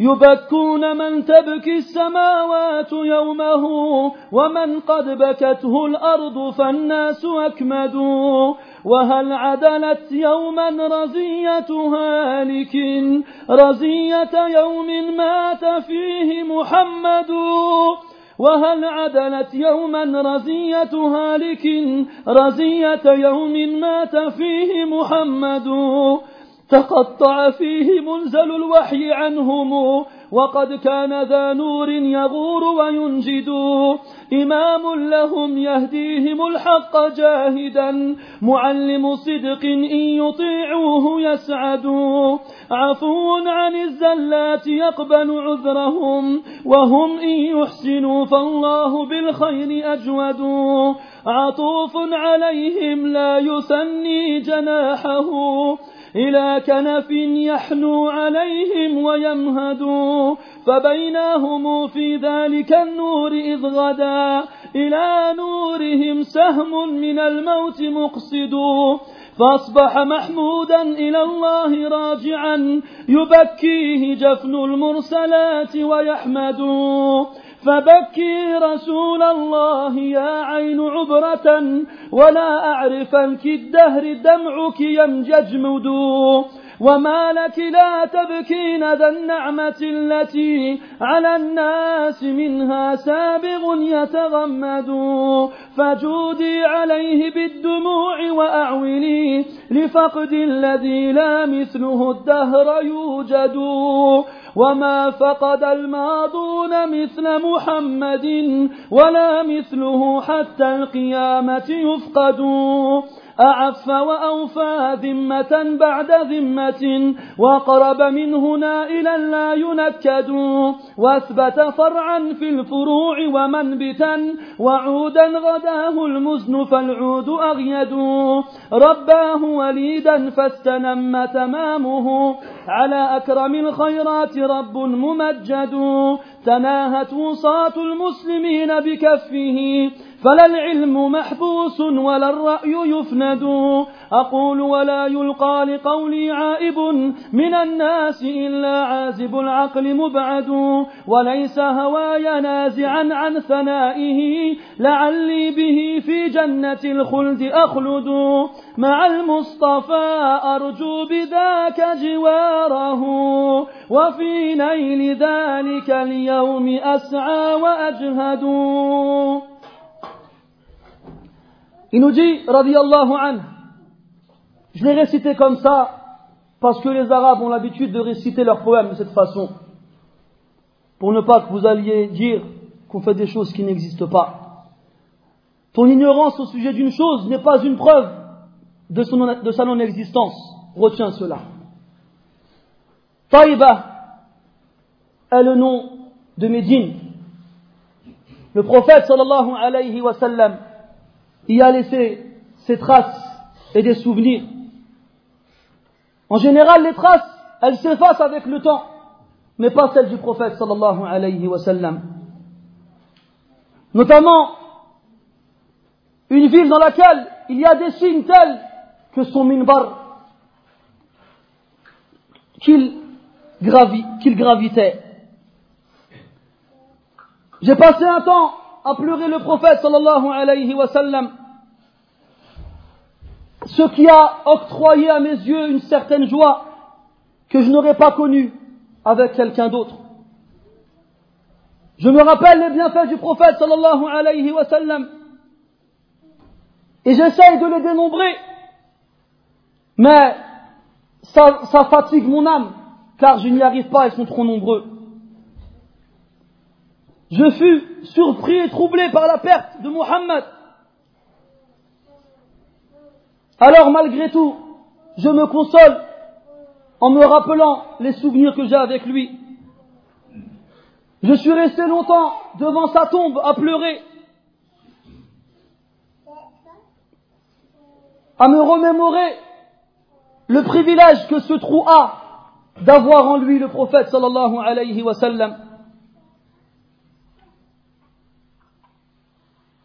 يبكون من تبكي السماوات يومه ومن قد بكته الأرض فالناس أكمدوا وهل عدلت يوما رزية هالك رزية يوم مات فيه محمد وهل عدلت يوما رزية هالك رزية يوم مات فيه محمد تقطع فيه منزل الوحي عنهم وقد كان ذا نور يغور وينجد. إمام لهم يهديهم الحق جاهدا. معلم صدق إن يطيعوه يسعدوا. عفو عن الزلات يقبل عذرهم. وهم إن يحسنوا فالله بالخير أجود. عطوف عليهم لا يثني جناحه. إلى كنف يحنو عليهم ويمهد فبينهم في ذلك النور إذ غدا. إلى نورهم سهم من الموت مقصد. فأصبح محمودا إلى الله راجعا يبكيه جفن المرسلات ويحمد. فبكي رسول الله يا عين عبرة ولا أعرفنك الدهر دمعك يمججمد وما لك لا تبكين ذا النعمة التي على الناس منها سابغ يتغمد. فجودي عليه بالدموع وأعولي لفقد الذي لا مثله الدهر يوجد. وما فقد الماضون مثل محمد ولا مثله حتى القيامة يفقد أعف وأوفى ذمة بعد ذمة وقرب من هنا إلى لا ينكد وأثبت فرعا في الفروع ومنبتا وعودا غداه المزن فالعود أغيد. رباه وليدا فاستنم تمامه. على أكرم الخيرات رب ممجد. تناهت وصاة المسلمين بكفه. فلا العلم محبوس ولا الرأي يفند. أقول ولا يلقى لقولي عائب من الناس إلا عازب العقل مبعد. وليس هواي نازعا عن ثنائه لعلي به في جنة الخلد أخلد. مع المصطفى أرجو بذاك جواره. وفي نيل ذلك اليوم أسعى وأجهد. Il nous dit, radiallahu anhu, je l'ai récité comme ça parce que les Arabes ont l'habitude de réciter leurs poèmes de cette façon, pour ne pas que vous alliez dire qu'on fait des choses qui n'existent pas. Ton ignorance au sujet d'une chose n'est pas une preuve de, sa non-existence. Retiens cela. Taïba est le nom de Médine. Le prophète sallallahu alayhi wa sallam y a laissé ses traces et des souvenirs. En général, les traces, elles s'effacent avec le temps, mais pas celles du prophète sallallahu alayhi wa sallam. Notamment, une ville dans laquelle il y a des signes tels que son minbar qu'il qu'il gravitait. J'ai passé un temps à pleurer le prophète sallallahu alayhi wa sallam, ce qui a octroyé à mes yeux une certaine joie que je n'aurais pas connue avec quelqu'un d'autre. Je me rappelle les bienfaits du prophète sallallahu alayhi wa sallam et j'essaye de les dénombrer, mais ça, ça fatigue mon âme car je n'y arrive pas, ils sont trop nombreux. Je fus surpris et troublé par la perte de Muhammad. Alors malgré tout, je me console en me rappelant les souvenirs que j'ai avec lui. Je suis resté longtemps devant sa tombe à pleurer, à me remémorer le privilège que ce trou a d'avoir en lui le prophète sallallahu alayhi wa.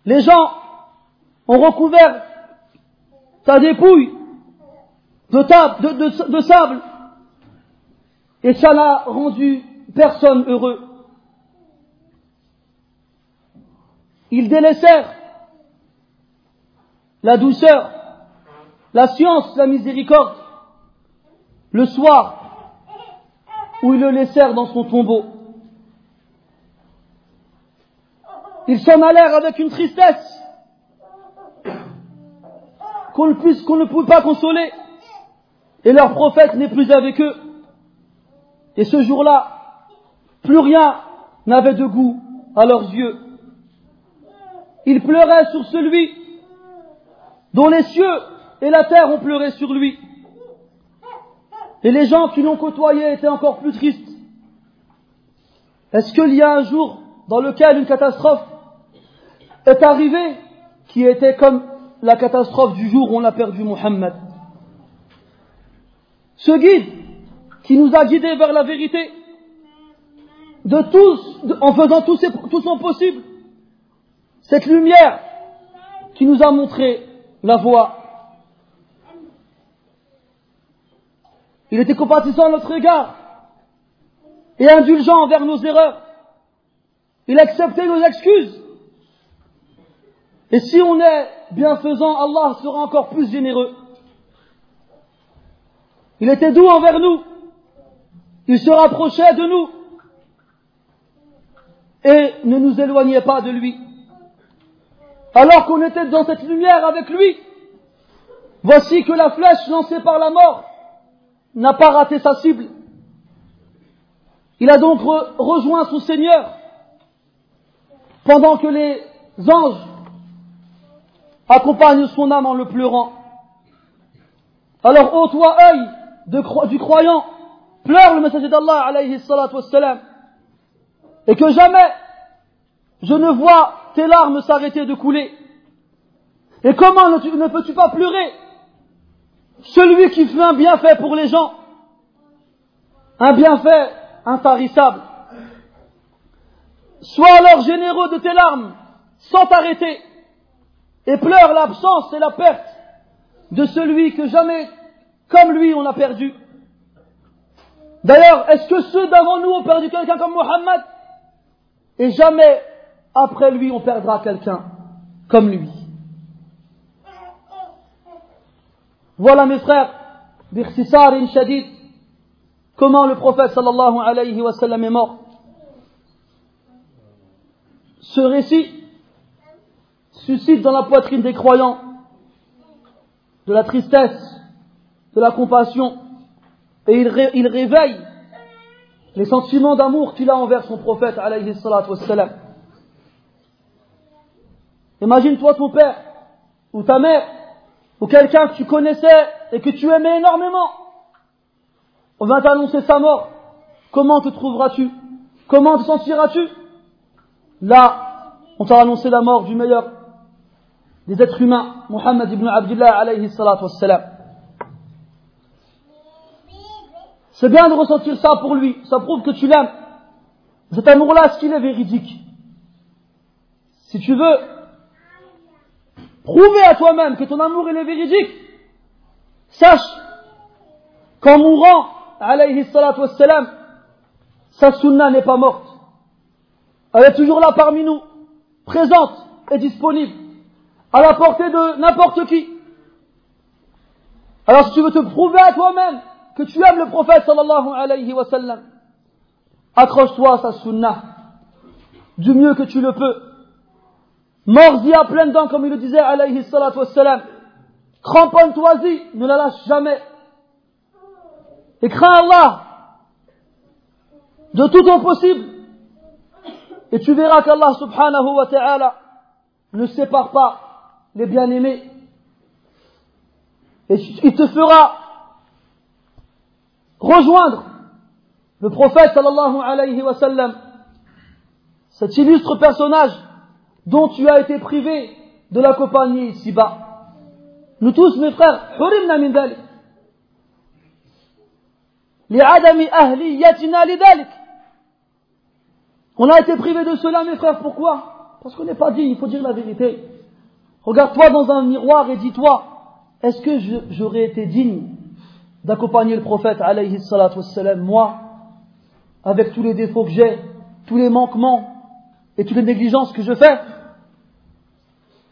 Les gens ont recouvert sa dépouille de sable et ça n'a rendu personne heureux. Ils délaissèrent la douceur, la science, la miséricorde le soir où ils le laissèrent dans son tombeau. Ils s'en allèrent avec une tristesse qu'on ne, puisse, qu'on ne pas consoler. Et leur prophète n'est plus avec eux. Et ce jour-là, plus rien n'avait de goût à leurs yeux. Ils pleuraient sur celui dont les cieux et la terre ont pleuré sur lui. Et les gens qui l'ont côtoyé étaient encore plus tristes. Est-ce qu'il y a un jour dans lequel une catastrophe est arrivée qui était comme la catastrophe du jour où on a perdu Muhammad Ce guide qui nous a guidés vers la vérité, de tous, en faisant tout, tout son possible, cette lumière qui nous a montré la voie Il était compatissant à notre égard et indulgent envers nos erreurs. Il acceptait nos excuses. Et si on est bienfaisant, Allah sera encore plus généreux. Il était doux envers nous. Il se rapprochait de nous. Et ne nous éloignait pas de lui. Alors qu'on était dans cette lumière avec lui, voici que la flèche lancée par la mort n'a pas raté sa cible. Il a donc rejoint son Seigneur pendant que les anges accompagnent son âme en le pleurant. Alors, ô toi, œil du croyant, pleure le messager d'Allah, alayhi salatu wassalam, et que jamais je ne vois tes larmes s'arrêter de couler. Et comment ne peux-tu pas pleurer? Celui qui fait un bienfait pour les gens, un bienfait intarissable. Sois alors généreux de tes larmes, sans t'arrêter, et pleure l'absence et la perte de celui que jamais, comme lui, on a perdu. D'ailleurs, est-ce que ceux d'avant nous ont perdu quelqu'un comme Mohammed? Et jamais après lui, on perdra quelqu'un comme lui. Voilà mes frères, in shadid, comment le prophète sallallahu alayhi wa sallam est mort. Ce récit suscite dans la poitrine des croyants de la tristesse, de la compassion, et il, réveille les sentiments d'amour qu'il a envers son prophète alayhi. Imagine-toi ton père ou ta mère ou quelqu'un que tu connaissais et que tu aimais énormément, on va t'annoncer sa mort, comment te trouveras-tu? Comment te sentiras-tu? Là, on t'a annoncé la mort du meilleur des êtres humains, Muhammad ibn Abdullah alayhi salatu wassalam. C'est bien de ressentir ça pour lui, ça prouve que tu l'aimes. Cet amour-là, est-ce qu'il est véridique? Si tu veux prouver à toi-même que ton amour est véridique, sache qu'en mourant, alayhi salatu wassalam, sa sunna n'est pas morte. Elle est toujours là parmi nous, présente et disponible, à la portée de n'importe qui. Alors si tu veux te prouver à toi-même que tu aimes le prophète sallallahu alayhi wa sallam, accroche-toi à sa sunna du mieux que tu le peux Mords-y à pleines dents, comme il le disait, alayhi salatu wassalam. Cramponne-toi-y, ne la lâche jamais. Et crains Allah de tout ton possible. Et tu verras qu'Allah subhanahu wa ta'ala ne sépare pas les bien-aimés. Et il te fera rejoindre le prophète sallallahu alayhi wa sallam, cet illustre personnage dont tu as été privé de la compagnie ici-bas. Nous tous, mes frères, حرمنا من ذلك. لعدم أهليتنا لذلك. On a été privé de cela, mes frères, pourquoi Parce qu'on n'est pas digne, il faut dire la vérité. Regarde-toi dans un miroir et dis-toi, est-ce que j'aurais été digne d'accompagner le prophète, alayhi salatu moi, avec tous les défauts que j'ai, tous les manquements et toutes les négligences que je fais?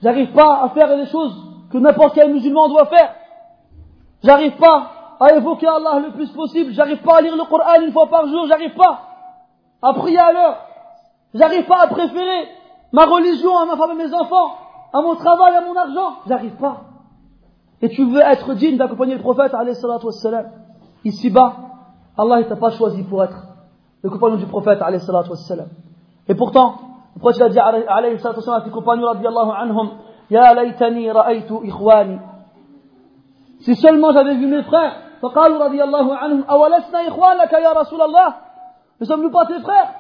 J'arrive pas à faire les choses que n'importe quel musulman doit faire. J'arrive pas à évoquer Allah le plus possible. J'arrive pas à lire le Coran une fois par jour. J'arrive pas à prier à l'heure. J'arrive pas à préférer ma religion à ma femme et mes enfants, à mon travail, à mon argent. J'arrive pas. Et tu veux être digne d'accompagner le prophète, wassalam. Ici-bas, Allah ne t'a pas choisi pour être le compagnon du prophète, wassalam. Et pourtant, pourquoi tu l'as dit alayhi salatu wa à tes compagnons radiallahu anhum Ya laytani ra'aytu ikhwani Si seulement j'avais vu mes frères فقالوا رضي الله عنهم أولسنا إخوانك يا رسول الله Ne sommes-nous pas tes frères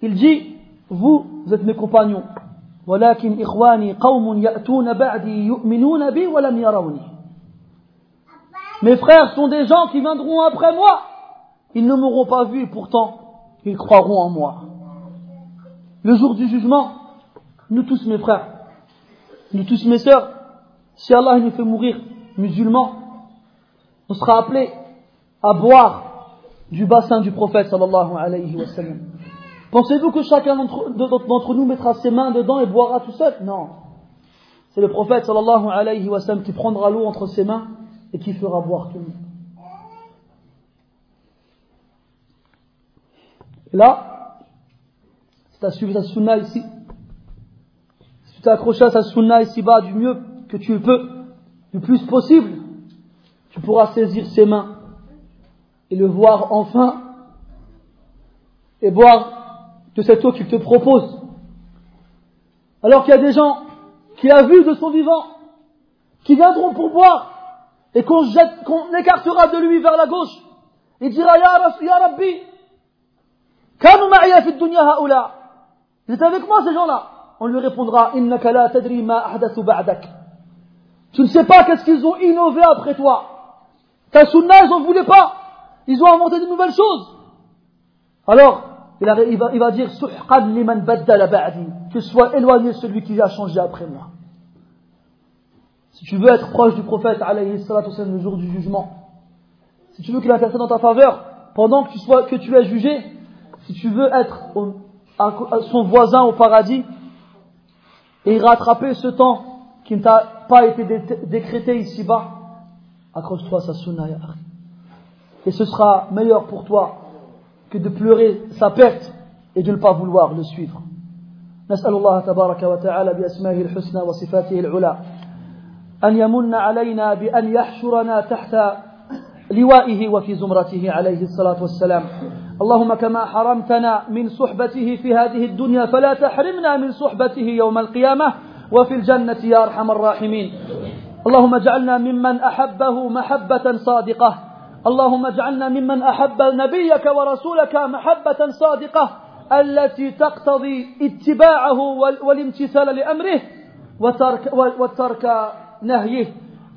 Il dit Vous, vous êtes mes compagnons ولكن إخواني قوم يأتون بعدي يؤمنون بي ولم يروني Mes frères sont des gens qui viendront après moi. Ils ne m'auront pas vu et pourtant ils croiront en moi. Le jour du jugement, nous tous mes frères, nous tous mes sœurs, si Allah nous fait mourir musulmans, on sera appelés à boire du bassin du prophète sallallahu alayhi wa sallam. Pensez-vous que chacun d'entre nous mettra ses mains dedans et boira tout seul? Non. C'est le prophète sallallahu alayhi wa sallam qui prendra l'eau entre ses mains et qui fera boire tout le monde. Là, si tu as suivi sa sunna ici, si tu t'es accroché à sa sunna ici-bas du mieux que tu peux, du plus possible, tu pourras saisir ses mains et le voir enfin et boire de cette eau qu'il te propose. Alors qu'il y a des gens qui a vu de son vivant, qui viendront pour boire et qu'on écartera de lui vers la gauche, il dira Ya, Ras- ya Rabbi, Kanu ma'iya fi dunya haoula. Vous êtes avec moi ces gens-là On lui répondra Innaka la tadri ma ahdathu ba'dak. Tu ne sais pas qu'est-ce qu'ils ont innové après toi. Ta sunna, ils en voulaient pas. Ils ont inventé de nouvelles choses. Alors, il, va, dire. Que soit éloigné celui qui a changé après moi. Si tu veux être proche du prophète, le jour du jugement, si tu veux qu'il intercède dans ta faveur, pendant que tu, es jugé, si tu veux être son voisin au paradis, et rattraper ce temps qui ne t'a pas été dé- décrété ici-bas, accroche-toi à sa sunna. Et ce sera meilleur pour toi que de pleurer sa perte et de ne pas vouloir le suivre. نسأل الله تبارك وتعالى بأسمائه الحسنى وصفاته العلى أن يمن علينا بأن يحشرنا تحت لوائه وفي زمرته عليه الصلاة والسلام. اللهم كما حرمتنا من صحبته في هذه الدنيا فلا تحرمنا من صحبته يوم القيامة وفي الجنة يا أرحم الراحمين. اللهم اجعلنا ممن أحبه محبة صادقة. اللهم اجعلنا ممن أحب نبيك ورسولك محبة صادقة التي تقتضي اتباعه وال- والامتثال لأمره وترك, وترك نهيه.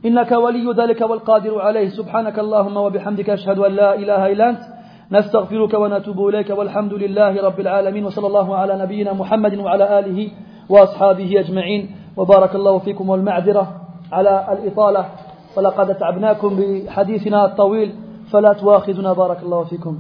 إنك ولي ذلك والقادر عليه. سبحانك اللهم وبحمدك أشهد أن لا إله إلا أنت. نستغفرك ونتوب إليك. والحمد لله رب العالمين. وصلى الله على نبينا محمد وعلى آله وأصحابه أجمعين. وبارك الله فيكم والمعذرة على الإطالة. ولقد تعبناكم بحديثنا الطويل فلا تواخذنا بارك الله فيكم.